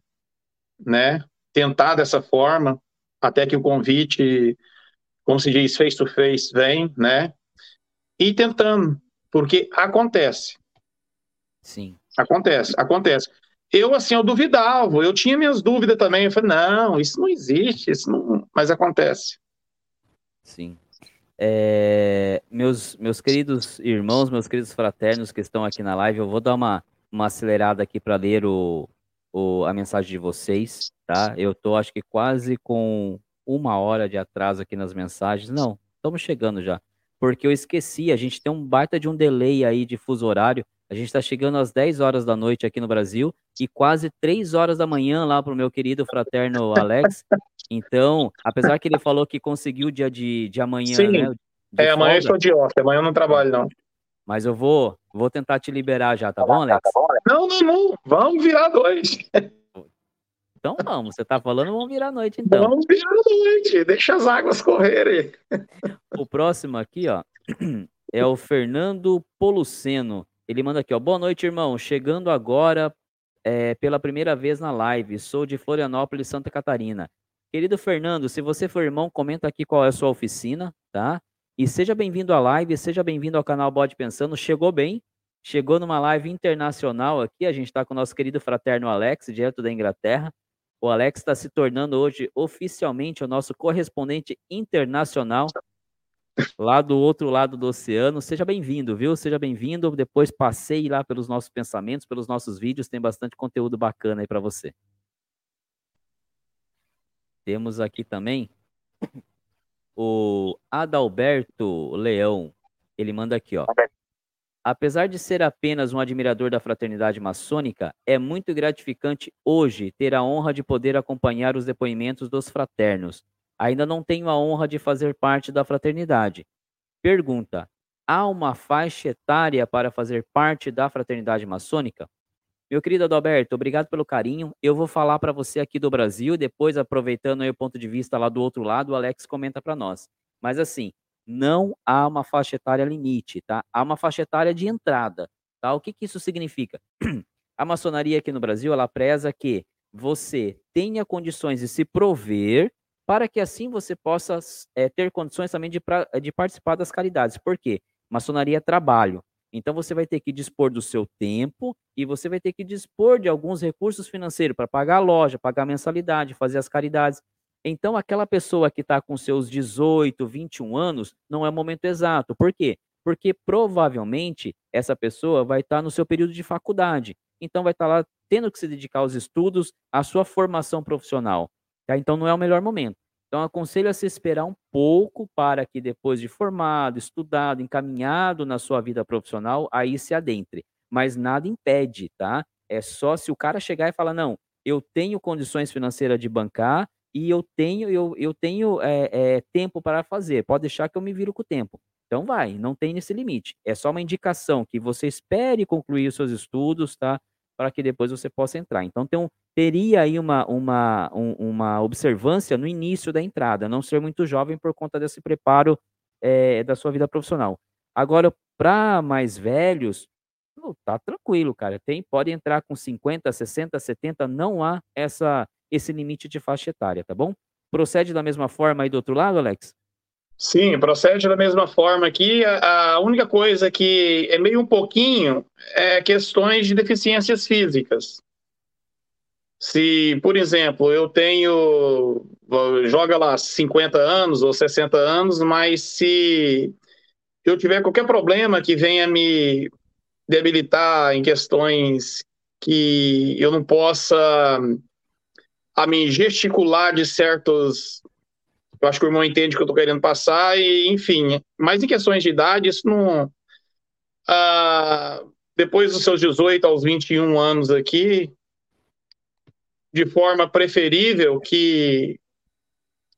né? Tentar dessa forma, até que o convite, como se diz, face to face, vem, né? E tentando, porque acontece.
Sim.
Acontece, acontece. Eu, assim, eu duvidava, eu tinha minhas dúvidas também. Eu falei, não, isso não existe, isso não... mas acontece.
Sim. É, meus, meus queridos irmãos, meus queridos fraternos que estão aqui na live, eu vou dar uma, uma acelerada aqui para ler o, o, a mensagem de vocês, tá? Eu tô, acho que quase com uma hora de atraso aqui nas mensagens. Não, estamos chegando já. Porque eu esqueci, a gente tem um baita de um delay aí de fuso horário. A gente está chegando às 10 horas da noite aqui no Brasil e quase 3 horas da manhã lá para o meu querido fraterno Alex. Então, apesar que ele falou que conseguiu o dia de, de amanhã,
Sim.
né?
é, amanhã eu estou de off, amanhã eu não trabalho, não.
Mas eu vou, vou tentar te liberar já, tá bom, Alex?
Não, não, não. Vamos virar dois.
Então vamos, você tá falando, vamos virar a noite então.
Vamos virar a noite, deixa as águas correrem.
O próximo aqui, ó, é o Fernando Poluceno. Ele manda aqui, ó, boa noite, irmão. Chegando agora é, pela primeira vez na live. Sou de Florianópolis, Santa Catarina. Querido Fernando, se você for irmão, comenta aqui qual é a sua oficina, tá? E seja bem-vindo à live, seja bem-vindo ao canal Bode Pensando. Chegou bem, chegou numa live internacional aqui. A gente está com o nosso querido fraterno Alex, direto da Inglaterra. O Alex está se tornando hoje oficialmente o nosso correspondente internacional lá do outro lado do oceano. Seja bem-vindo, viu? Seja bem-vindo. Depois passei lá pelos nossos pensamentos, pelos nossos vídeos. Tem bastante conteúdo bacana aí para você. Temos aqui também o Adalberto Leão. Ele manda aqui, ó. Apesar de ser apenas um admirador da fraternidade maçônica, é muito gratificante hoje ter a honra de poder acompanhar os depoimentos dos fraternos. Ainda não tenho a honra de fazer parte da fraternidade. Pergunta: há uma faixa etária para fazer parte da fraternidade maçônica? Meu querido Adalberto, obrigado pelo carinho. Eu vou falar para você aqui do Brasil, depois, aproveitando o ponto de vista lá do outro lado, o Alex comenta para nós. Mas assim, não há uma faixa etária limite, tá? Há uma faixa etária de entrada, tá? O que, que isso significa? A maçonaria aqui no Brasil, ela preza que você tenha condições de se prover para que assim você possa é, ter condições também de, pra, de participar das caridades. Por quê? Maçonaria é trabalho. Então você vai ter que dispor do seu tempo e você vai ter que dispor de alguns recursos financeiros para pagar a loja, pagar a mensalidade, fazer as caridades. Então aquela pessoa que está com seus 18, 21 anos não é o momento exato. Por quê? Porque provavelmente essa pessoa vai estar tá no seu período de faculdade. Então vai estar tá lá tendo que se dedicar aos estudos, à sua formação profissional. Tá? Então não é o melhor momento. Então, aconselho a se esperar um pouco para que depois de formado, estudado, encaminhado na sua vida profissional, aí se adentre. Mas nada impede, tá? É só se o cara chegar e falar, não, eu tenho condições financeiras de bancar e eu tenho, eu, eu tenho é, é, tempo para fazer. Pode deixar que eu me viro com o tempo. Então vai, não tem nesse limite. É só uma indicação que você espere concluir os seus estudos, tá? Para que depois você possa entrar. Então um, teria aí uma, uma, um, uma observância no início da entrada, não ser muito jovem por conta desse preparo é, da sua vida profissional. Agora, para mais velhos, tá tranquilo, cara. Tem, pode entrar com 50, 60, 70, não há essa esse limite de faixa etária, tá bom? Procede da mesma forma aí do outro lado, Alex?
Sim, procede da mesma forma aqui. A, única coisa que é meio um pouquinho é questões de deficiências físicas. Se, por exemplo, eu tenho, joga lá 50 anos ou 60 anos, mas se eu tiver qualquer problema que venha me debilitar em questões que eu não possa a me gesticular de certos. Eu acho que o irmão entende o que eu estou querendo passar, e enfim. Mas em questões de idade, isso não. Ah, depois dos seus 18 aos 21 anos aqui, de forma preferível que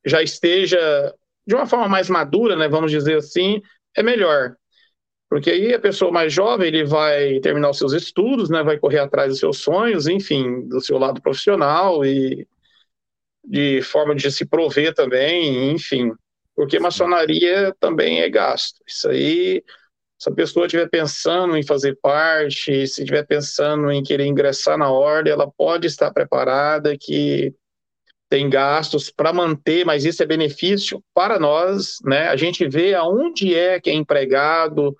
já esteja de uma forma mais madura, né, vamos dizer assim, é melhor. Porque aí a pessoa mais jovem, ele vai terminar os seus estudos, né, vai correr atrás dos seus sonhos, enfim, do seu lado profissional e de forma de se prover também, enfim. Porque maçonaria também é gasto. Isso aí se a pessoa estiver pensando em fazer parte, se estiver pensando em querer ingressar na ordem, ela pode estar preparada que tem gastos para manter, mas isso é benefício para nós, né? A gente vê aonde é que é empregado,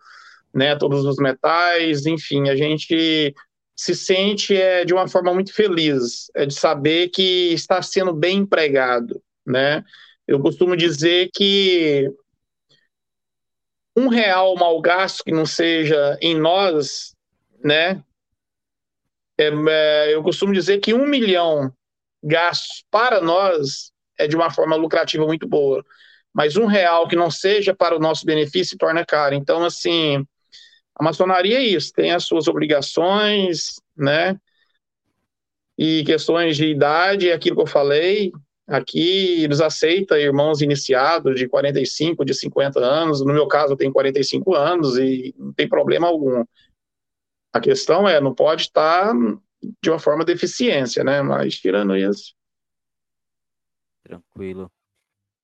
né? Todos os metais, enfim, a gente se sente é, de uma forma muito feliz, é de saber que está sendo bem empregado, né? Eu costumo dizer que um real mal gasto que não seja em nós, né? É, é, eu costumo dizer que um milhão gastos para nós é de uma forma lucrativa muito boa, mas um real que não seja para o nosso benefício torna caro. Então, assim, a maçonaria é isso, tem as suas obrigações, né? E questões de idade, é aquilo que eu falei, aqui eles aceitam irmãos iniciados de 45, de 50 anos, no meu caso eu tenho 45 anos e não tem problema algum. A questão é, não pode estar de uma forma de eficiência, né? Mas tirando isso.
Tranquilo.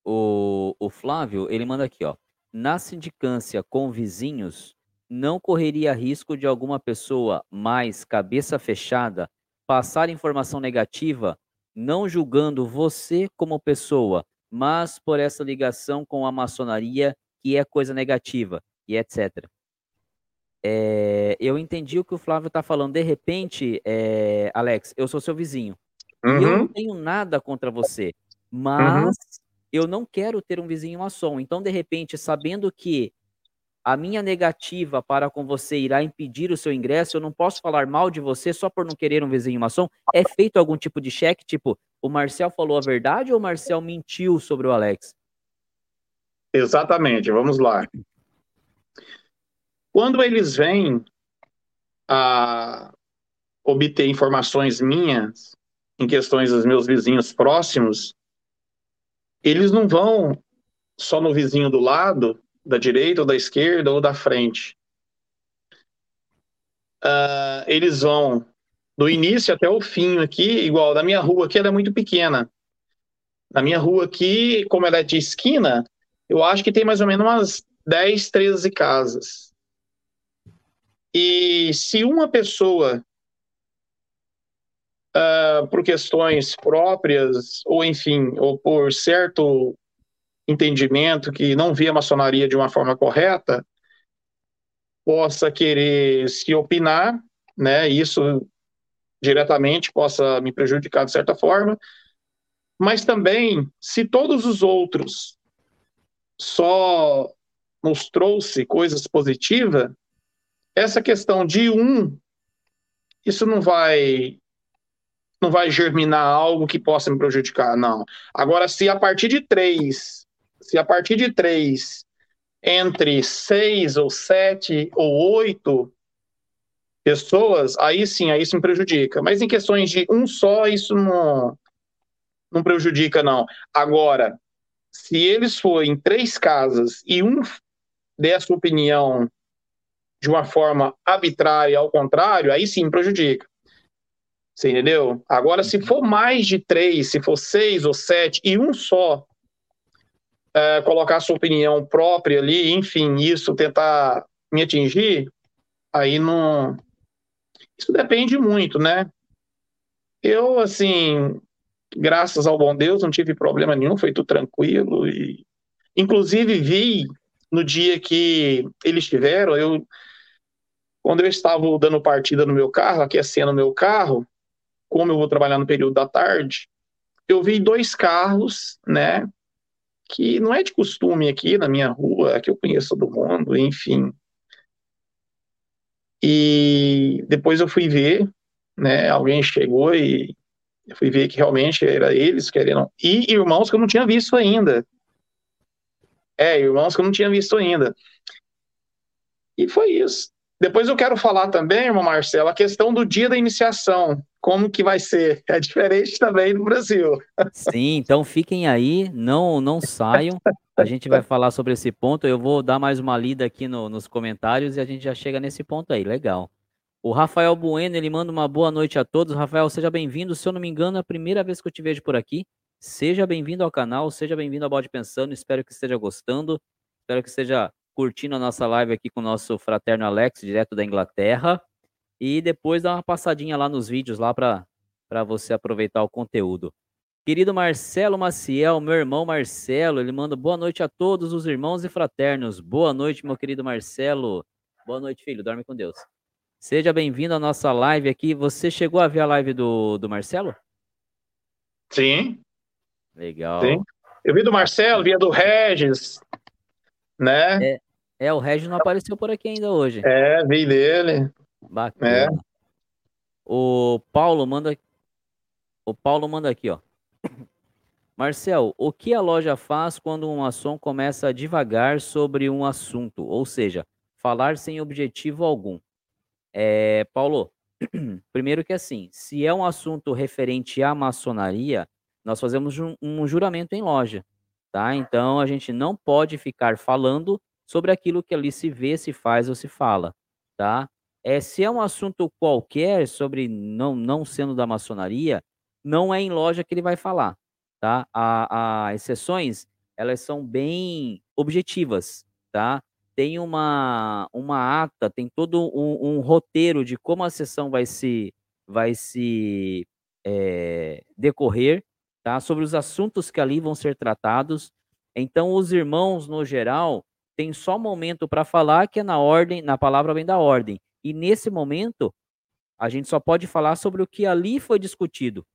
O, o Flávio, ele manda aqui, ó. Na sindicância com vizinhos, não correria risco de alguma pessoa mais cabeça fechada passar informação negativa, não julgando você como pessoa, mas por essa ligação com a maçonaria que é coisa negativa e etc. É, eu entendi o que o Flávio está falando. De repente, é, Alex, eu sou seu vizinho. Uhum. Eu não tenho nada contra você. Mas uhum. eu não quero ter um vizinho maçom. Então, de repente, sabendo que a minha negativa para com você irá impedir o seu ingresso, eu não posso falar mal de você só por não querer um vizinho maçom. É feito algum tipo de cheque, tipo, o Marcel falou a verdade ou o Marcel mentiu sobre o Alex?
Exatamente, vamos lá. Quando eles vêm a obter informações minhas em questões dos meus vizinhos próximos, eles não vão só no vizinho do lado da direita ou da esquerda ou da frente. Uh, eles vão do início até o fim aqui, igual da minha rua aqui, ela é muito pequena. Na minha rua aqui, como ela é de esquina, eu acho que tem mais ou menos umas 10, 13 casas. E se uma pessoa, uh, por questões próprias, ou enfim, ou por certo entendimento que não vê a maçonaria de uma forma correta, possa querer se opinar, né? Isso diretamente possa me prejudicar de certa forma, mas também se todos os outros só nos trouxe coisas positivas, essa questão de um, isso não vai não vai germinar algo que possa me prejudicar, não. Agora, se a partir de três se a partir de três, entre seis ou sete ou oito pessoas, aí sim, aí isso me prejudica. Mas em questões de um só, isso não, não prejudica, não. Agora, se eles forem três casas e um der a sua opinião de uma forma arbitrária, ao contrário, aí sim prejudica. Você entendeu? Agora, se for mais de três, se for seis ou sete e um só é, colocar sua opinião própria ali, enfim, isso tentar me atingir, aí não. Isso depende muito, né? Eu, assim, graças ao bom Deus, não tive problema nenhum, foi tudo tranquilo. E, inclusive, vi no dia que eles tiveram, eu, quando eu estava dando partida no meu carro, aquecendo o meu carro, como eu vou trabalhar no período da tarde, eu vi dois carros, né, que não é de costume aqui na minha rua, que eu conheço todo mundo, enfim. E depois eu fui ver, né, alguém chegou e eu fui ver que realmente era eles querendo. E irmãos que eu não tinha visto ainda. É, irmãos que eu não tinha visto ainda. E foi isso. Depois eu quero falar também, irmão Marcelo, a questão do dia da iniciação. Como que vai ser? É diferente também no Brasil.
Sim, então fiquem aí, não, não saiam. A gente vai falar sobre esse ponto. Eu vou dar mais uma lida aqui no, nos comentários e a gente já chega nesse ponto aí. Legal. O Rafael Bueno, ele manda uma boa noite a todos. Rafael, seja bem-vindo. Se eu não me engano, é a primeira vez que eu te vejo por aqui. Seja bem-vindo ao canal, seja bem-vindo ao Bode Pensando. Espero que esteja gostando. Espero que esteja curtindo a nossa live aqui com o nosso fraterno Alex, direto da Inglaterra. E depois dá uma passadinha lá nos vídeos lá para você aproveitar o conteúdo. Querido Marcelo Maciel, meu irmão Marcelo, ele manda boa noite a todos os irmãos e fraternos. Boa noite, meu querido Marcelo. Boa noite, filho. Dorme com Deus. Seja bem-vindo à nossa live aqui. Você chegou a ver a live do, do Marcelo?
Sim.
Legal. Sim.
Eu vi do Marcelo, vi a do Regis, né?
É, É, o Regis não apareceu por aqui ainda hoje.
É, vi dele.
Bacana. É. O Paulo manda. O Paulo manda aqui, ó. Marcel, o que a loja faz quando um maçom começa a divagar sobre um assunto, ou seja, falar sem objetivo algum? É, Paulo, primeiro que assim, se é um assunto referente à maçonaria, nós fazemos um, um juramento em loja, tá? Então a gente não pode ficar falando sobre aquilo que ali se vê, se faz ou se fala, tá? É, se é um assunto qualquer sobre não, não sendo da maçonaria, não é em loja que ele vai falar, tá? A, a exceções, elas são bem objetivas, tá? Tem uma, uma ata, tem todo um, um roteiro de como a sessão vai se, vai se é, decorrer, tá? Sobre os assuntos que ali vão ser tratados. Então, os irmãos, no geral, tem só momento para falar que é na ordem, na palavra vem da ordem. E nesse momento, a gente só pode falar sobre o que ali foi discutido.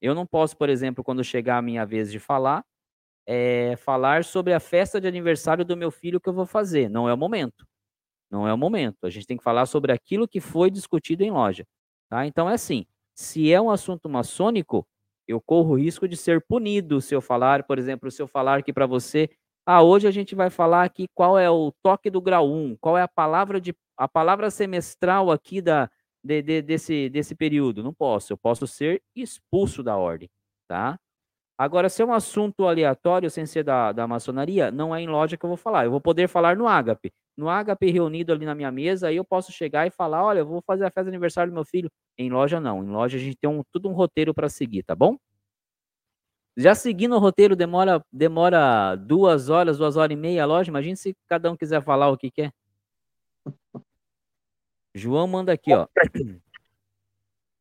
Eu não posso, por exemplo, quando chegar a minha vez de falar, é, falar sobre a festa de aniversário do meu filho que eu vou fazer. Não é o momento. Não é o momento. A gente tem que falar sobre aquilo que foi discutido em loja. Tá? Então é assim: se é um assunto maçônico, eu corro o risco de ser punido se eu falar, por exemplo, se eu falar que para você ah, hoje a gente vai falar aqui qual é o toque do grau 1, qual é a palavra de a palavra semestral aqui da de, de, desse desse período. Não posso, eu posso ser expulso da ordem, tá? Agora, se é um assunto aleatório sem ser da, da maçonaria, não é em loja que eu vou falar. Eu vou poder falar no ágape. No ágape reunido ali na minha mesa, aí eu posso chegar e falar: olha, eu vou fazer a festa de aniversário do meu filho. Em loja, não. Em loja, a gente tem um, tudo um roteiro para seguir, tá bom? Já seguindo o roteiro demora, demora duas horas, duas horas e meia a loja. Imagina se cada um quiser falar o que quer. João manda aqui, ó.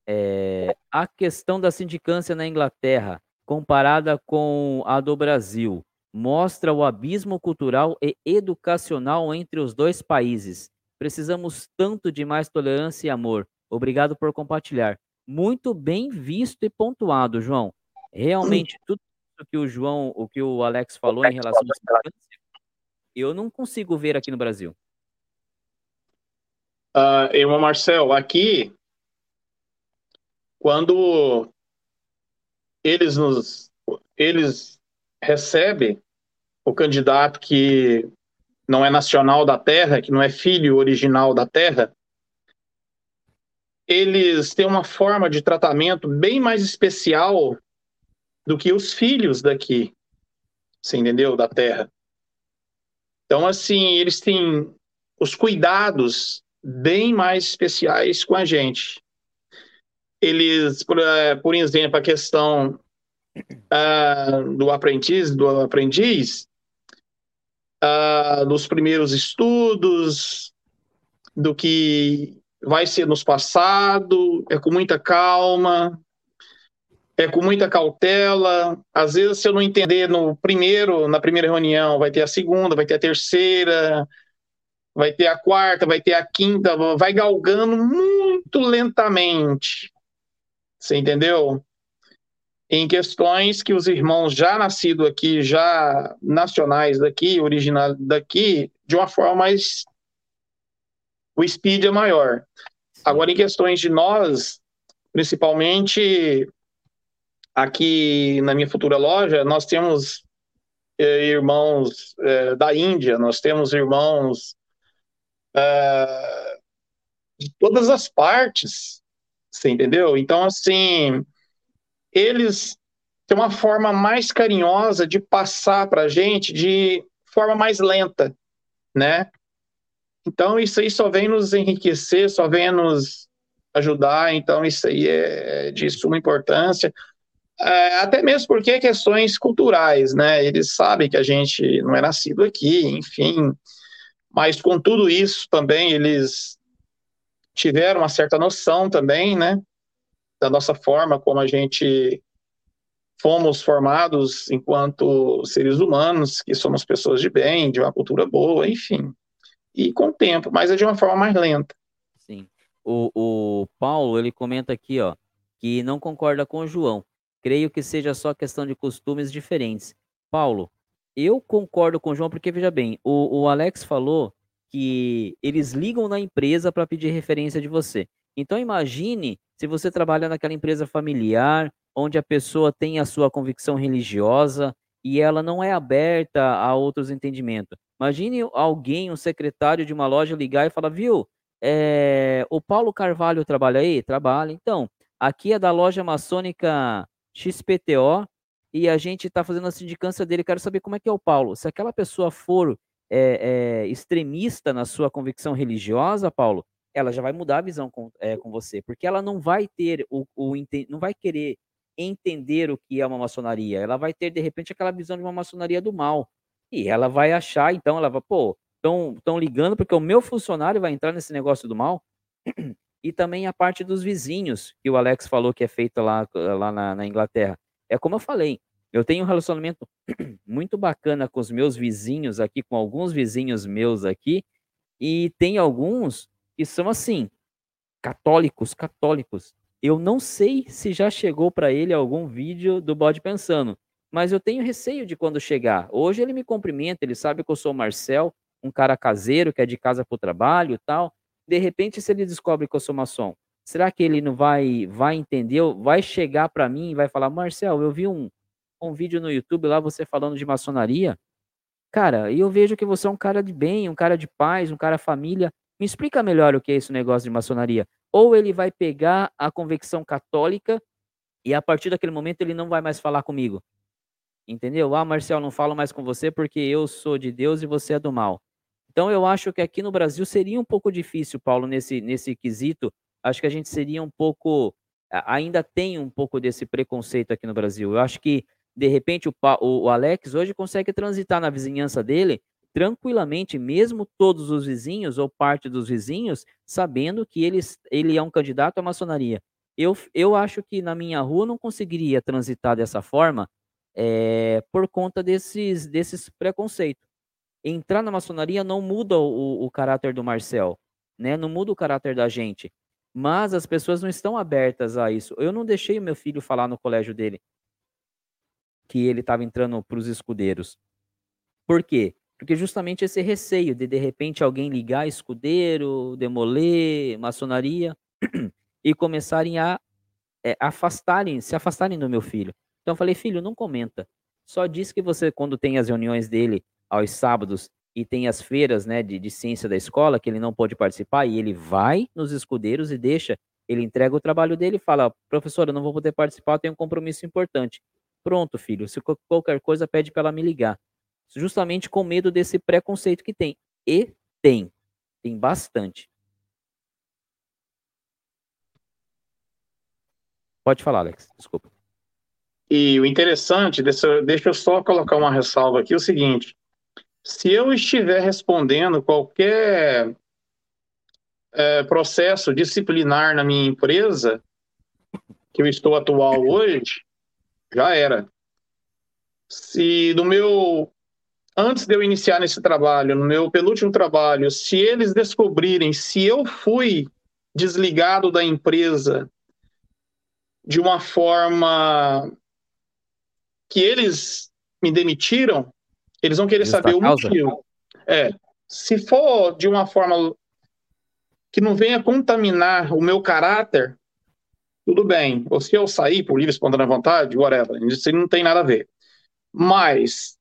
É, a questão da sindicância na Inglaterra, comparada com a do Brasil, mostra o abismo cultural e educacional entre os dois países. Precisamos tanto de mais tolerância e amor. Obrigado por compartilhar. Muito bem visto e pontuado, João. Realmente, tudo que o João, o que o Alex falou em relação ao eu não consigo ver aqui no Brasil.
Uh, irmão Marcel, aqui, quando eles nos, eles recebem o candidato que não é nacional da terra, que não é filho original da terra, eles têm uma forma de tratamento bem mais especial do que os filhos daqui, você entendeu? Da terra. Então, assim, eles têm os cuidados bem mais especiais com a gente. Eles, por, eh, por exemplo, a questão uh, do aprendiz, do aprendiz, uh, dos primeiros estudos, do que vai ser nos passado, é com muita calma, é com muita cautela. Às vezes, se eu não entender no primeiro, na primeira reunião, vai ter a segunda, vai ter a terceira, vai ter a quarta, vai ter a quinta, vai galgando muito lentamente. Você entendeu? Em questões que os irmãos já nascidos aqui, já nacionais daqui, originais daqui, de uma forma mais. O speed é maior. Agora, em questões de nós, principalmente aqui na minha futura loja, nós temos eh, irmãos eh, da Índia, nós temos irmãos eh, de todas as partes, você entendeu? Então, assim, eles têm uma forma mais carinhosa de passar para a gente de forma mais lenta, né? Então, isso aí só vem nos enriquecer, só vem nos ajudar, então isso aí é de suma importância. É, até mesmo porque questões culturais, né? Eles sabem que a gente não é nascido aqui, enfim. Mas com tudo isso também eles tiveram uma certa noção também, né? Da nossa forma como a gente fomos formados enquanto seres humanos, que somos pessoas de bem, de uma cultura boa, enfim. E com o tempo, mas é de uma forma mais lenta.
Sim. O, o Paulo, ele comenta aqui, ó, que não concorda com o João Creio que seja só questão de costumes diferentes. Paulo, eu concordo com o João, porque veja bem, o, o Alex falou que eles ligam na empresa para pedir referência de você. Então imagine se você trabalha naquela empresa familiar, onde a pessoa tem a sua convicção religiosa e ela não é aberta a outros entendimentos. Imagine alguém, um secretário de uma loja ligar e falar, viu, é, o Paulo Carvalho trabalha aí? Trabalha. Então, aqui é da loja maçônica XPTO e a gente está fazendo a sindicância dele. Quero saber como é que é o Paulo. Se aquela pessoa for é, é, extremista na sua convicção religiosa, Paulo, ela já vai mudar a visão com, é, com você, porque ela não vai ter o, o não vai querer entender o que é uma maçonaria. Ela vai ter de repente aquela visão de uma maçonaria do mal e ela vai achar, então ela vai, pô, estão ligando porque o meu funcionário vai entrar nesse negócio do mal. E também a parte dos vizinhos que o Alex falou que é feita lá lá na, na Inglaterra. É como eu falei, eu tenho um relacionamento muito bacana com os meus vizinhos aqui, com alguns vizinhos meus aqui, e tem alguns que são assim, católicos, católicos. Eu não sei se já chegou para ele algum vídeo do Bode Pensando, mas eu tenho receio de quando chegar. Hoje ele me cumprimenta, ele sabe que eu sou o Marcel, um cara caseiro que é de casa para o trabalho e tal. De repente, se ele descobre que eu sou maçom, será que ele não vai vai entender, vai chegar para mim e vai falar, Marcel, eu vi um, um vídeo no YouTube lá, você falando de maçonaria. Cara, eu vejo que você é um cara de bem, um cara de paz, um cara família. Me explica melhor o que é esse negócio de maçonaria. Ou ele vai pegar a convicção católica e a partir daquele momento ele não vai mais falar comigo. Entendeu? Ah, Marcel, não falo mais com você porque eu sou de Deus e você é do mal. Então eu acho que aqui no Brasil seria um pouco difícil, Paulo, nesse, nesse quesito. Acho que a gente seria um pouco. Ainda tem um pouco desse preconceito aqui no Brasil. Eu acho que de repente o, o, Alex hoje consegue transitar na vizinhança dele tranquilamente, mesmo todos os vizinhos ou parte dos vizinhos, sabendo que ele, ele é um candidato à maçonaria. Eu, eu acho que na minha rua não conseguiria transitar dessa forma é, por conta desses, desses preconceitos. Entrar na maçonaria não muda o, o caráter do Marcel, né? não muda o caráter da gente. Mas as pessoas não estão abertas a isso. Eu não deixei o meu filho falar no colégio dele que ele estava entrando para os escudeiros. Por quê? Porque justamente esse receio de de repente alguém ligar escudeiro, demoler, maçonaria e começarem a é, afastarem, se afastarem do meu filho. Então eu falei, filho, não comenta. Só diz que você, quando tem as reuniões dele aos sábados e tem as feiras né, de, de ciência da escola, que ele não pode participar, e ele vai nos escudeiros e deixa, ele entrega o trabalho dele e fala, professor, eu não vou poder participar, tenho um compromisso importante. Pronto, filho. Se qualquer coisa, pede para ela me ligar. Justamente com medo desse preconceito que tem. E tem. Tem bastante. Pode falar, Alex. Desculpa.
E o interessante, deixa, deixa eu só colocar uma ressalva aqui, é o seguinte. Se eu estiver respondendo qualquer é, processo disciplinar na minha empresa, que eu estou atual hoje, já era. Se no meu antes de eu iniciar nesse trabalho, no meu penúltimo trabalho, se eles descobrirem se eu fui desligado da empresa de uma forma que eles me demitiram, eles vão querer saber o motivo. É, se for de uma forma que não venha contaminar o meu caráter, tudo bem. Ou se eu sair por livre espontânea vontade, whatever, isso não tem nada a ver. Mas,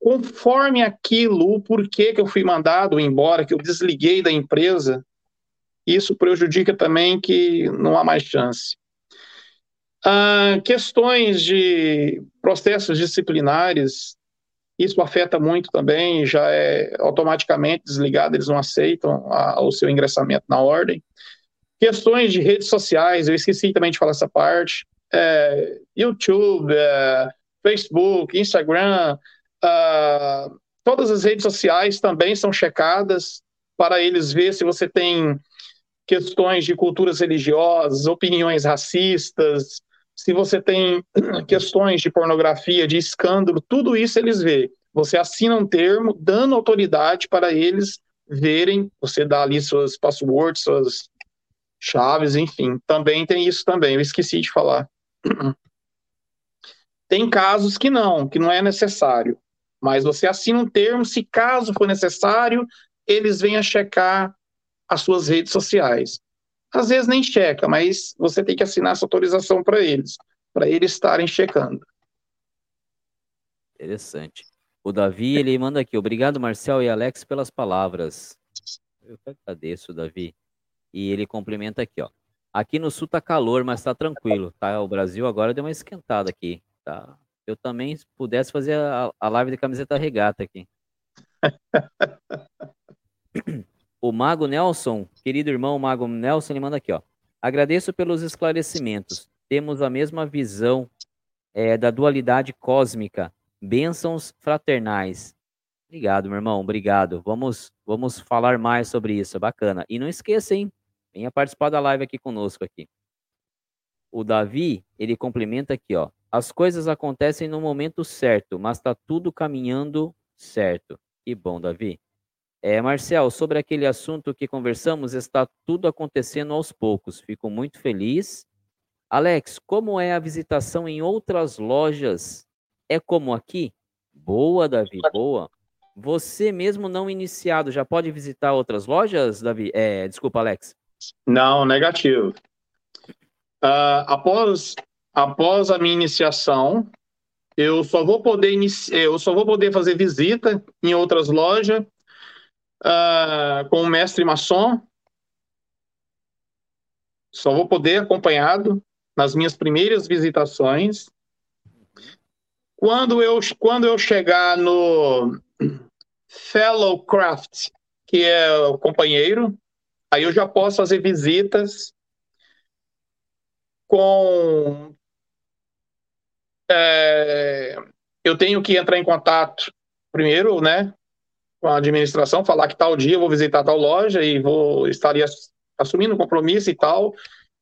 conforme aquilo, o porquê que eu fui mandado embora, que eu desliguei da empresa, isso prejudica também que não há mais chance. Ah, questões de processos disciplinares, isso afeta muito também, já é automaticamente desligado, eles não aceitam a, o seu ingressamento na ordem. Questões de redes sociais, eu esqueci também de falar essa parte. É, YouTube, é, Facebook, Instagram, uh, todas as redes sociais também são checadas para eles ver se você tem questões de culturas religiosas, opiniões racistas, se você tem questões de pornografia, de escândalo, tudo isso eles veem. Você assina um termo dando autoridade para eles verem, você dá ali suas passwords, suas chaves, enfim. Também tem isso também, eu esqueci de falar. Tem casos que não, que não é necessário. Mas você assina um termo, se caso for necessário, eles venham checar as suas redes sociais. Às vezes nem checa, mas você tem que assinar essa autorização para eles, para eles estarem checando.
Interessante. O Davi, ele manda aqui, obrigado Marcel e Alex pelas palavras. Eu que agradeço, Davi. E ele complementa aqui, ó. Aqui no sul tá calor, mas tá tranquilo, tá? O Brasil agora deu uma esquentada aqui, tá? Eu também, se pudesse fazer a, a live de camiseta regata aqui. o Mago Nelson, querido irmão Mago Nelson, ele manda aqui, ó. Agradeço pelos esclarecimentos. Temos a mesma visão é, da dualidade cósmica. Bênçãos fraternais. Obrigado, meu irmão. Obrigado. Vamos, vamos falar mais sobre isso. Bacana. E não esqueça, hein? Venha participar da live aqui conosco aqui. O Davi, ele complementa aqui, ó. As coisas acontecem no momento certo, mas está tudo caminhando certo. Que bom, Davi. É, Marcel, sobre aquele assunto que conversamos, está tudo acontecendo aos poucos. Fico muito feliz. Alex, como é a visitação em outras lojas? É como aqui? Boa, Davi, boa. Você mesmo não iniciado, já pode visitar outras lojas, Davi? É, desculpa, Alex.
Não, negativo. Uh, após, após a minha iniciação, eu só vou poder eu só vou poder fazer visita em outras lojas uh, com o mestre maçom. Só vou poder acompanhado nas minhas primeiras visitações. Quando eu, quando eu chegar no Fellow Craft, que é o companheiro, aí eu já posso fazer visitas com. É, eu tenho que entrar em contato primeiro, né, com a administração, falar que tal dia eu vou visitar tal loja e vou estaria assumindo um compromisso e tal,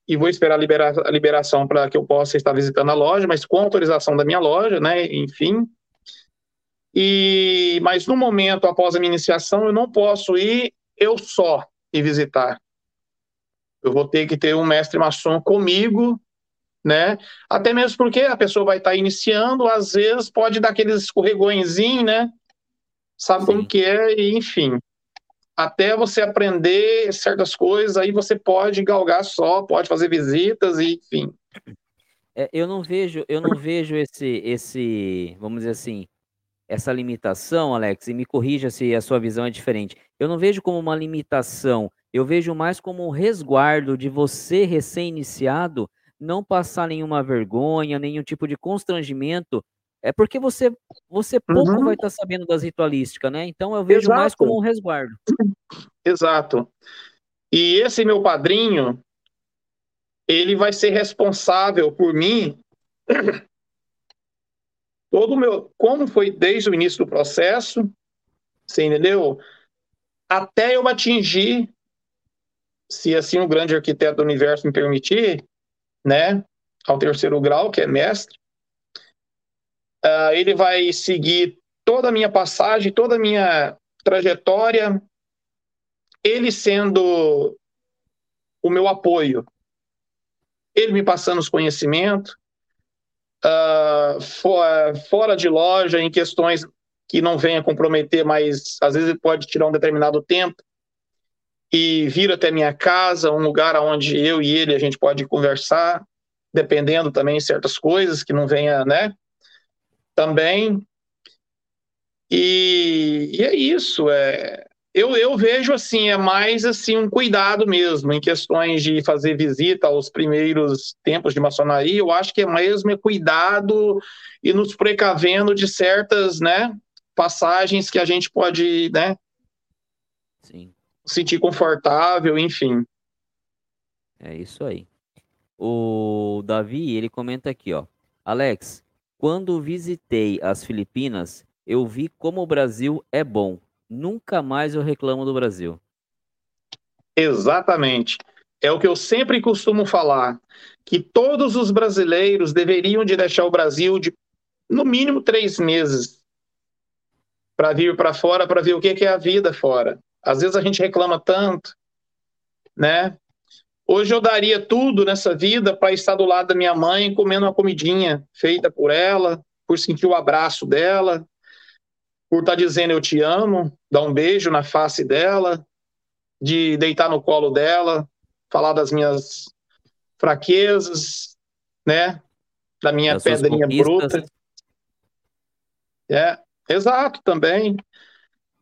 e vou esperar a, libera a liberação para que eu possa estar visitando a loja, mas com autorização da minha loja, né, enfim. E mas no momento após a minha iniciação eu não posso ir eu só e visitar. Eu vou ter que ter um mestre maçom comigo, né? Até mesmo porque a pessoa vai estar iniciando, às vezes pode dar aqueles escorregõezinhos, né? Sabe Sim. como que é, e enfim. Até você aprender certas coisas, aí você pode galgar só, pode fazer visitas, e enfim.
É, eu não vejo, eu não vejo esse, esse, vamos dizer assim, essa limitação, Alex, e me corrija se a sua visão é diferente. Eu não vejo como uma limitação, eu vejo mais como um resguardo de você recém-iniciado não passar nenhuma vergonha, nenhum tipo de constrangimento, é porque você você pouco uhum. vai estar tá sabendo das ritualísticas, né? Então eu vejo Exato. mais como um resguardo.
Exato. E esse meu padrinho, ele vai ser responsável por mim todo o meu, como foi desde o início do processo, você entendeu? Até eu atingir, se assim o grande arquiteto do universo me permitir, né, ao terceiro grau, que é mestre, uh, ele vai seguir toda a minha passagem, toda a minha trajetória, ele sendo o meu apoio, ele me passando os conhecimentos, uh, fora de loja, em questões que não venha comprometer, mas às vezes pode tirar um determinado tempo e vir até minha casa, um lugar onde eu e ele a gente pode conversar, dependendo também de certas coisas que não venha, né? Também. E, e é isso, é, eu, eu vejo assim, é mais assim um cuidado mesmo em questões de fazer visita aos primeiros tempos de maçonaria. Eu acho que é mesmo é cuidado e nos precavendo de certas, né, passagens que a gente pode, né,
Sim.
sentir confortável, enfim.
É isso aí. O Davi, ele comenta aqui, ó. Alex, quando visitei as Filipinas, eu vi como o Brasil é bom Nunca mais eu reclamo do Brasil.
Exatamente. É o que eu sempre costumo falar, que todos os brasileiros deveriam de deixar o Brasil de no mínimo três meses para vir para fora para ver o que é a vida fora. Às vezes a gente reclama tanto, né? Hoje eu daria tudo nessa vida para estar do lado da minha mãe comendo uma comidinha feita por ela, por sentir o abraço dela, por estar tá dizendo eu te amo, dar um beijo na face dela, de deitar no colo dela, falar das minhas fraquezas, né? Da minha das pedrinha bruta. É, exato, também.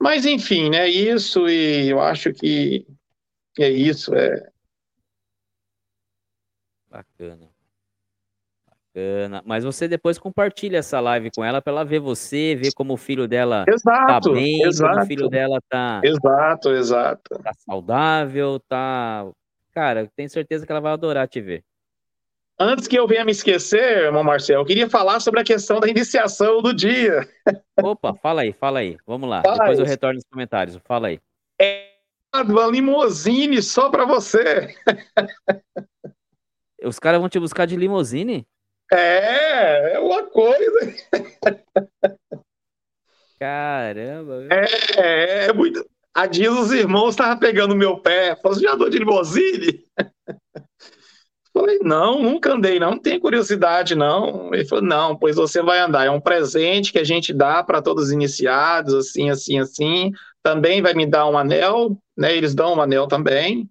Mas enfim, né? Isso e eu acho que é isso, é.
Bacana. Bacana. Mas você depois compartilha essa live com ela para ela ver você, ver como o filho dela tá
exato,
tá bem,
exato.
como o filho dela tá.
Exato, exato.
Tá saudável, tá. Cara, tenho certeza que ela vai adorar te ver.
Antes que eu venha me esquecer, irmão Marcelo, eu queria falar sobre a questão da iniciação do dia.
Opa, fala aí, fala aí. Vamos lá. Fala Depois eu retorno nos comentários. Fala aí.
É uma limousine só para você.
Os caras vão te buscar de limousine?
É, é uma coisa.
Caramba.
É, é, é muito. A dia dos irmãos estava pegando meu pé. Falou, já andou de limousine? Falei, não, nunca andei, não, não tem curiosidade, não. Ele falou, não, pois você vai andar. É um presente que a gente dá para todos os iniciados, assim, assim, assim. Também vai me dar um anel, né? Eles dão um anel também,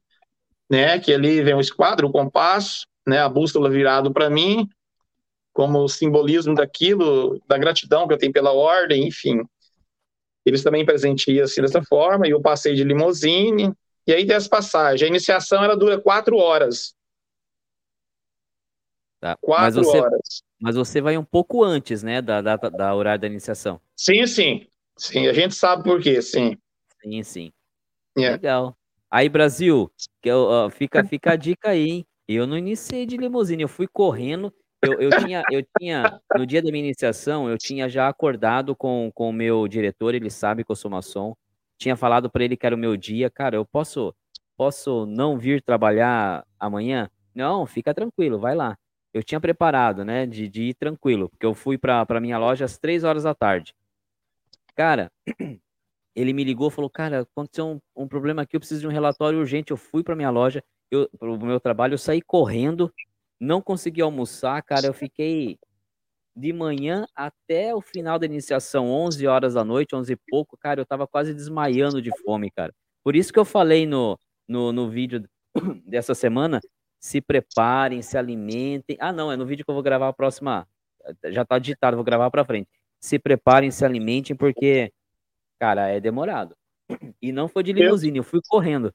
né? Que ali vem o esquadro, o compasso, né? A bússola virado para mim como simbolismo daquilo, da gratidão que eu tenho pela ordem, enfim. Eles também presentiam assim dessa forma, e eu passei de limousine, e aí dessa passagem. A iniciação ela dura quatro horas.
Tá. Quatro mas você, horas. Mas você vai um pouco antes, né, da, da, da horário da iniciação.
Sim, sim. Sim, a gente sabe por quê, sim.
Sim, sim. Yeah. Legal. Aí, Brasil, que fica, fica a dica aí, hein? Eu não iniciei de limusine, eu fui correndo eu, eu, tinha, eu tinha, no dia da minha iniciação, eu tinha já acordado com, com o meu diretor, ele sabe que eu sou maçom, tinha falado para ele que era o meu dia, cara, eu posso, posso não vir trabalhar amanhã? Não, fica tranquilo, vai lá. Eu tinha preparado, né, de, de ir tranquilo, porque eu fui para minha loja às três horas da tarde. Cara, ele me ligou, falou, cara, aconteceu um, um problema aqui, eu preciso de um relatório urgente. Eu fui para minha loja, eu, pro meu trabalho, eu saí correndo, não consegui almoçar, cara. Eu fiquei de manhã até o final da iniciação, 11 horas da noite, 11 e pouco, cara. Eu tava quase desmaiando de fome, cara. Por isso que eu falei no, no, no vídeo dessa semana: se preparem, se alimentem. Ah, não, é no vídeo que eu vou gravar a próxima. Já tá digitado, vou gravar pra frente. Se preparem, se alimentem, porque, cara, é demorado. E não foi de limusine, eu fui correndo.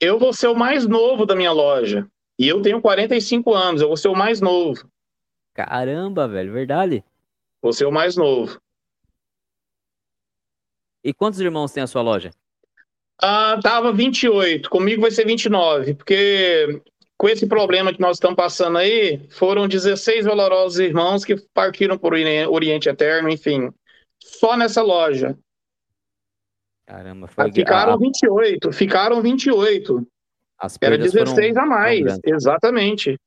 Eu vou ser o mais novo da minha loja. E eu tenho 45 anos, eu vou ser o mais novo.
Caramba, velho, verdade?
Vou ser o mais novo.
E quantos irmãos tem a sua loja?
Ah, tava 28, comigo vai ser 29, porque com esse problema que nós estamos passando aí, foram 16 valorosos irmãos que partiram por Oriente Eterno, enfim, só nessa loja.
Caramba, foi...
Ficaram a... 28, ficaram 28. Era 16 a mais, exatamente.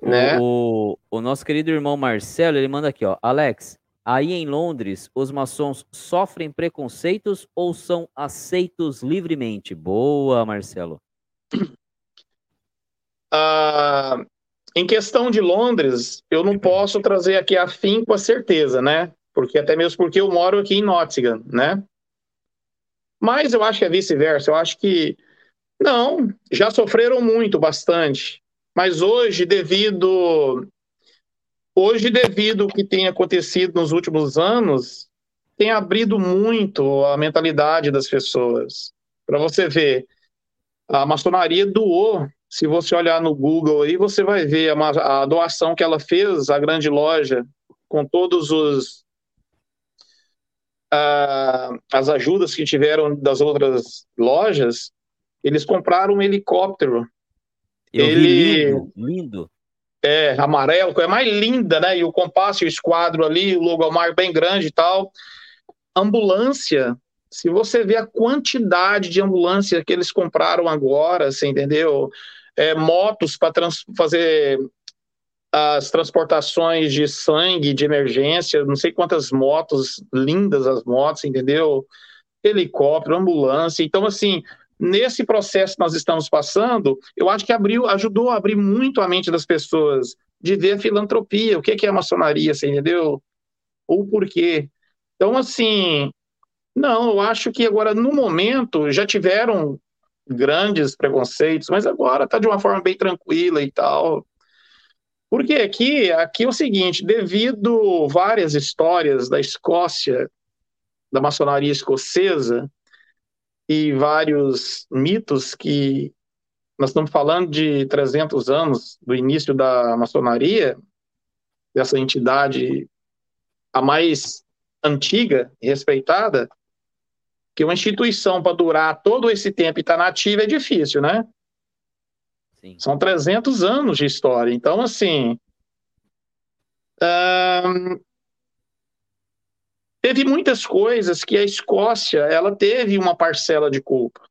O, né? o, o, nosso querido irmão Marcelo, ele manda aqui, ó. Alex, aí em Londres, os maçons sofrem preconceitos ou são aceitos livremente? Boa, Marcelo.
Ah, em questão de Londres, eu não posso trazer aqui a fim com a certeza, né? Porque até mesmo porque eu moro aqui em Nottingham, né? Mas eu acho que é vice-versa. Eu acho que não, já sofreram muito, bastante. Mas hoje, devido hoje devido ao que tem acontecido nos últimos anos, tem abrido muito a mentalidade das pessoas. Para você ver, a maçonaria doou. Se você olhar no Google aí, você vai ver a, a doação que ela fez à grande loja, com todos os as ajudas que tiveram das outras lojas, eles compraram um helicóptero.
Eu Ele lindo, lindo.
É, amarelo, é mais linda, né? E o compasso, o esquadro ali, o logomar bem grande e tal. Ambulância, se você vê a quantidade de ambulância que eles compraram agora, você entendeu? É, motos para fazer as transportações de sangue, de emergência, não sei quantas motos, lindas as motos, entendeu? Helicóptero, ambulância. Então, assim, nesse processo que nós estamos passando, eu acho que abriu, ajudou a abrir muito a mente das pessoas de ver a filantropia, o que é a maçonaria, você entendeu? ou por quê. Então, assim, não, eu acho que agora, no momento, já tiveram grandes preconceitos, mas agora está de uma forma bem tranquila e tal. Porque aqui, aqui é o seguinte, devido várias histórias da Escócia, da maçonaria escocesa, e vários mitos que nós estamos falando de 300 anos do início da maçonaria, dessa entidade a mais antiga e respeitada, que uma instituição para durar todo esse tempo e estar tá nativa é difícil, né? Sim. São 300 anos de história. Então, assim. Teve muitas coisas que a Escócia ela teve uma parcela de culpa.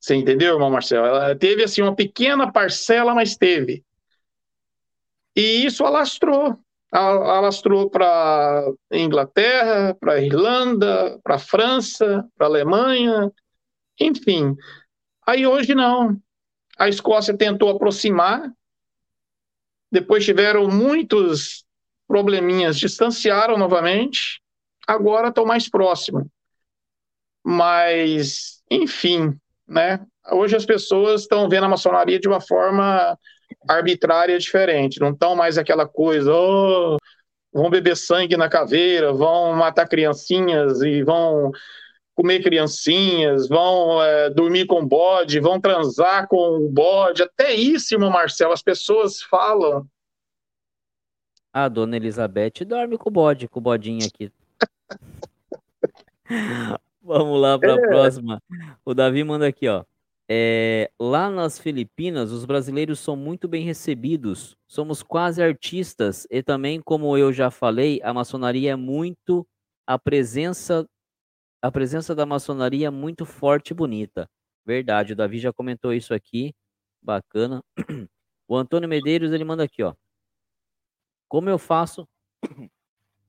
Você entendeu, irmão Marcelo? Ela teve assim uma pequena parcela, mas teve. E isso alastrou alastrou para Inglaterra, para Irlanda, para França, para Alemanha, enfim. Aí hoje não. A Escócia tentou aproximar, depois tiveram muitos probleminhas, distanciaram novamente, agora estão mais próximos. Mas, enfim, né? Hoje as pessoas estão vendo a maçonaria de uma forma arbitrária diferente. Não estão mais aquela coisa, oh, vão beber sangue na caveira, vão matar criancinhas e vão comer criancinhas, vão é, dormir com bode, vão transar com o bode. Até isso, irmão Marcelo, as pessoas falam.
A dona Elizabeth dorme com o bode, com o bodinho aqui. Vamos lá para a é. próxima. O Davi manda aqui, ó. É, lá nas Filipinas, os brasileiros são muito bem recebidos, somos quase artistas e também, como eu já falei, a maçonaria é muito a presença a presença da maçonaria é muito forte e bonita. Verdade, o Davi já comentou isso aqui, bacana. O Antônio Medeiros ele manda aqui, ó. Como eu faço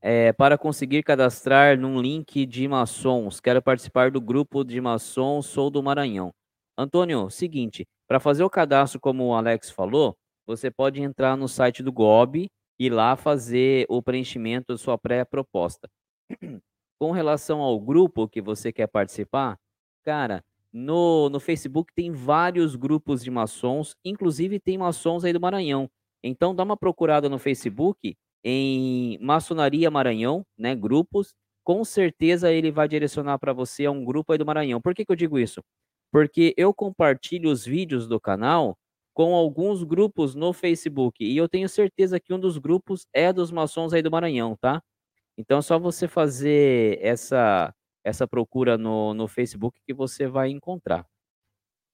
é, para conseguir cadastrar num link de maçons? Quero participar do grupo de maçons, sou do Maranhão. Antônio, seguinte, para fazer o cadastro, como o Alex falou, você pode entrar no site do GOB e lá fazer o preenchimento da sua pré-proposta. Com relação ao grupo que você quer participar, cara, no, no Facebook tem vários grupos de maçons, inclusive tem maçons aí do Maranhão. Então dá uma procurada no Facebook em Maçonaria Maranhão, né, grupos, com certeza ele vai direcionar para você a um grupo aí do Maranhão. Por que, que eu digo isso? porque eu compartilho os vídeos do canal com alguns grupos no Facebook e eu tenho certeza que um dos grupos é dos maçons aí do Maranhão, tá? Então é só você fazer essa essa procura no, no Facebook que você vai encontrar.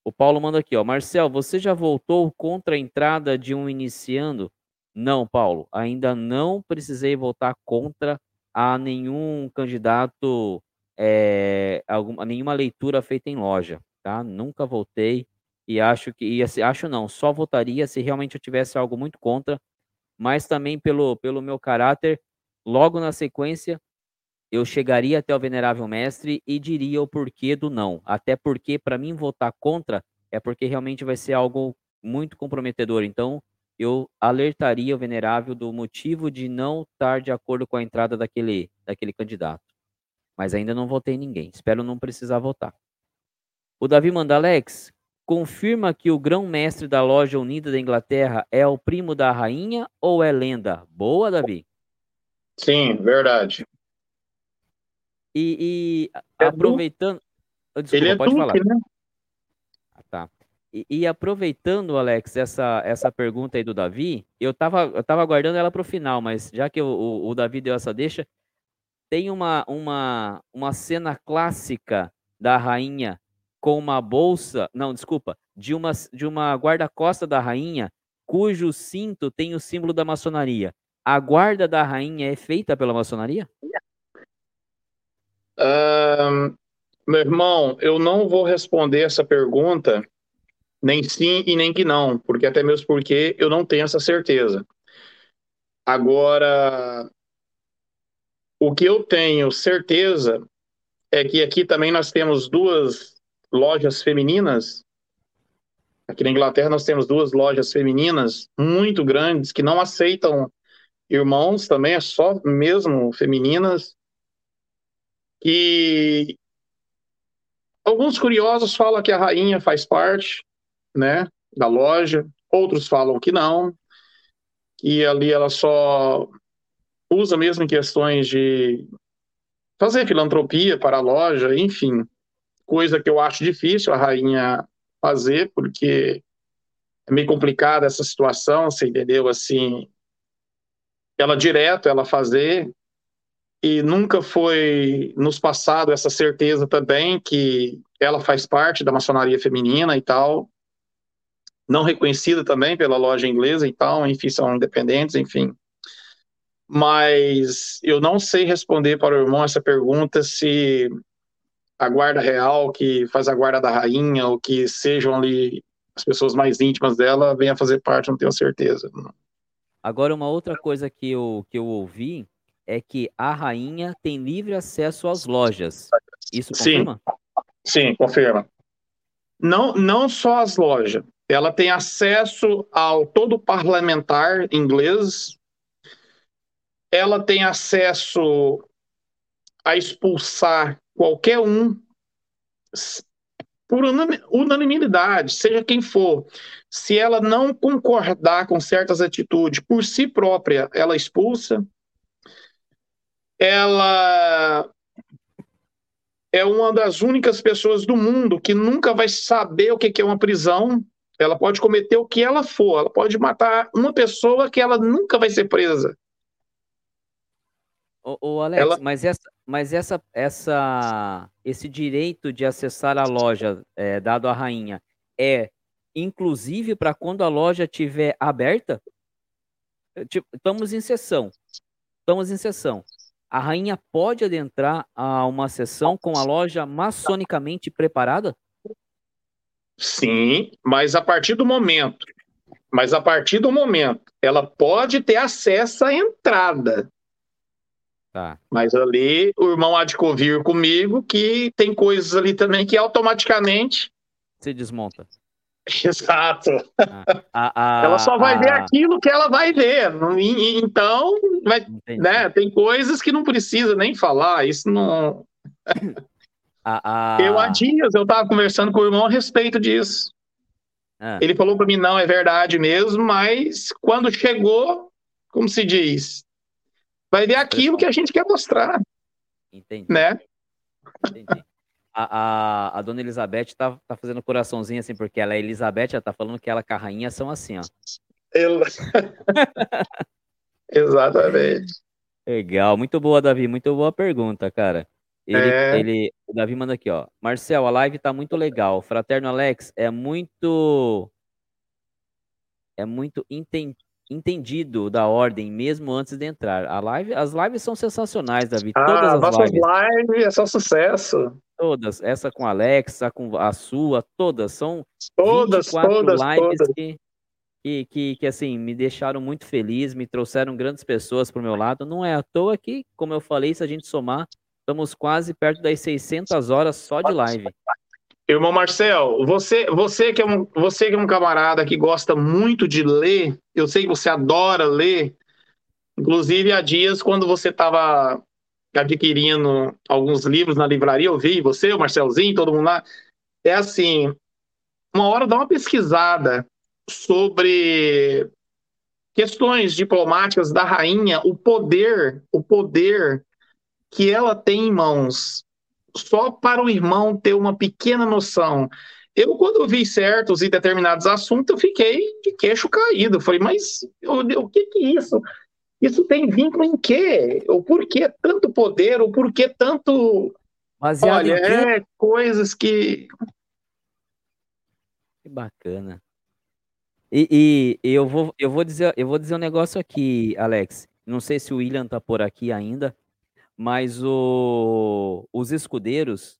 O Paulo manda aqui, ó, Marcel, você já voltou contra a entrada de um iniciando? Não, Paulo, ainda não precisei votar contra a nenhum candidato, é, alguma, nenhuma leitura feita em loja tá? Nunca voltei e acho que ia se acho não, só votaria se realmente eu tivesse algo muito contra, mas também pelo pelo meu caráter, logo na sequência eu chegaria até o venerável mestre e diria o porquê do não. Até porque para mim votar contra é porque realmente vai ser algo muito comprometedor. Então, eu alertaria o venerável do motivo de não estar de acordo com a entrada daquele daquele candidato. Mas ainda não votei ninguém. Espero não precisar votar. O Davi Mandalex confirma que o grão-mestre da loja unida da Inglaterra é o primo da rainha ou é lenda? Boa, Davi?
Sim, verdade.
E, e é aproveitando.
Du... Desculpa, Ele é pode Duque, falar. Né?
Ah, tá. E, e, aproveitando, Alex, essa, essa pergunta aí do Davi, eu estava eu tava guardando ela para o final, mas já que o, o, o Davi deu essa deixa, tem uma, uma, uma cena clássica da rainha com uma bolsa, não, desculpa, de uma, de uma guarda-costa da rainha, cujo cinto tem o símbolo da maçonaria. A guarda da rainha é feita pela maçonaria?
Uh, meu irmão, eu não vou responder essa pergunta, nem sim e nem que não, porque até mesmo porque eu não tenho essa certeza. Agora, o que eu tenho certeza é que aqui também nós temos duas lojas femininas. Aqui na Inglaterra nós temos duas lojas femininas muito grandes que não aceitam irmãos também, é só mesmo femininas. E alguns curiosos falam que a rainha faz parte, né, da loja, outros falam que não, que ali ela só usa mesmo em questões de fazer filantropia para a loja, enfim, coisa que eu acho difícil a rainha fazer, porque é meio complicada essa situação, você entendeu? Assim, ela direto, ela fazer, e nunca foi nos passado essa certeza também que ela faz parte da maçonaria feminina e tal, não reconhecida também pela loja inglesa e tal, enfim, são independentes, enfim. Mas eu não sei responder para o irmão essa pergunta se a guarda real, que faz a guarda da rainha, ou que sejam ali as pessoas mais íntimas dela, venha fazer parte, não tenho certeza.
Agora, uma outra coisa que eu, que eu ouvi é que a rainha tem livre acesso às lojas. Isso confirma?
Sim, sim confirma. Não, não só as lojas. Ela tem acesso ao todo parlamentar inglês. Ela tem acesso a expulsar qualquer um por unanimidade, seja quem for. Se ela não concordar com certas atitudes por si própria, ela expulsa. Ela é uma das únicas pessoas do mundo que nunca vai saber o que é uma prisão. Ela pode cometer o que ela for, ela pode matar uma pessoa que ela nunca vai ser presa.
Ô, ô Alex, ela... mas, essa, mas essa, essa, esse direito de acessar a loja é, dado à rainha é inclusive para quando a loja estiver aberta? Tipo, estamos em sessão. Estamos em sessão. A rainha pode adentrar a uma sessão com a loja maçonicamente preparada?
Sim, mas a partir do momento, mas a partir do momento, ela pode ter acesso à entrada. Tá. Mas ali o irmão há de convir comigo que tem coisas ali também que automaticamente
se desmonta.
Exato. Ah, ela só vai ver aquilo que ela vai ver. Então, vai, né, tem coisas que não precisa nem falar. Isso não. Eu há dias eu estava conversando com o irmão a respeito disso. Ah. Ele falou para mim não é verdade mesmo, mas quando chegou, como se diz, vai ver aquilo que a gente quer mostrar. Entendi. Né?
Entendi. A, a, a dona Elizabeth tá, tá fazendo coraçãozinho assim, porque ela é Elizabeth, ela tá falando que ela com a rainha são assim, ó.
Exatamente.
Legal, muito boa, Davi, muito boa pergunta, cara. Ele, é... ele, o Davi manda aqui, ó. Marcel, a live tá muito legal. Fraterno Alex é muito é muito entendido entendido da ordem mesmo antes de entrar. A live, as lives são sensacionais, Davi.
Ah, Todas as nossas lives. lives é só sucesso.
Todas, essa com a Alexa, com a sua, todas são
todas, 24 todas, lives todas.
Que, que, que, que, assim me deixaram muito feliz, me trouxeram grandes pessoas para o meu lado. Não é à toa que, como eu falei, se a gente somar, estamos quase perto das 600 horas só de live.
Irmão Marcel, você, você, que é um, você que é um camarada que gosta muito de ler, eu sei que você adora ler, inclusive há dias quando você estava adquirindo alguns livros na livraria, eu vi você, o Marcelzinho, todo mundo lá, é assim, uma hora dá uma pesquisada sobre questões diplomáticas da rainha, o poder, o poder que ela tem em mãos só para o irmão ter uma pequena noção. Eu, quando vi certos e determinados assuntos, eu fiquei de queixo caído. falei, mas o, que, que é isso? Isso tem vínculo em quê? O porquê tanto poder? O porquê tanto. Baseado Olha, é coisas que.
Que bacana. E, e, eu, vou, eu, vou dizer, eu vou dizer um negócio aqui, Alex. Não sei se o William tá por aqui ainda, mas o, os escudeiros,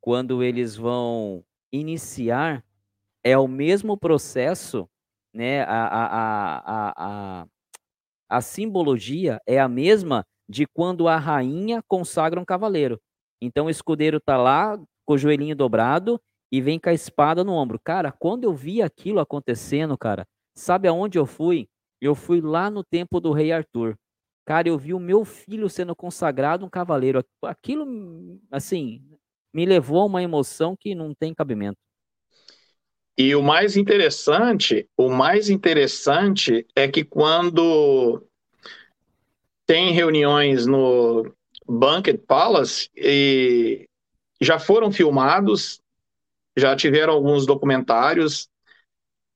quando eles vão iniciar, é o mesmo processo, né? A, a, a, a, a simbologia é a mesma de quando a rainha consagra um cavaleiro. Então o escudeiro está lá com o joelhinho dobrado e vem com a espada no ombro. Cara, quando eu vi aquilo acontecendo, cara, sabe aonde eu fui? Eu fui lá no tempo do rei Arthur. Cara, eu vi o meu filho sendo consagrado um cavaleiro. Aquilo, assim, me levou a uma emoção que não tem cabimento.
E o mais interessante, o mais interessante é que quando tem reuniões no Banquet Palace e já foram filmados, já tiveram alguns documentários.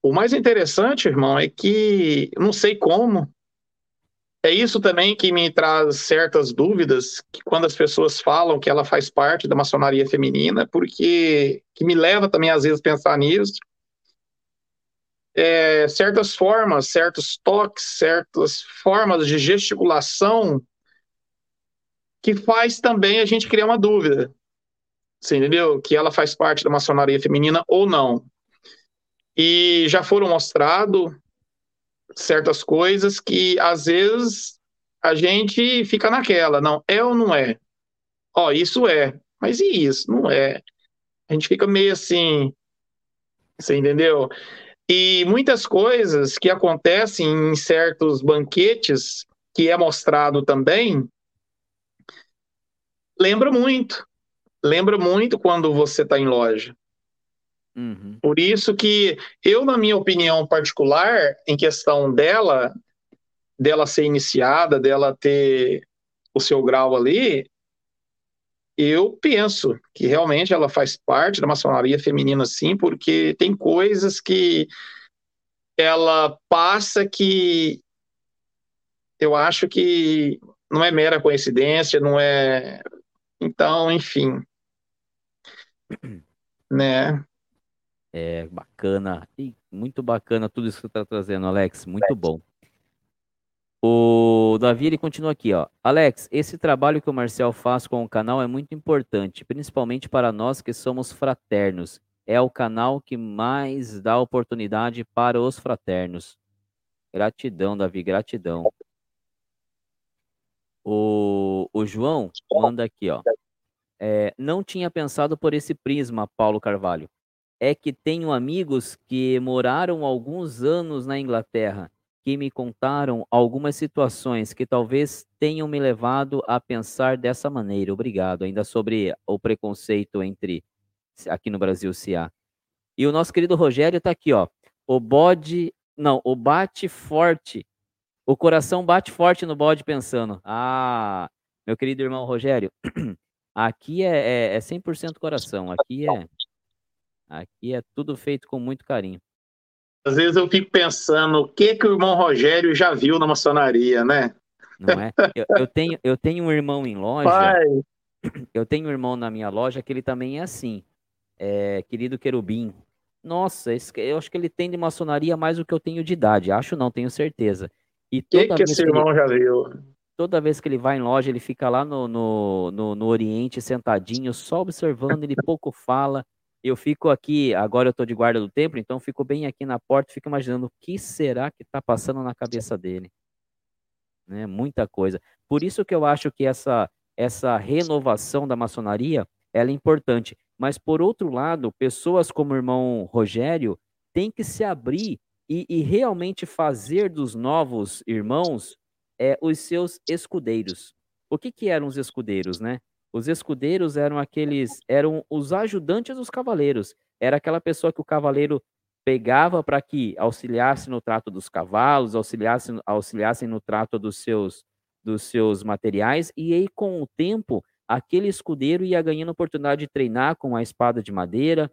O mais interessante, irmão, é que não sei como. É isso também que me traz certas dúvidas, que quando as pessoas falam que ela faz parte da maçonaria feminina, porque que me leva também às vezes a pensar nisso. É, certas formas, certos toques, certas formas de gesticulação que faz também a gente criar uma dúvida. Você entendeu? Que ela faz parte da maçonaria feminina ou não. E já foram mostrado certas coisas que às vezes a gente fica naquela, não, é ou não é? Ó, isso é, mas e isso? Não é. A gente fica meio assim, você entendeu? E muitas coisas que acontecem em certos banquetes, que é mostrado também, lembra muito lembra muito quando você está em loja. Uhum. Por isso que eu, na minha opinião particular, em questão dela, dela ser iniciada, dela ter o seu grau ali, eu penso que realmente ela faz parte da maçonaria feminina, sim, porque tem coisas que ela passa que eu acho que não é mera coincidência, não é. Então, enfim, né?
É bacana, e muito bacana tudo isso que você está trazendo, Alex, muito bom. O Davi ele continua aqui, ó. Alex, esse trabalho que o Marcel faz com o canal é muito importante, principalmente para nós que somos fraternos. É o canal que mais dá oportunidade para os fraternos. Gratidão, Davi, gratidão. O, o João manda aqui, ó. É, não tinha pensado por esse prisma, Paulo Carvalho. É que tenho amigos que moraram alguns anos na Inglaterra, que me contaram algumas situações que talvez tenham me levado a pensar dessa maneira. Obrigado. Ainda sobre o preconceito entre aqui no Brasil se há. E o nosso querido Rogério está aqui, ó. O bode, não, o bate forte. O coração bate forte no bode pensando. Ah, meu querido irmão Rogério, Aqui é, é, é 100% coração. Aqui é, aqui é tudo feito com muito carinho.
Às vezes eu fico pensando o que que o irmão Rogério já viu na maçonaria, né?
Não é? Eu, eu tenho, eu tenho um irmão em loja. Pai. Eu tenho um irmão na minha loja que ele também é assim. É, querido querubim. Nossa, esse, eu acho que ele tem de maçonaria mais do que eu tenho de idade. Acho não, tenho certeza.
E toda que, que esse irmão ele... já viu?
Toda vez que ele vai em loja, ele fica lá no, no, no, no Oriente, sentadinho, só observando, ele pouco fala. Eu fico aqui, agora eu estou de guarda do templo, então fico bem aqui na porta, fico imaginando o que será que está passando na cabeça dele. Né? Muita coisa. Por isso que eu acho que essa, essa renovação da maçonaria ela é importante. Mas, por outro lado, pessoas como o irmão Rogério têm que se abrir e, e realmente fazer dos novos irmãos é, os seus escudeiros. O que, que eram os escudeiros, né? Os escudeiros eram aqueles, eram os ajudantes dos cavaleiros. Era aquela pessoa que o cavaleiro pegava para que auxiliasse no trato dos cavalos, auxiliasse, auxiliasse no trato dos seus, dos seus materiais, e aí com o tempo aquele escudeiro ia ganhando oportunidade de treinar com a espada de madeira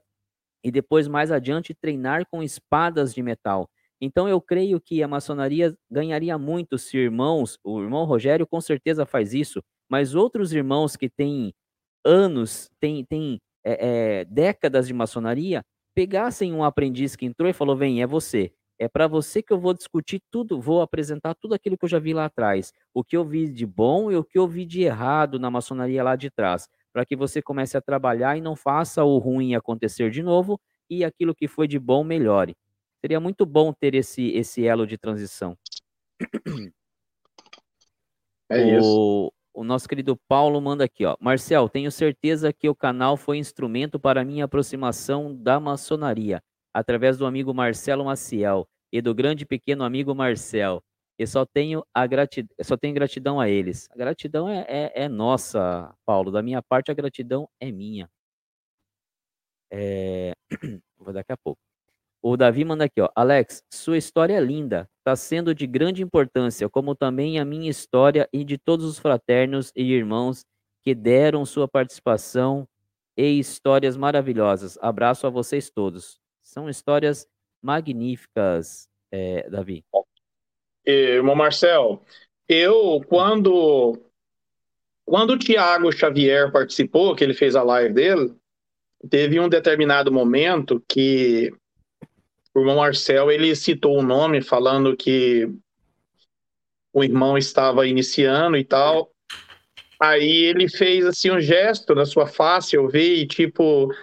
e depois mais adiante treinar com espadas de metal. Então eu creio que a maçonaria ganharia muito se irmãos, o irmão Rogério com certeza faz isso, mas outros irmãos que têm anos, têm, têm é, é, décadas de maçonaria, pegassem um aprendiz que entrou e falou: vem, é você. É para você que eu vou discutir tudo, vou apresentar tudo aquilo que eu já vi lá atrás, o que eu vi de bom e o que eu vi de errado na maçonaria lá de trás, para que você comece a trabalhar e não faça o ruim acontecer de novo e aquilo que foi de bom melhore. Seria muito bom ter esse, esse elo de transição. É isso. O nosso querido Paulo manda aqui, ó. Marcel, tenho certeza que o canal foi instrumento para minha aproximação da maçonaria, através do amigo Marcelo Maciel. e do grande pequeno amigo Marcel. E só tenho, a gratidão, só tenho gratidão a eles. A gratidão é, é, é nossa, Paulo. Da minha parte, a gratidão é minha. É... Vou daqui a pouco. O Davi manda aqui, ó. Alex, sua história é linda. Está sendo de grande importância, como também a minha história e de todos os fraternos e irmãos que deram sua participação e histórias maravilhosas. Abraço a vocês todos. São histórias magníficas, é, Davi.
Irmão Marcel, eu, quando, quando o Tiago Xavier participou, que ele fez a live dele, teve um determinado momento que o irmão Marcel ele citou o nome falando que o irmão estava iniciando e tal. Aí ele fez assim um gesto na sua face, eu vi, tipo,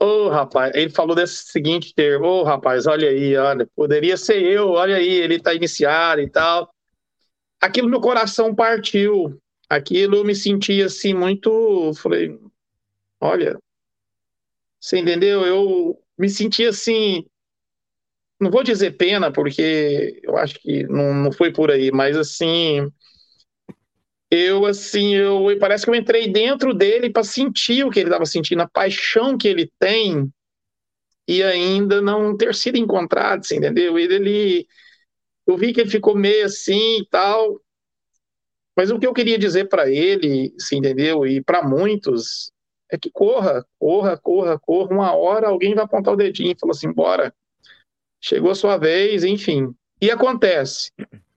ô oh, rapaz, ele falou desse seguinte termo, ô oh, rapaz, olha aí, olha, poderia ser eu, olha aí, ele tá iniciado e tal. Aquilo meu coração partiu, aquilo me senti assim muito, falei, olha, você entendeu? Eu me senti assim, não vou dizer pena, porque eu acho que não, não foi por aí, mas assim, eu assim, eu parece que eu entrei dentro dele para sentir o que ele estava sentindo, a paixão que ele tem e ainda não ter sido encontrado, assim, entendeu? Ele, ele eu vi que ele ficou meio assim e tal, mas o que eu queria dizer para ele, assim, entendeu? E para muitos é que corra, corra, corra, corra, uma hora alguém vai apontar o dedinho e falar assim, bora, chegou a sua vez, enfim. E acontece,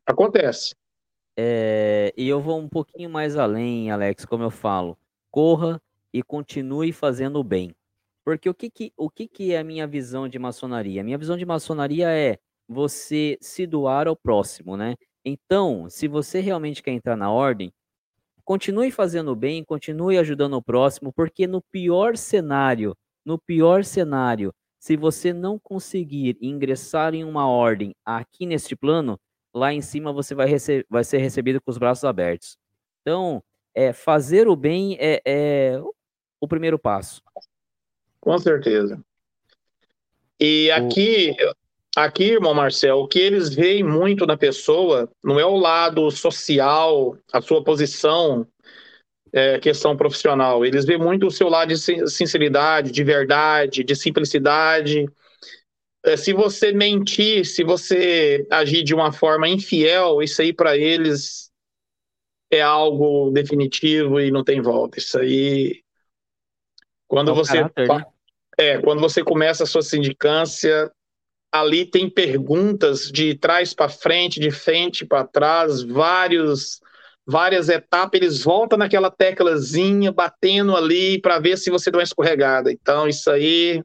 acontece.
É, e eu vou um pouquinho mais além, Alex, como eu falo. Corra e continue fazendo o bem. Porque o que, que, o que, que é a minha visão de maçonaria? A minha visão de maçonaria é você se doar ao próximo, né? Então, se você realmente quer entrar na ordem, continue fazendo o bem, continue ajudando o próximo, porque no pior cenário, no pior cenário, se você não conseguir ingressar em uma ordem aqui neste plano, lá em cima você vai, vai ser recebido com os braços abertos. Então, é, fazer o bem é, é o primeiro passo.
Com certeza. E aqui, aqui, irmão Marcel, o que eles veem muito na pessoa não é o lado social, a sua posição, é, questão profissional. Eles veem muito o seu lado de sinceridade, de verdade, de simplicidade. É, se você mentir, se você agir de uma forma infiel, isso aí para eles é algo definitivo e não tem volta. Isso aí. Quando é você. Caráter, né? É, quando você começa a sua sindicância, ali tem perguntas de trás para frente, de frente para trás, vários várias etapas, eles voltam naquela teclazinha, batendo ali para ver se você dá uma escorregada. Então, isso aí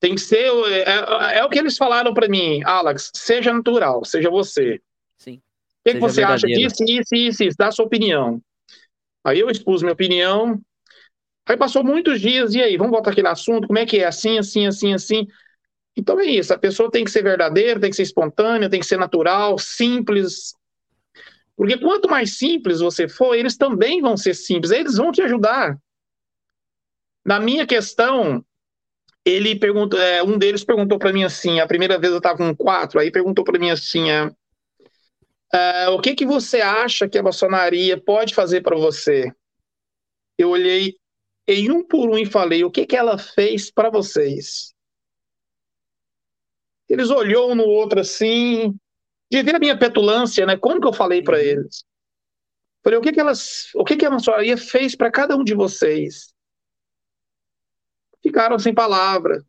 tem que ser. É, é, é o que eles falaram para mim, Alex, seja natural, seja você.
Sim.
O que, que você verdadeiro. acha disso, isso, isso, isso? Dá a sua opinião. Aí eu expus minha opinião. Aí passou muitos dias, e aí, vamos voltar aquele assunto, como é que é? Assim, assim, assim, assim. Então é isso, a pessoa tem que ser verdadeira, tem que ser espontânea, tem que ser natural, simples, porque quanto mais simples você for, eles também vão ser simples, eles vão te ajudar. Na minha questão, ele perguntou, é, um deles perguntou para mim assim, a primeira vez eu estava com quatro, aí perguntou para mim assim, é, é, o que que você acha que a maçonaria pode fazer para você? Eu olhei em um por um e falei, o que que ela fez para vocês? Eles olhou um no outro assim, de ver a minha petulância, né? Como que eu falei para uhum. eles? Falei, o que que elas, o que que a maçonaria fez para cada um de vocês? Ficaram sem palavra.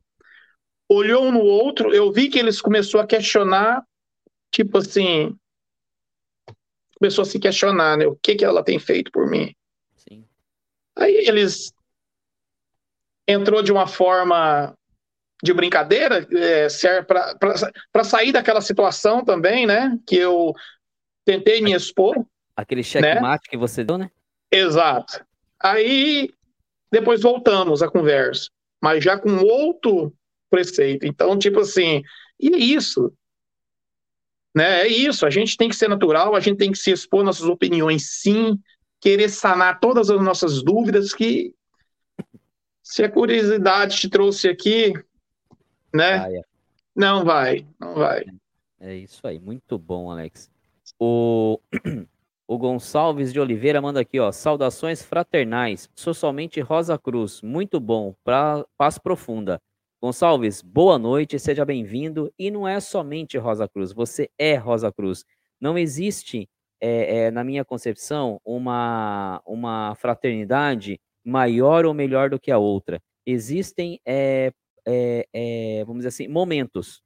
Olhou um no outro, eu vi que eles começou a questionar, tipo assim, começou a se questionar, né? O que que ela tem feito por mim? Sim. Aí eles entrou de uma forma de brincadeira, é, para sair daquela situação também, né? Que eu tentei me expor.
Aquele checkmate né? que você deu, né?
Exato. Aí depois voltamos à conversa, mas já com outro preceito. Então, tipo assim, e é isso. Né? É isso, a gente tem que ser natural, a gente tem que se expor nossas opiniões sim, querer sanar todas as nossas dúvidas que se a curiosidade te trouxe aqui, né? Ah, é. Não vai, não vai.
É isso aí, muito bom, Alex. O, o Gonçalves de Oliveira manda aqui, ó. Saudações fraternais. Sou somente Rosa Cruz. Muito bom. Pra, paz profunda. Gonçalves, boa noite, seja bem-vindo. E não é somente Rosa Cruz, você é Rosa Cruz. Não existe, é, é, na minha concepção, uma, uma fraternidade maior ou melhor do que a outra. Existem, é, é, é vamos dizer assim, momentos,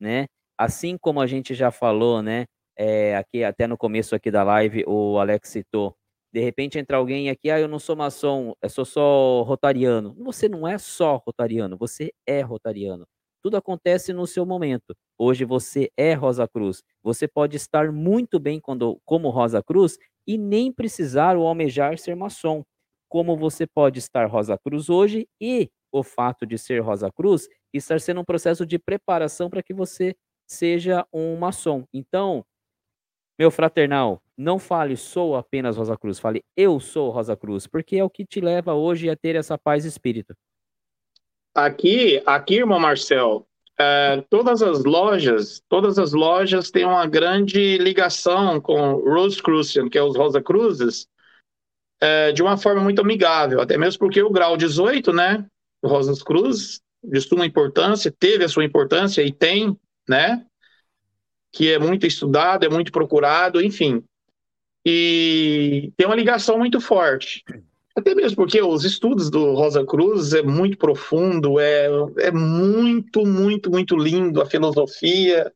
né? Assim como a gente já falou, né? É, aqui até no começo aqui da live o Alex citou. De repente entra alguém aqui, ah, eu não sou maçom, eu sou só rotariano. Você não é só rotariano, você é rotariano. Tudo acontece no seu momento. Hoje você é Rosa Cruz. Você pode estar muito bem quando, como Rosa Cruz e nem precisar ou almejar ser maçom. Como você pode estar Rosa Cruz hoje e o fato de ser Rosa Cruz estar sendo um processo de preparação para que você seja um maçom. Então, meu fraternal, não fale sou apenas Rosa Cruz, fale eu sou Rosa Cruz, porque é o que te leva hoje a ter essa paz de espírito.
Aqui, aqui, irmão Marcel, é, todas as lojas, todas as lojas têm uma grande ligação com Rose Crucian, que é os Rosa Cruzes, é, de uma forma muito amigável, até mesmo porque o grau 18, né, Rosas Cruz, de suma importância, teve a sua importância e tem, né, que é muito estudado, é muito procurado, enfim. E tem uma ligação muito forte. Até mesmo porque os estudos do Rosa Cruz é muito profundo, é, é muito, muito, muito lindo a filosofia.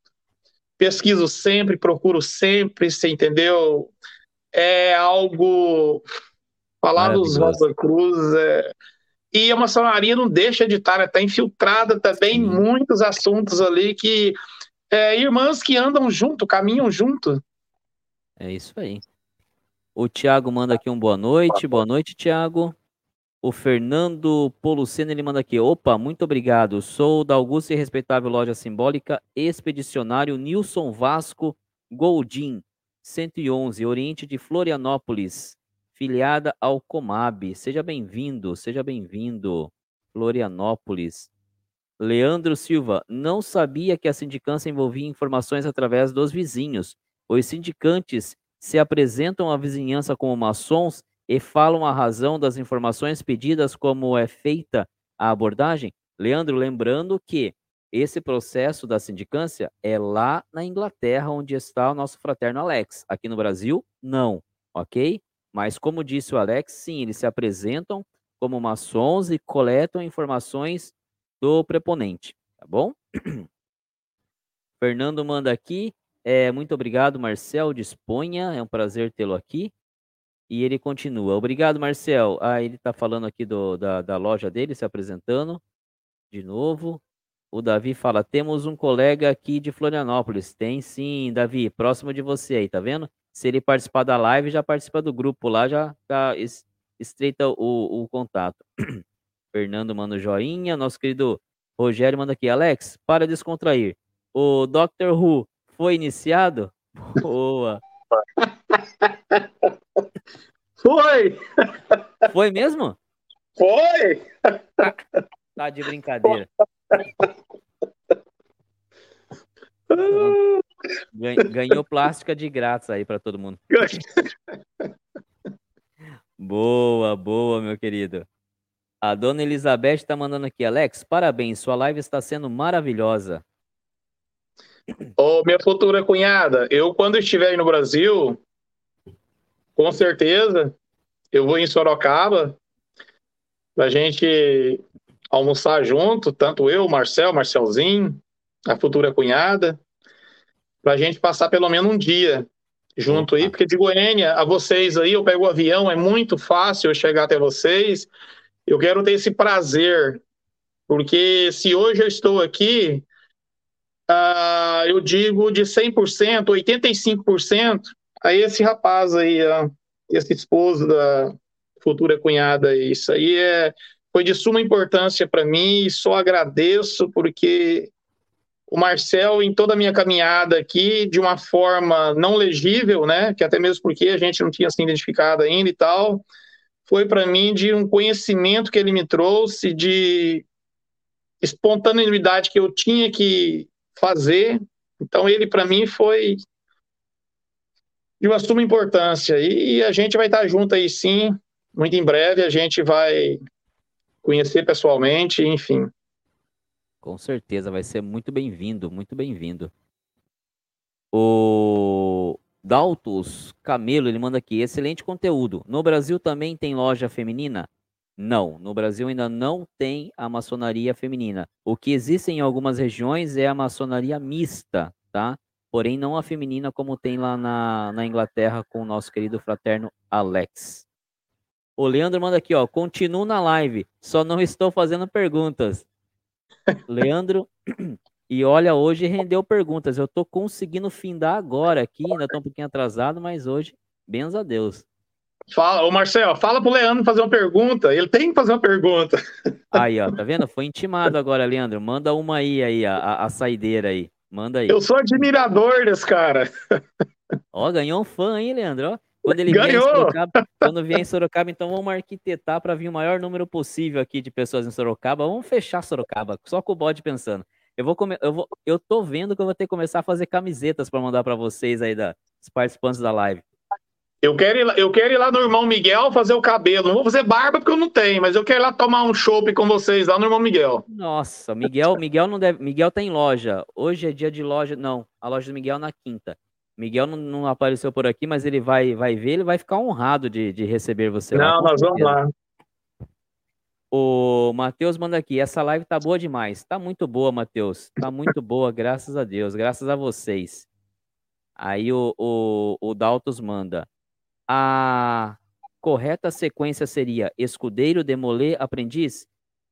Pesquiso sempre, procuro sempre, você entendeu? É algo. Falar dos Rosa Cruz é, e a maçonaria não deixa de estar, está infiltrada também em muitos assuntos ali que é, irmãs que andam junto, caminham junto.
É isso aí. O Tiago manda aqui um boa noite. Boa noite, Tiago. O Fernando Poluceno, ele manda aqui. Opa, muito obrigado. Sou da Augusta e Respeitável Loja Simbólica, expedicionário Nilson Vasco Goldim, 111, Oriente de Florianópolis, filiada ao Comab. Seja bem-vindo, seja bem-vindo, Florianópolis. Leandro Silva, não sabia que a sindicância envolvia informações através dos vizinhos. Os sindicantes se apresentam à vizinhança como maçons e falam a razão das informações pedidas como é feita a abordagem? Leandro, lembrando que esse processo da sindicância é lá na Inglaterra, onde está o nosso fraterno Alex. Aqui no Brasil, não, ok? Mas como disse o Alex, sim, eles se apresentam como maçons e coletam informações do preponente, tá bom? Fernando manda aqui. É, muito obrigado, Marcel. Disponha, é um prazer tê-lo aqui. E ele continua. Obrigado, Marcel. Ah, ele está falando aqui do, da, da loja dele, se apresentando. De novo. O Davi fala: temos um colega aqui de Florianópolis. Tem sim, Davi, próximo de você aí, tá vendo? Se ele participar da live, já participa do grupo lá, já, já estreita o, o contato. Fernando manda joinha. Nosso querido Rogério manda aqui. Alex, para descontrair. O Doctor Who foi iniciado? Boa.
Foi!
Foi mesmo?
Foi!
Tá de brincadeira. Ganhou plástica de grátis aí para todo mundo. Boa, boa, meu querido. A dona Elizabeth está mandando aqui, Alex, parabéns, sua live está sendo maravilhosa.
Ô, minha futura cunhada, eu quando estiver aí no Brasil, com certeza, eu vou em Sorocaba pra gente almoçar junto, tanto eu, Marcel, Marcelzinho, a futura cunhada, pra gente passar pelo menos um dia junto aí, porque de Goiânia a vocês aí, eu pego o avião, é muito fácil eu chegar até vocês, eu quero ter esse prazer, porque se hoje eu estou aqui, uh, eu digo de 100%, 85% a esse rapaz aí, uh, esse esposo da futura cunhada. Isso aí é, foi de suma importância para mim e só agradeço porque o Marcel, em toda a minha caminhada aqui, de uma forma não legível, né, que até mesmo porque a gente não tinha se identificado ainda e tal, foi para mim de um conhecimento que ele me trouxe, de espontaneidade que eu tinha que fazer. Então, ele, para mim, foi de uma suma importância. E a gente vai estar junto aí, sim. Muito em breve a gente vai conhecer pessoalmente, enfim.
Com certeza, vai ser muito bem-vindo, muito bem-vindo. O Daltos Camelo, ele manda aqui, excelente conteúdo. No Brasil também tem loja feminina? Não, no Brasil ainda não tem a maçonaria feminina. O que existe em algumas regiões é a maçonaria mista, tá? Porém, não a feminina como tem lá na, na Inglaterra com o nosso querido fraterno Alex. O Leandro manda aqui, ó, continuo na live, só não estou fazendo perguntas. Leandro, e olha, hoje rendeu perguntas. Eu tô conseguindo findar agora aqui, ainda tô um pouquinho atrasado, mas hoje, benza a Deus.
Fala, ô Marcel, fala pro Leandro fazer uma pergunta. Ele tem que fazer uma pergunta.
Aí, ó, tá vendo? Foi intimado agora, Leandro. Manda uma aí, aí, a, a saideira aí. Manda aí.
Eu sou admirador desse cara.
Ó, ganhou um fã, hein, Leandro? Ó, quando ele ganhou. vier em Sorocaba, quando vier em Sorocaba, então vamos arquitetar para vir o maior número possível aqui de pessoas em Sorocaba. Vamos fechar Sorocaba, só com o bode pensando. Eu vou, come... eu vou, eu tô vendo que eu vou ter que começar a fazer camisetas para mandar para vocês aí da, dos participantes da live.
Eu quero, ir lá, eu quero ir lá no irmão Miguel fazer o cabelo. Não vou fazer barba porque eu não tenho, mas eu quero ir lá tomar um chopp com vocês lá no irmão Miguel.
Nossa, Miguel, Miguel não deve. Miguel tem loja. Hoje é dia de loja. Não, a loja do Miguel é na quinta. Miguel não, não apareceu por aqui, mas ele vai, vai ver, ele vai ficar honrado de, de receber você.
Não, lá, nós vamos lá.
O Matheus manda aqui, essa live tá boa demais. Tá muito boa, Matheus. Tá muito boa, graças a Deus, graças a vocês. Aí o, o, o Daltos manda a correta sequência seria escudeiro, demoler, aprendiz?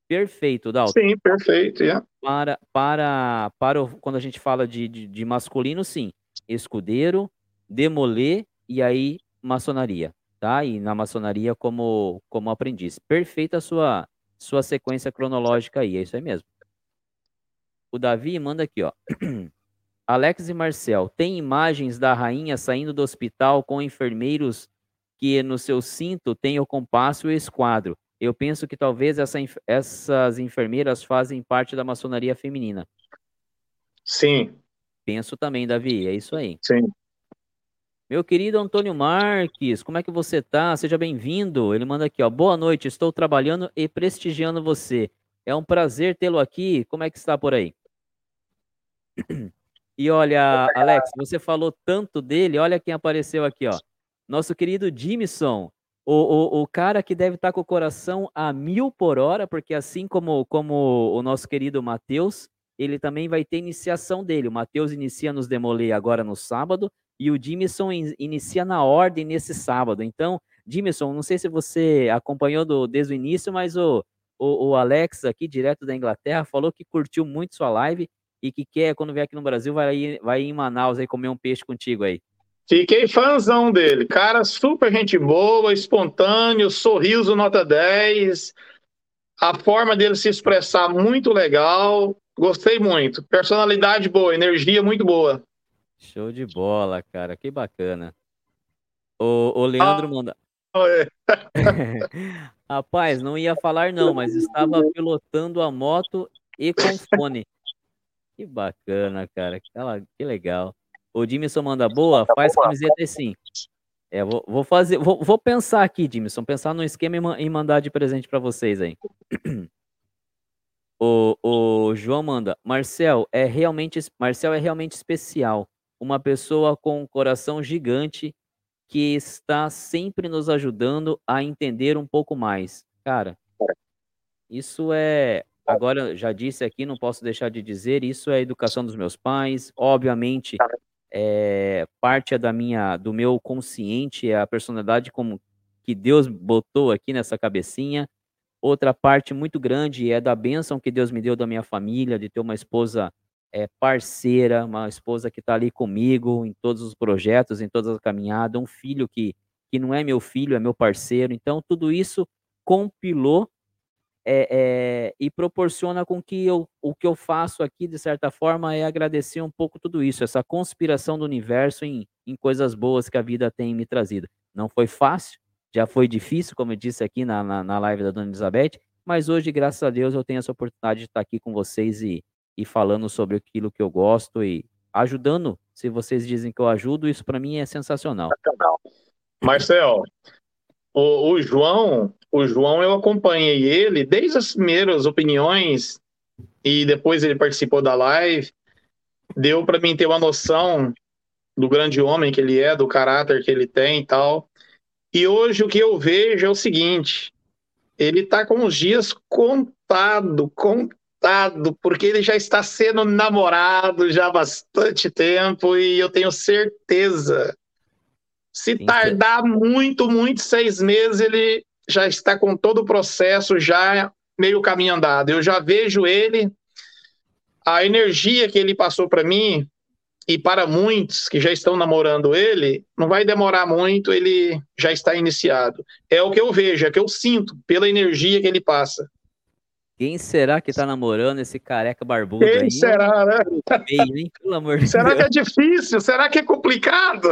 Perfeito, Dalton.
Sim, perfeito, yeah.
Para, para, para o, quando a gente fala de, de, de, masculino, sim. Escudeiro, demoler e aí maçonaria, tá? E na maçonaria como, como aprendiz. Perfeita a sua, sua sequência cronológica aí, é isso aí mesmo. O Davi manda aqui, ó. Alex e Marcel, tem imagens da rainha saindo do hospital com enfermeiros que no seu cinto tem o compasso e o esquadro. Eu penso que talvez essa, essas enfermeiras fazem parte da maçonaria feminina.
Sim.
Penso também, Davi, é isso aí.
Sim.
Meu querido Antônio Marques, como é que você tá? Seja bem-vindo. Ele manda aqui, ó. Boa noite, estou trabalhando e prestigiando você. É um prazer tê-lo aqui. Como é que está por aí? E olha, Alex, você falou tanto dele, olha quem apareceu aqui, ó. Nosso querido Jimson, o, o, o cara que deve estar com o coração a mil por hora, porque assim como, como o nosso querido Matheus, ele também vai ter iniciação dele. O Matheus inicia nos Demoler agora no sábado, e o Jimson in, inicia na ordem nesse sábado. Então, Jimson, não sei se você acompanhou do, desde o início, mas o, o, o Alex aqui, direto da Inglaterra, falou que curtiu muito sua live e que quer, quando vier aqui no Brasil, vai vai em Manaus aí comer um peixe contigo aí.
Fiquei fãzão dele. Cara, super gente boa, espontâneo, sorriso nota 10. A forma dele se expressar muito legal. Gostei muito. Personalidade boa, energia muito boa.
Show de bola, cara. Que bacana. O, o Leandro ah, manda.
É.
Rapaz, não ia falar não, mas estava pilotando a moto e com fone. Que bacana, cara. Que legal. O Dimison manda boa, faz camiseta assim. É, vou, vou fazer, vou, vou, pensar aqui, Dimison, pensar no esquema e mandar de presente para vocês aí. O, o João manda, Marcel é realmente, Marcel é realmente especial, uma pessoa com um coração gigante que está sempre nos ajudando a entender um pouco mais. Cara, isso é Agora, já disse aqui, não posso deixar de dizer, isso é a educação dos meus pais. Obviamente, é, parte é da minha, do meu consciente, é a personalidade como que Deus botou aqui nessa cabecinha. Outra parte muito grande é da bênção que Deus me deu da minha família, de ter uma esposa é, parceira, uma esposa que está ali comigo em todos os projetos, em todas as caminhadas, um filho que, que não é meu filho, é meu parceiro. Então, tudo isso compilou é, é, e proporciona com que eu, o que eu faço aqui, de certa forma, é agradecer um pouco tudo isso, essa conspiração do universo em, em coisas boas que a vida tem me trazido. Não foi fácil, já foi difícil, como eu disse aqui na, na, na live da Dona Elizabeth, mas hoje, graças a Deus, eu tenho essa oportunidade de estar aqui com vocês e, e falando sobre aquilo que eu gosto e ajudando. Se vocês dizem que eu ajudo, isso para mim é sensacional.
Marcel, o, o, João, o João eu acompanhei ele desde as primeiras opiniões e depois ele participou da live. Deu para mim ter uma noção do grande homem que ele é, do caráter que ele tem e tal. E hoje o que eu vejo é o seguinte: ele está com os dias contado, contado, porque ele já está sendo namorado já há bastante tempo e eu tenho certeza se tardar muito, muito, seis meses, ele já está com todo o processo já meio caminho andado. Eu já vejo ele, a energia que ele passou para mim e para muitos que já estão namorando ele, não vai demorar muito, ele já está iniciado. É o que eu vejo, é o que eu sinto pela energia que ele passa.
Quem será que está namorando esse careca barbudo
Quem
aí?
será, né? Meio, hein? Pelo amor de será Deus. que é difícil? Será que é complicado?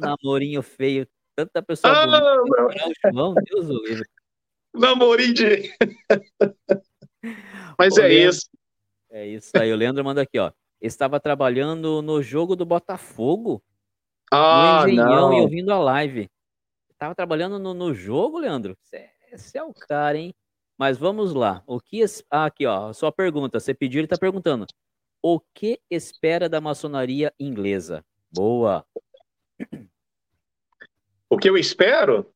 namorinho feio. Tanta pessoa ah, bonita. João, Deus o livre.
Namorinho de... Mas é Leandro, isso.
É isso aí. O Leandro manda aqui, ó. Estava trabalhando no jogo do Botafogo. Ah, no Engenhão não. e ouvindo a live. Estava trabalhando no, no jogo, Leandro? Esse é o cara, hein? Mas vamos lá. O que ah, aqui, ó, sua pergunta. Você pediu, ele está perguntando. O que espera da maçonaria inglesa? Boa.
O que eu espero?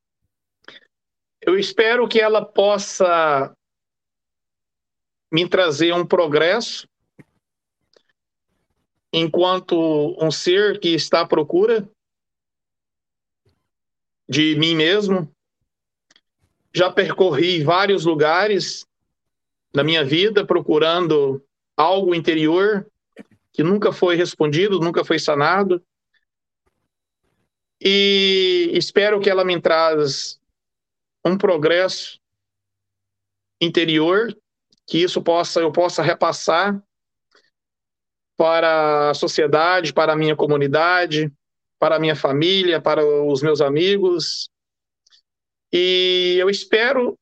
Eu espero que ela possa me trazer um progresso enquanto um ser que está à procura de mim mesmo. Já percorri vários lugares na minha vida procurando algo interior que nunca foi respondido, nunca foi sanado e espero que ela me traz um progresso interior, que isso possa eu possa repassar para a sociedade, para a minha comunidade, para a minha família, para os meus amigos. E eu espero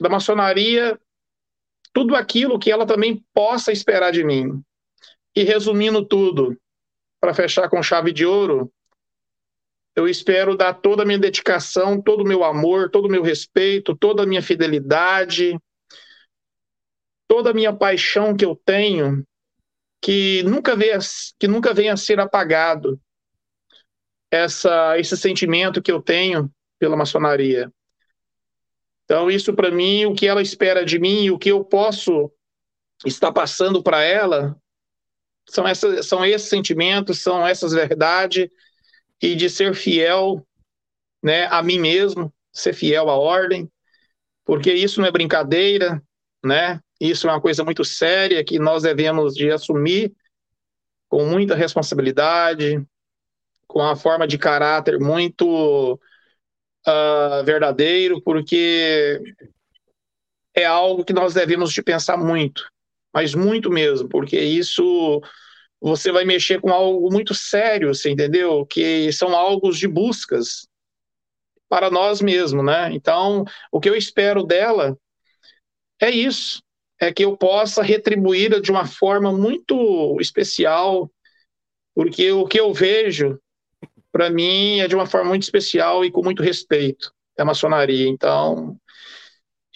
da maçonaria tudo aquilo que ela também possa esperar de mim. E resumindo tudo, para fechar com chave de ouro, eu espero dar toda a minha dedicação, todo o meu amor, todo o meu respeito, toda a minha fidelidade, toda a minha paixão que eu tenho, que nunca venha, que nunca venha a ser apagado essa, esse sentimento que eu tenho pela maçonaria. Então, isso para mim, o que ela espera de mim, o que eu posso estar passando para ela, são, essas, são esses sentimentos, são essas verdades e de ser fiel né, a mim mesmo, ser fiel à ordem, porque isso não é brincadeira, né? Isso é uma coisa muito séria que nós devemos de assumir com muita responsabilidade, com uma forma de caráter muito uh, verdadeiro, porque é algo que nós devemos de pensar muito, mas muito mesmo, porque isso você vai mexer com algo muito sério, você entendeu? Que são algos de buscas para nós mesmos, né? Então, o que eu espero dela é isso, é que eu possa retribuí-la de uma forma muito especial, porque o que eu vejo, para mim, é de uma forma muito especial e com muito respeito, a maçonaria. Então,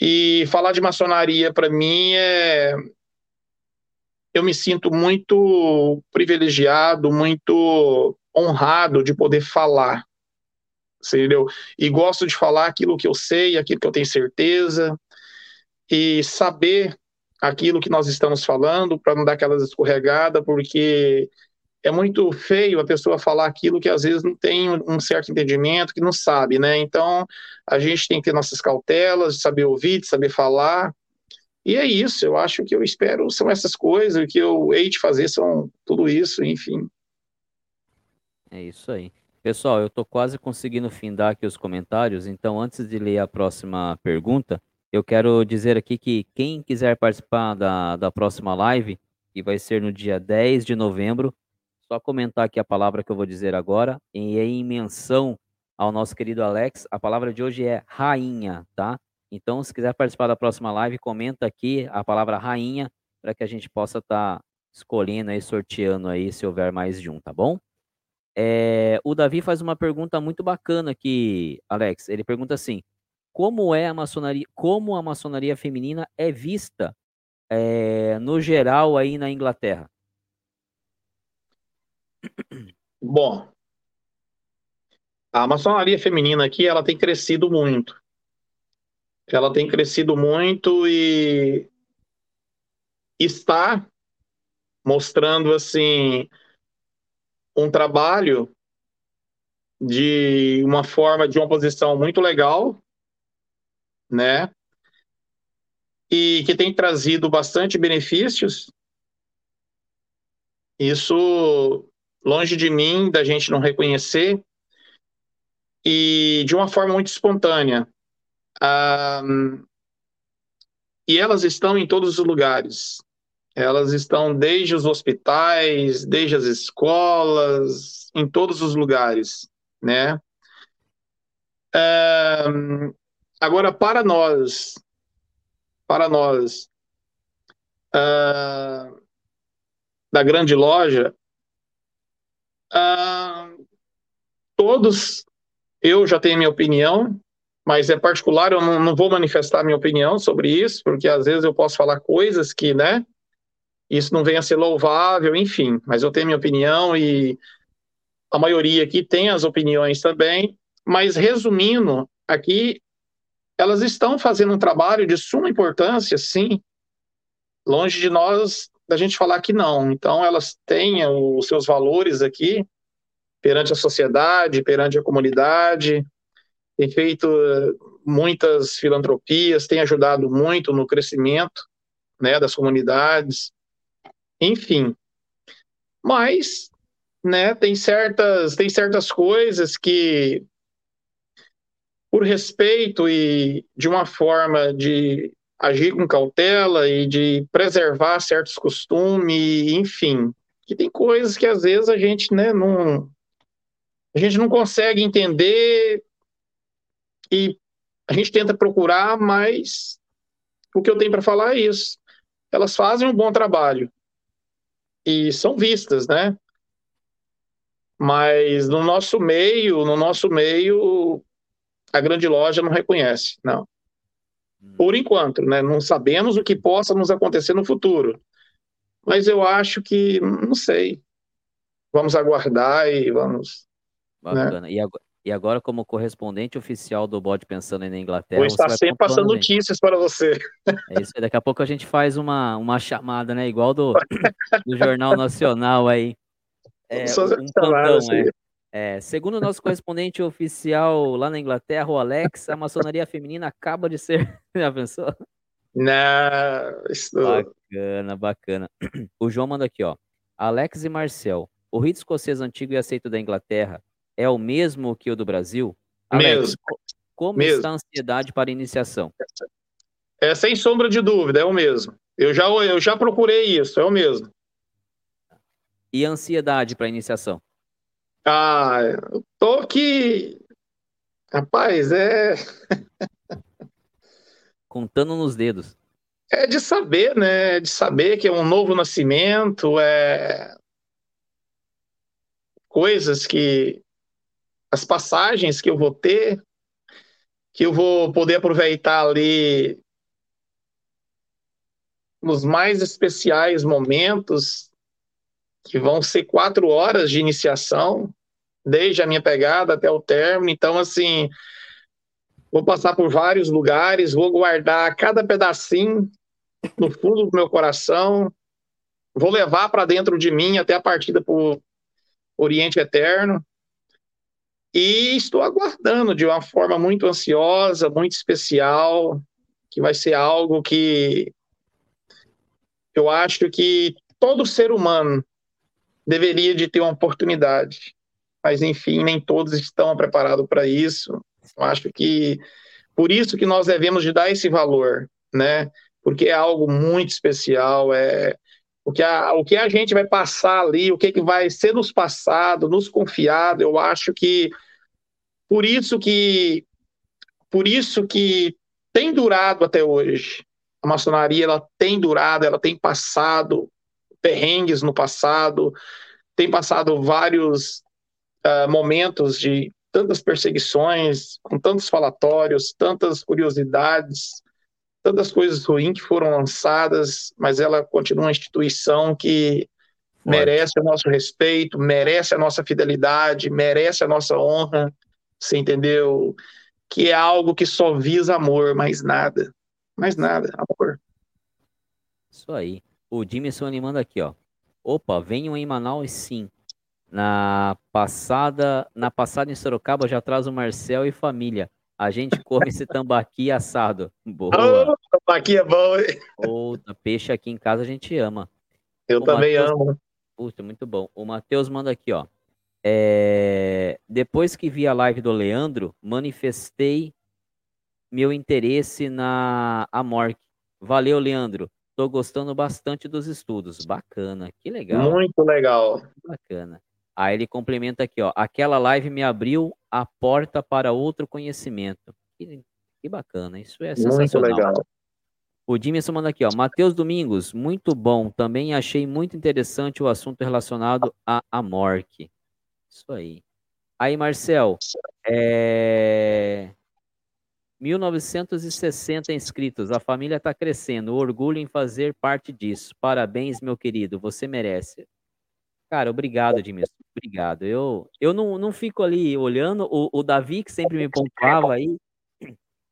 e falar de maçonaria, para mim, é, eu me sinto muito privilegiado, muito honrado de poder falar, entendeu? E gosto de falar aquilo que eu sei, aquilo que eu tenho certeza, e saber aquilo que nós estamos falando, para não dar aquelas escorregadas, porque é muito feio a pessoa falar aquilo que às vezes não tem um certo entendimento, que não sabe, né? Então, a gente tem que ter nossas cautelas, saber ouvir, saber falar, e é isso, eu acho que eu espero são essas coisas, o que eu hei de fazer são tudo isso, enfim.
É isso aí. Pessoal, eu estou quase conseguindo findar aqui os comentários, então antes de ler a próxima pergunta, eu quero dizer aqui que quem quiser participar da, da próxima live, que vai ser no dia 10 de novembro, só comentar aqui a palavra que eu vou dizer agora, e é em menção ao nosso querido Alex, a palavra de hoje é rainha, tá? Então, se quiser participar da próxima live, comenta aqui a palavra rainha para que a gente possa estar tá escolhendo aí, sorteando aí, se houver mais de um, tá bom? É, o Davi faz uma pergunta muito bacana aqui, Alex. Ele pergunta assim: como é a maçonaria, como a maçonaria feminina é vista é, no geral aí na Inglaterra?
Bom, a maçonaria feminina aqui ela tem crescido muito. Ela tem crescido muito e está mostrando assim um trabalho de uma forma de uma posição muito legal, né? E que tem trazido bastante benefícios. Isso longe de mim da gente não reconhecer e de uma forma muito espontânea. Um, e elas estão em todos os lugares. Elas estão desde os hospitais, desde as escolas, em todos os lugares, né? Um, agora, para nós, para nós, uh, da grande loja, uh, todos, eu já tenho minha opinião, mas é particular, eu não, não, vou manifestar minha opinião sobre isso, porque às vezes eu posso falar coisas que, né, isso não venha a ser louvável, enfim, mas eu tenho minha opinião e a maioria aqui tem as opiniões também, mas resumindo, aqui elas estão fazendo um trabalho de suma importância, sim, longe de nós da gente falar que não. Então elas têm os seus valores aqui perante a sociedade, perante a comunidade, tem feito eh, muitas filantropias, tem ajudado muito no crescimento né, das comunidades, enfim. Mas, né, tem certas, tem certas coisas que, por respeito e de uma forma de agir com cautela e de preservar certos costumes, enfim, que tem coisas que às vezes a gente, né, não a gente não consegue entender e a gente tenta procurar, mas o que eu tenho para falar é isso. Elas fazem um bom trabalho e são vistas, né? Mas no nosso meio, no nosso meio, a grande loja não reconhece, não. Por enquanto, né? Não sabemos o que possa nos acontecer no futuro. Mas eu acho que, não sei. Vamos aguardar e vamos.
Né? Bacana. Né? E, agora, e agora, como correspondente oficial do Bode Pensando aí na Inglaterra. Vou
estar sempre passando notícias para você.
É isso aí. Daqui a pouco a gente faz uma, uma chamada, né? Igual do, do Jornal Nacional aí. É, um plantão, é. É, segundo o nosso correspondente oficial lá na Inglaterra, o Alex, a maçonaria feminina acaba de ser. Já pensou?
Não, isso...
Bacana, bacana. O João manda aqui, ó. Alex e Marcel, o rito escocês antigo e aceito da Inglaterra é o mesmo que o do Brasil?
Alex, mesmo.
Como
mesmo.
está a ansiedade para a iniciação?
É sem sombra de dúvida, é o mesmo. Eu já, eu já procurei isso, é o mesmo.
E a ansiedade para a iniciação?
Ah, eu tô aqui. Rapaz, é.
Contando nos dedos.
É de saber, né? De saber que é um novo nascimento, é. Coisas que as passagens que eu vou ter, que eu vou poder aproveitar ali nos mais especiais momentos, que vão ser quatro horas de iniciação, desde a minha pegada até o término. Então, assim, vou passar por vários lugares, vou guardar cada pedacinho no fundo do meu coração, vou levar para dentro de mim até a partida para o Oriente Eterno. E estou aguardando de uma forma muito ansiosa, muito especial, que vai ser algo que eu acho que todo ser humano deveria de ter uma oportunidade. Mas enfim, nem todos estão preparados para isso. Eu acho que por isso que nós devemos de dar esse valor, né? Porque é algo muito especial, é o que a, o que a gente vai passar ali, o que, que vai ser nos passado, nos confiado, eu acho que por isso que por isso que tem durado até hoje. A maçonaria ela tem durado, ela tem passado perrengues no passado, tem passado vários uh, momentos de tantas perseguições, com tantos falatórios, tantas curiosidades, tantas coisas ruins que foram lançadas, mas ela continua uma instituição que merece o nosso respeito, merece a nossa fidelidade, merece a nossa honra, você entendeu? Que é algo que só visa amor, mais nada. Mais nada, amor.
Isso aí. O Jimerson animando aqui, ó. Opa, venham em Manaus sim. Na passada, na passada em Sorocaba já traz o Marcel e família. A gente come esse tambaqui assado. Boa.
Oh, tambaqui é bom, hein?
Outra, peixe aqui em casa a gente ama.
Eu o também Mateus... amo.
Puta, muito bom. O Matheus manda aqui, ó. É... Depois que vi a live do Leandro, manifestei meu interesse na Amorc. Valeu, Leandro. Tô gostando bastante dos estudos. Bacana, que legal.
Muito legal.
Bacana. Aí ele complementa aqui, ó. Aquela live me abriu a porta para outro conhecimento. Que, que bacana, isso é sensacional. Muito legal. O Dimerson manda aqui, ó. Matheus Domingos, muito bom. Também achei muito interessante o assunto relacionado a Amorque. Isso aí. Aí, Marcel, é... 1960 inscritos. A família está crescendo. Orgulho em fazer parte disso. Parabéns, meu querido. Você merece. Cara, obrigado, Edmilson. Obrigado. Eu, eu não, não fico ali olhando. O, o Davi, que sempre me pontuava aí.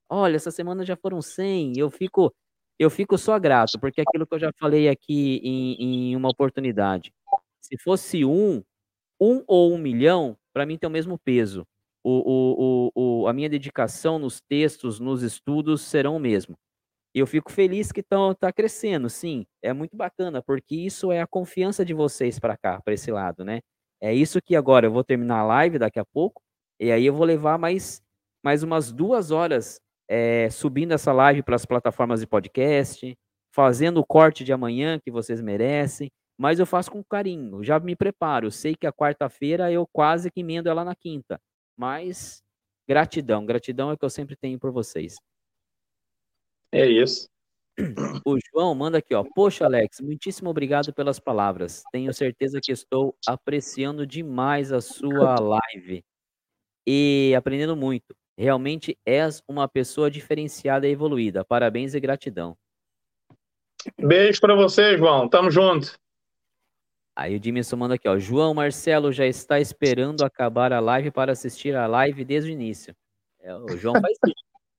Olha, essa semana já foram 100. Eu fico, eu fico só grato, porque aquilo que eu já falei aqui em, em uma oportunidade. Se fosse um, um ou um milhão, para mim tem o mesmo peso. O, o, o, o, a minha dedicação nos textos, nos estudos serão o mesmo eu fico feliz que estão tá crescendo, sim, é muito bacana, porque isso é a confiança de vocês para cá, para esse lado, né? É isso que agora eu vou terminar a live daqui a pouco, e aí eu vou levar mais, mais umas duas horas é, subindo essa live para as plataformas de podcast, fazendo o corte de amanhã que vocês merecem, mas eu faço com carinho, já me preparo. Sei que a quarta-feira eu quase que emendo ela na quinta, mas gratidão, gratidão é o que eu sempre tenho por vocês.
É isso.
O João manda aqui, ó. Poxa, Alex, muitíssimo obrigado pelas palavras. Tenho certeza que estou apreciando demais a sua live e aprendendo muito. Realmente és uma pessoa diferenciada e evoluída. Parabéns e gratidão.
Beijo para você, João. Tamo junto.
Aí o Dimerson manda aqui, ó. João Marcelo já está esperando acabar a live para assistir a live desde o início. É, o João faz isso.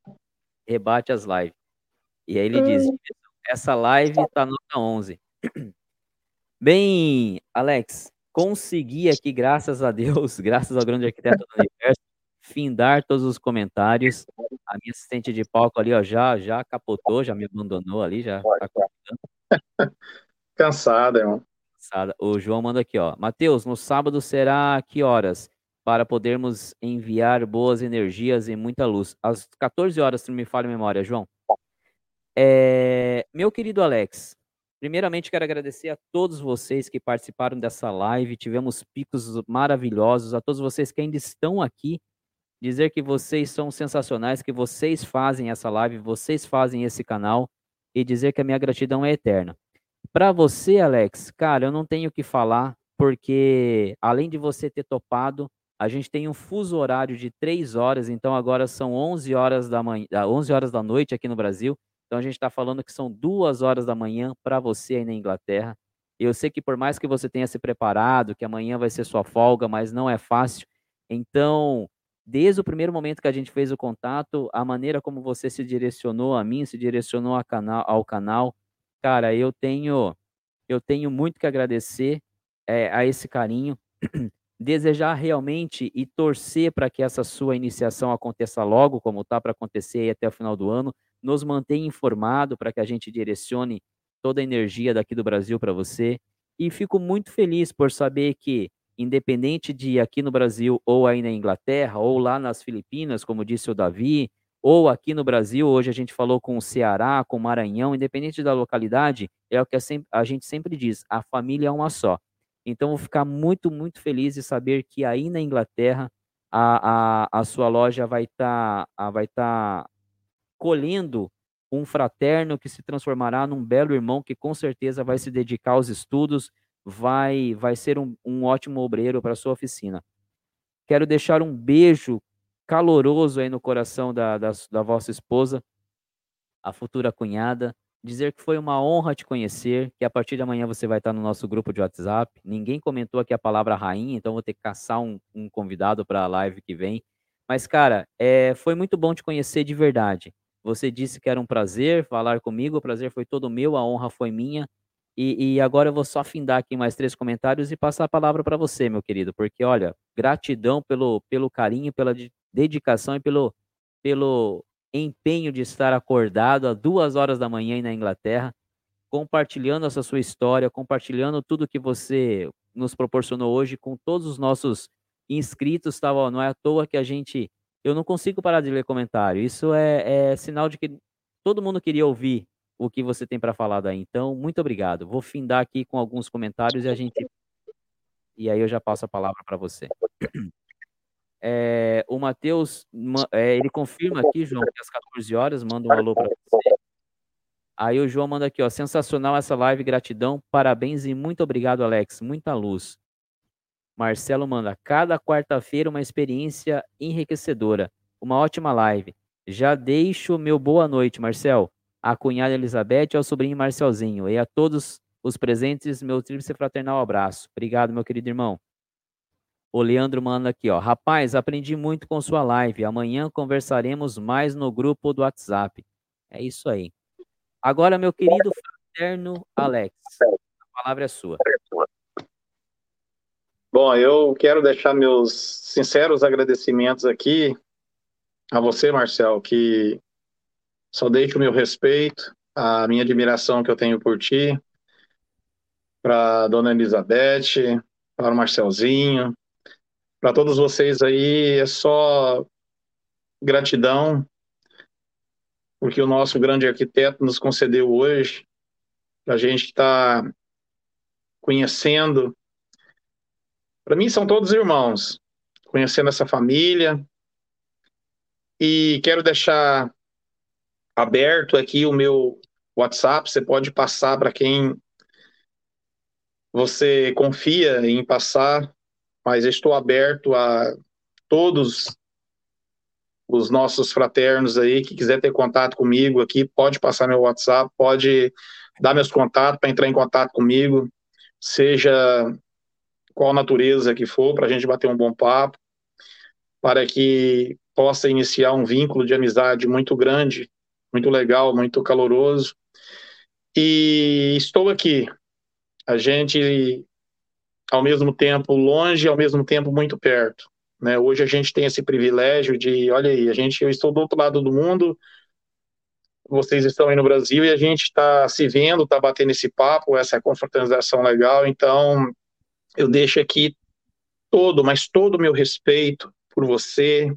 Rebate as lives. E aí ele diz: hum. essa live tá nota 11. Bem, Alex, consegui aqui, graças a Deus, graças ao grande arquiteto do universo, findar todos os comentários. A minha assistente de palco ali, ó, já, já capotou, já me abandonou ali, já tá
Cansada, irmão.
Cansada. O João manda aqui, ó. Matheus, no sábado será que horas? Para podermos enviar boas energias e muita luz. Às 14 horas, se não me falha a memória, João. É, meu querido Alex, primeiramente quero agradecer a todos vocês que participaram dessa live. Tivemos picos maravilhosos. A todos vocês que ainda estão aqui, dizer que vocês são sensacionais, que vocês fazem essa live, vocês fazem esse canal e dizer que a minha gratidão é eterna. Para você, Alex, cara, eu não tenho o que falar, porque além de você ter topado, a gente tem um fuso horário de três horas, então agora são 11 horas da manhã, 11 horas da noite aqui no Brasil. Então a gente está falando que são duas horas da manhã para você aí na Inglaterra. Eu sei que por mais que você tenha se preparado, que amanhã vai ser sua folga, mas não é fácil. Então, desde o primeiro momento que a gente fez o contato, a maneira como você se direcionou a mim, se direcionou canal, ao canal, cara, eu tenho eu tenho muito que agradecer é, a esse carinho, desejar realmente e torcer para que essa sua iniciação aconteça logo, como está para acontecer até o final do ano nos mantém informado para que a gente direcione toda a energia daqui do Brasil para você. E fico muito feliz por saber que, independente de aqui no Brasil ou aí na Inglaterra, ou lá nas Filipinas, como disse o Davi, ou aqui no Brasil, hoje a gente falou com o Ceará, com o Maranhão, independente da localidade, é o que a gente sempre diz, a família é uma só. Então, vou ficar muito, muito feliz de saber que aí na Inglaterra a, a, a sua loja vai estar tá, vai tá colhendo um fraterno que se transformará num belo irmão que com certeza vai se dedicar aos estudos, vai, vai ser um, um ótimo obreiro para sua oficina. Quero deixar um beijo caloroso aí no coração da, da, da vossa esposa, a futura cunhada. Dizer que foi uma honra te conhecer, que a partir de amanhã você vai estar no nosso grupo de WhatsApp. Ninguém comentou aqui a palavra rainha, então vou ter que caçar um, um convidado para a live que vem. Mas, cara, é, foi muito bom te conhecer de verdade. Você disse que era um prazer falar comigo, o prazer foi todo meu, a honra foi minha. E, e, agora eu vou só findar aqui mais três comentários e passar a palavra para você, meu querido, porque olha, gratidão pelo, pelo carinho, pela dedicação e pelo, pelo empenho de estar acordado às duas horas da manhã na Inglaterra, compartilhando essa sua história, compartilhando tudo que você nos proporcionou hoje com todos os nossos inscritos, tá? Não é à toa que a gente. Eu não consigo parar de ler comentário. Isso é, é sinal de que todo mundo queria ouvir o que você tem para falar daí. Então, muito obrigado. Vou findar aqui com alguns comentários e a gente. E aí eu já passo a palavra para você. É, o Matheus, é, ele confirma aqui, João, que às 14 horas, manda um alô para você. Aí o João manda aqui, ó, sensacional essa live, gratidão, parabéns e muito obrigado, Alex, muita luz. Marcelo manda, cada quarta-feira uma experiência enriquecedora, uma ótima live. Já deixo meu boa noite, Marcel à cunhada Elizabeth e ao sobrinho Marcelzinho. E a todos os presentes, meu tríplice fraternal abraço. Obrigado, meu querido irmão. O Leandro manda aqui, ó. Rapaz, aprendi muito com sua live. Amanhã conversaremos mais no grupo do WhatsApp. É isso aí. Agora, meu querido fraterno Alex, a palavra é sua.
Bom, eu quero deixar meus sinceros agradecimentos aqui a você, Marcel, que só deixo o meu respeito, a minha admiração que eu tenho por ti, para dona Elizabeth, para o Marcelzinho, para todos vocês aí, é só gratidão, porque o nosso grande arquiteto nos concedeu hoje, a gente está conhecendo. Para mim, são todos irmãos, conhecendo essa família. E quero deixar aberto aqui o meu WhatsApp, você pode passar para quem você confia em passar, mas estou aberto a todos os nossos fraternos aí que quiser ter contato comigo aqui, pode passar meu WhatsApp, pode dar meus contatos para entrar em contato comigo, seja qual natureza que for, para a gente bater um bom papo, para que possa iniciar um vínculo de amizade muito grande muito legal, muito caloroso. E estou aqui. A gente, ao mesmo tempo, longe, ao mesmo tempo, muito perto. Né? Hoje a gente tem esse privilégio de, olha aí, a gente, eu estou do outro lado do mundo, vocês estão aí no Brasil e a gente está se vendo, está batendo esse papo, essa confraternização legal. Então, eu deixo aqui todo, mas todo o meu respeito por você,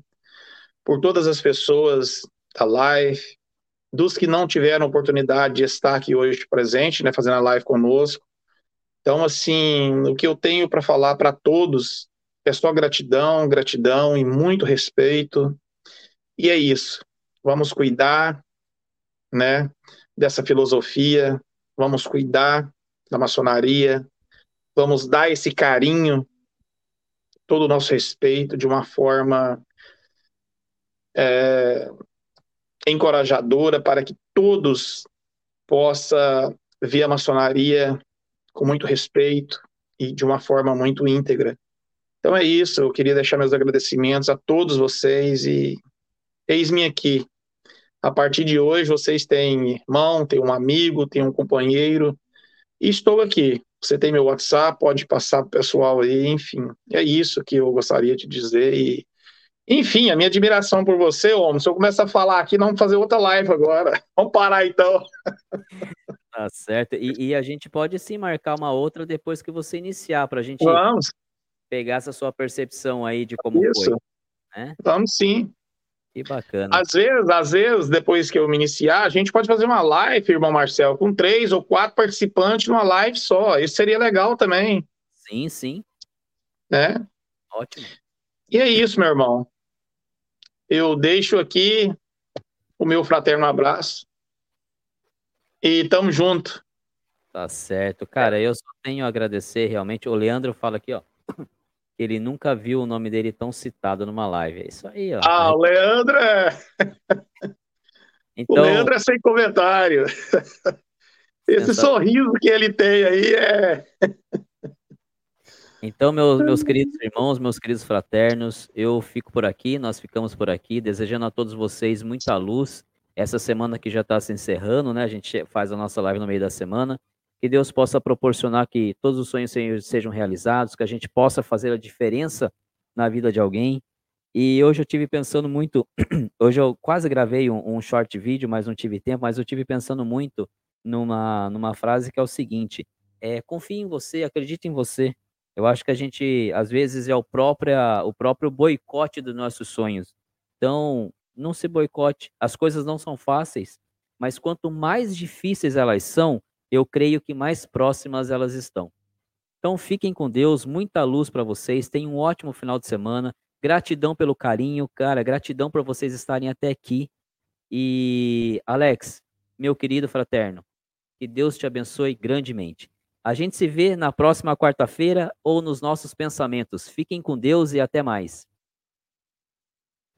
por todas as pessoas da live, dos que não tiveram oportunidade de estar aqui hoje presente, né, fazendo a live conosco. Então, assim, o que eu tenho para falar para todos é só gratidão, gratidão e muito respeito. E é isso. Vamos cuidar, né, dessa filosofia, vamos cuidar da maçonaria, vamos dar esse carinho, todo o nosso respeito de uma forma é, encorajadora para que todos possa ver a maçonaria com muito respeito e de uma forma muito íntegra. Então é isso, eu queria deixar meus agradecimentos a todos vocês e eis-me aqui. A partir de hoje vocês têm irmão, têm um amigo, têm um companheiro e estou aqui. Você tem meu WhatsApp, pode passar para o pessoal aí, enfim. É isso que eu gostaria de dizer e enfim, a minha admiração por você, homem. Se eu começar a falar aqui, vamos fazer outra live agora. Vamos parar então.
Tá certo. E, e a gente pode sim marcar uma outra depois que você iniciar, para a gente
vamos.
pegar essa sua percepção aí de como Isso. foi. Né?
Vamos sim.
Que bacana.
Às vezes, às vezes, depois que eu me iniciar, a gente pode fazer uma live, irmão Marcel, com três ou quatro participantes numa live só. Isso seria legal também.
Sim, sim.
Né?
Ótimo.
E é isso, meu irmão eu deixo aqui o meu fraterno abraço e tamo junto.
Tá certo. Cara, eu só tenho a agradecer realmente. O Leandro fala aqui, ó. Ele nunca viu o nome dele tão citado numa live. É isso aí, ó.
Ah, o Leandro é. Então... O Leandro é sem comentário. Esse sorriso que ele tem aí é.
Então, meus, meus queridos irmãos, meus queridos fraternos, eu fico por aqui, nós ficamos por aqui, desejando a todos vocês muita luz. Essa semana que já está se encerrando, né? A gente faz a nossa live no meio da semana. Que Deus possa proporcionar que todos os sonhos sejam realizados, que a gente possa fazer a diferença na vida de alguém. E hoje eu tive pensando muito, hoje eu quase gravei um, um short vídeo, mas não tive tempo, mas eu tive pensando muito numa, numa frase que é o seguinte: é, confie em você, acredite em você. Eu acho que a gente, às vezes, é o próprio, o próprio boicote dos nossos sonhos. Então, não se boicote. As coisas não são fáceis, mas quanto mais difíceis elas são, eu creio que mais próximas elas estão. Então, fiquem com Deus, muita luz para vocês, tenham um ótimo final de semana. Gratidão pelo carinho, cara, gratidão por vocês estarem até aqui. E, Alex, meu querido fraterno, que Deus te abençoe grandemente. A gente se vê na próxima quarta-feira ou nos nossos pensamentos. Fiquem com Deus e até mais.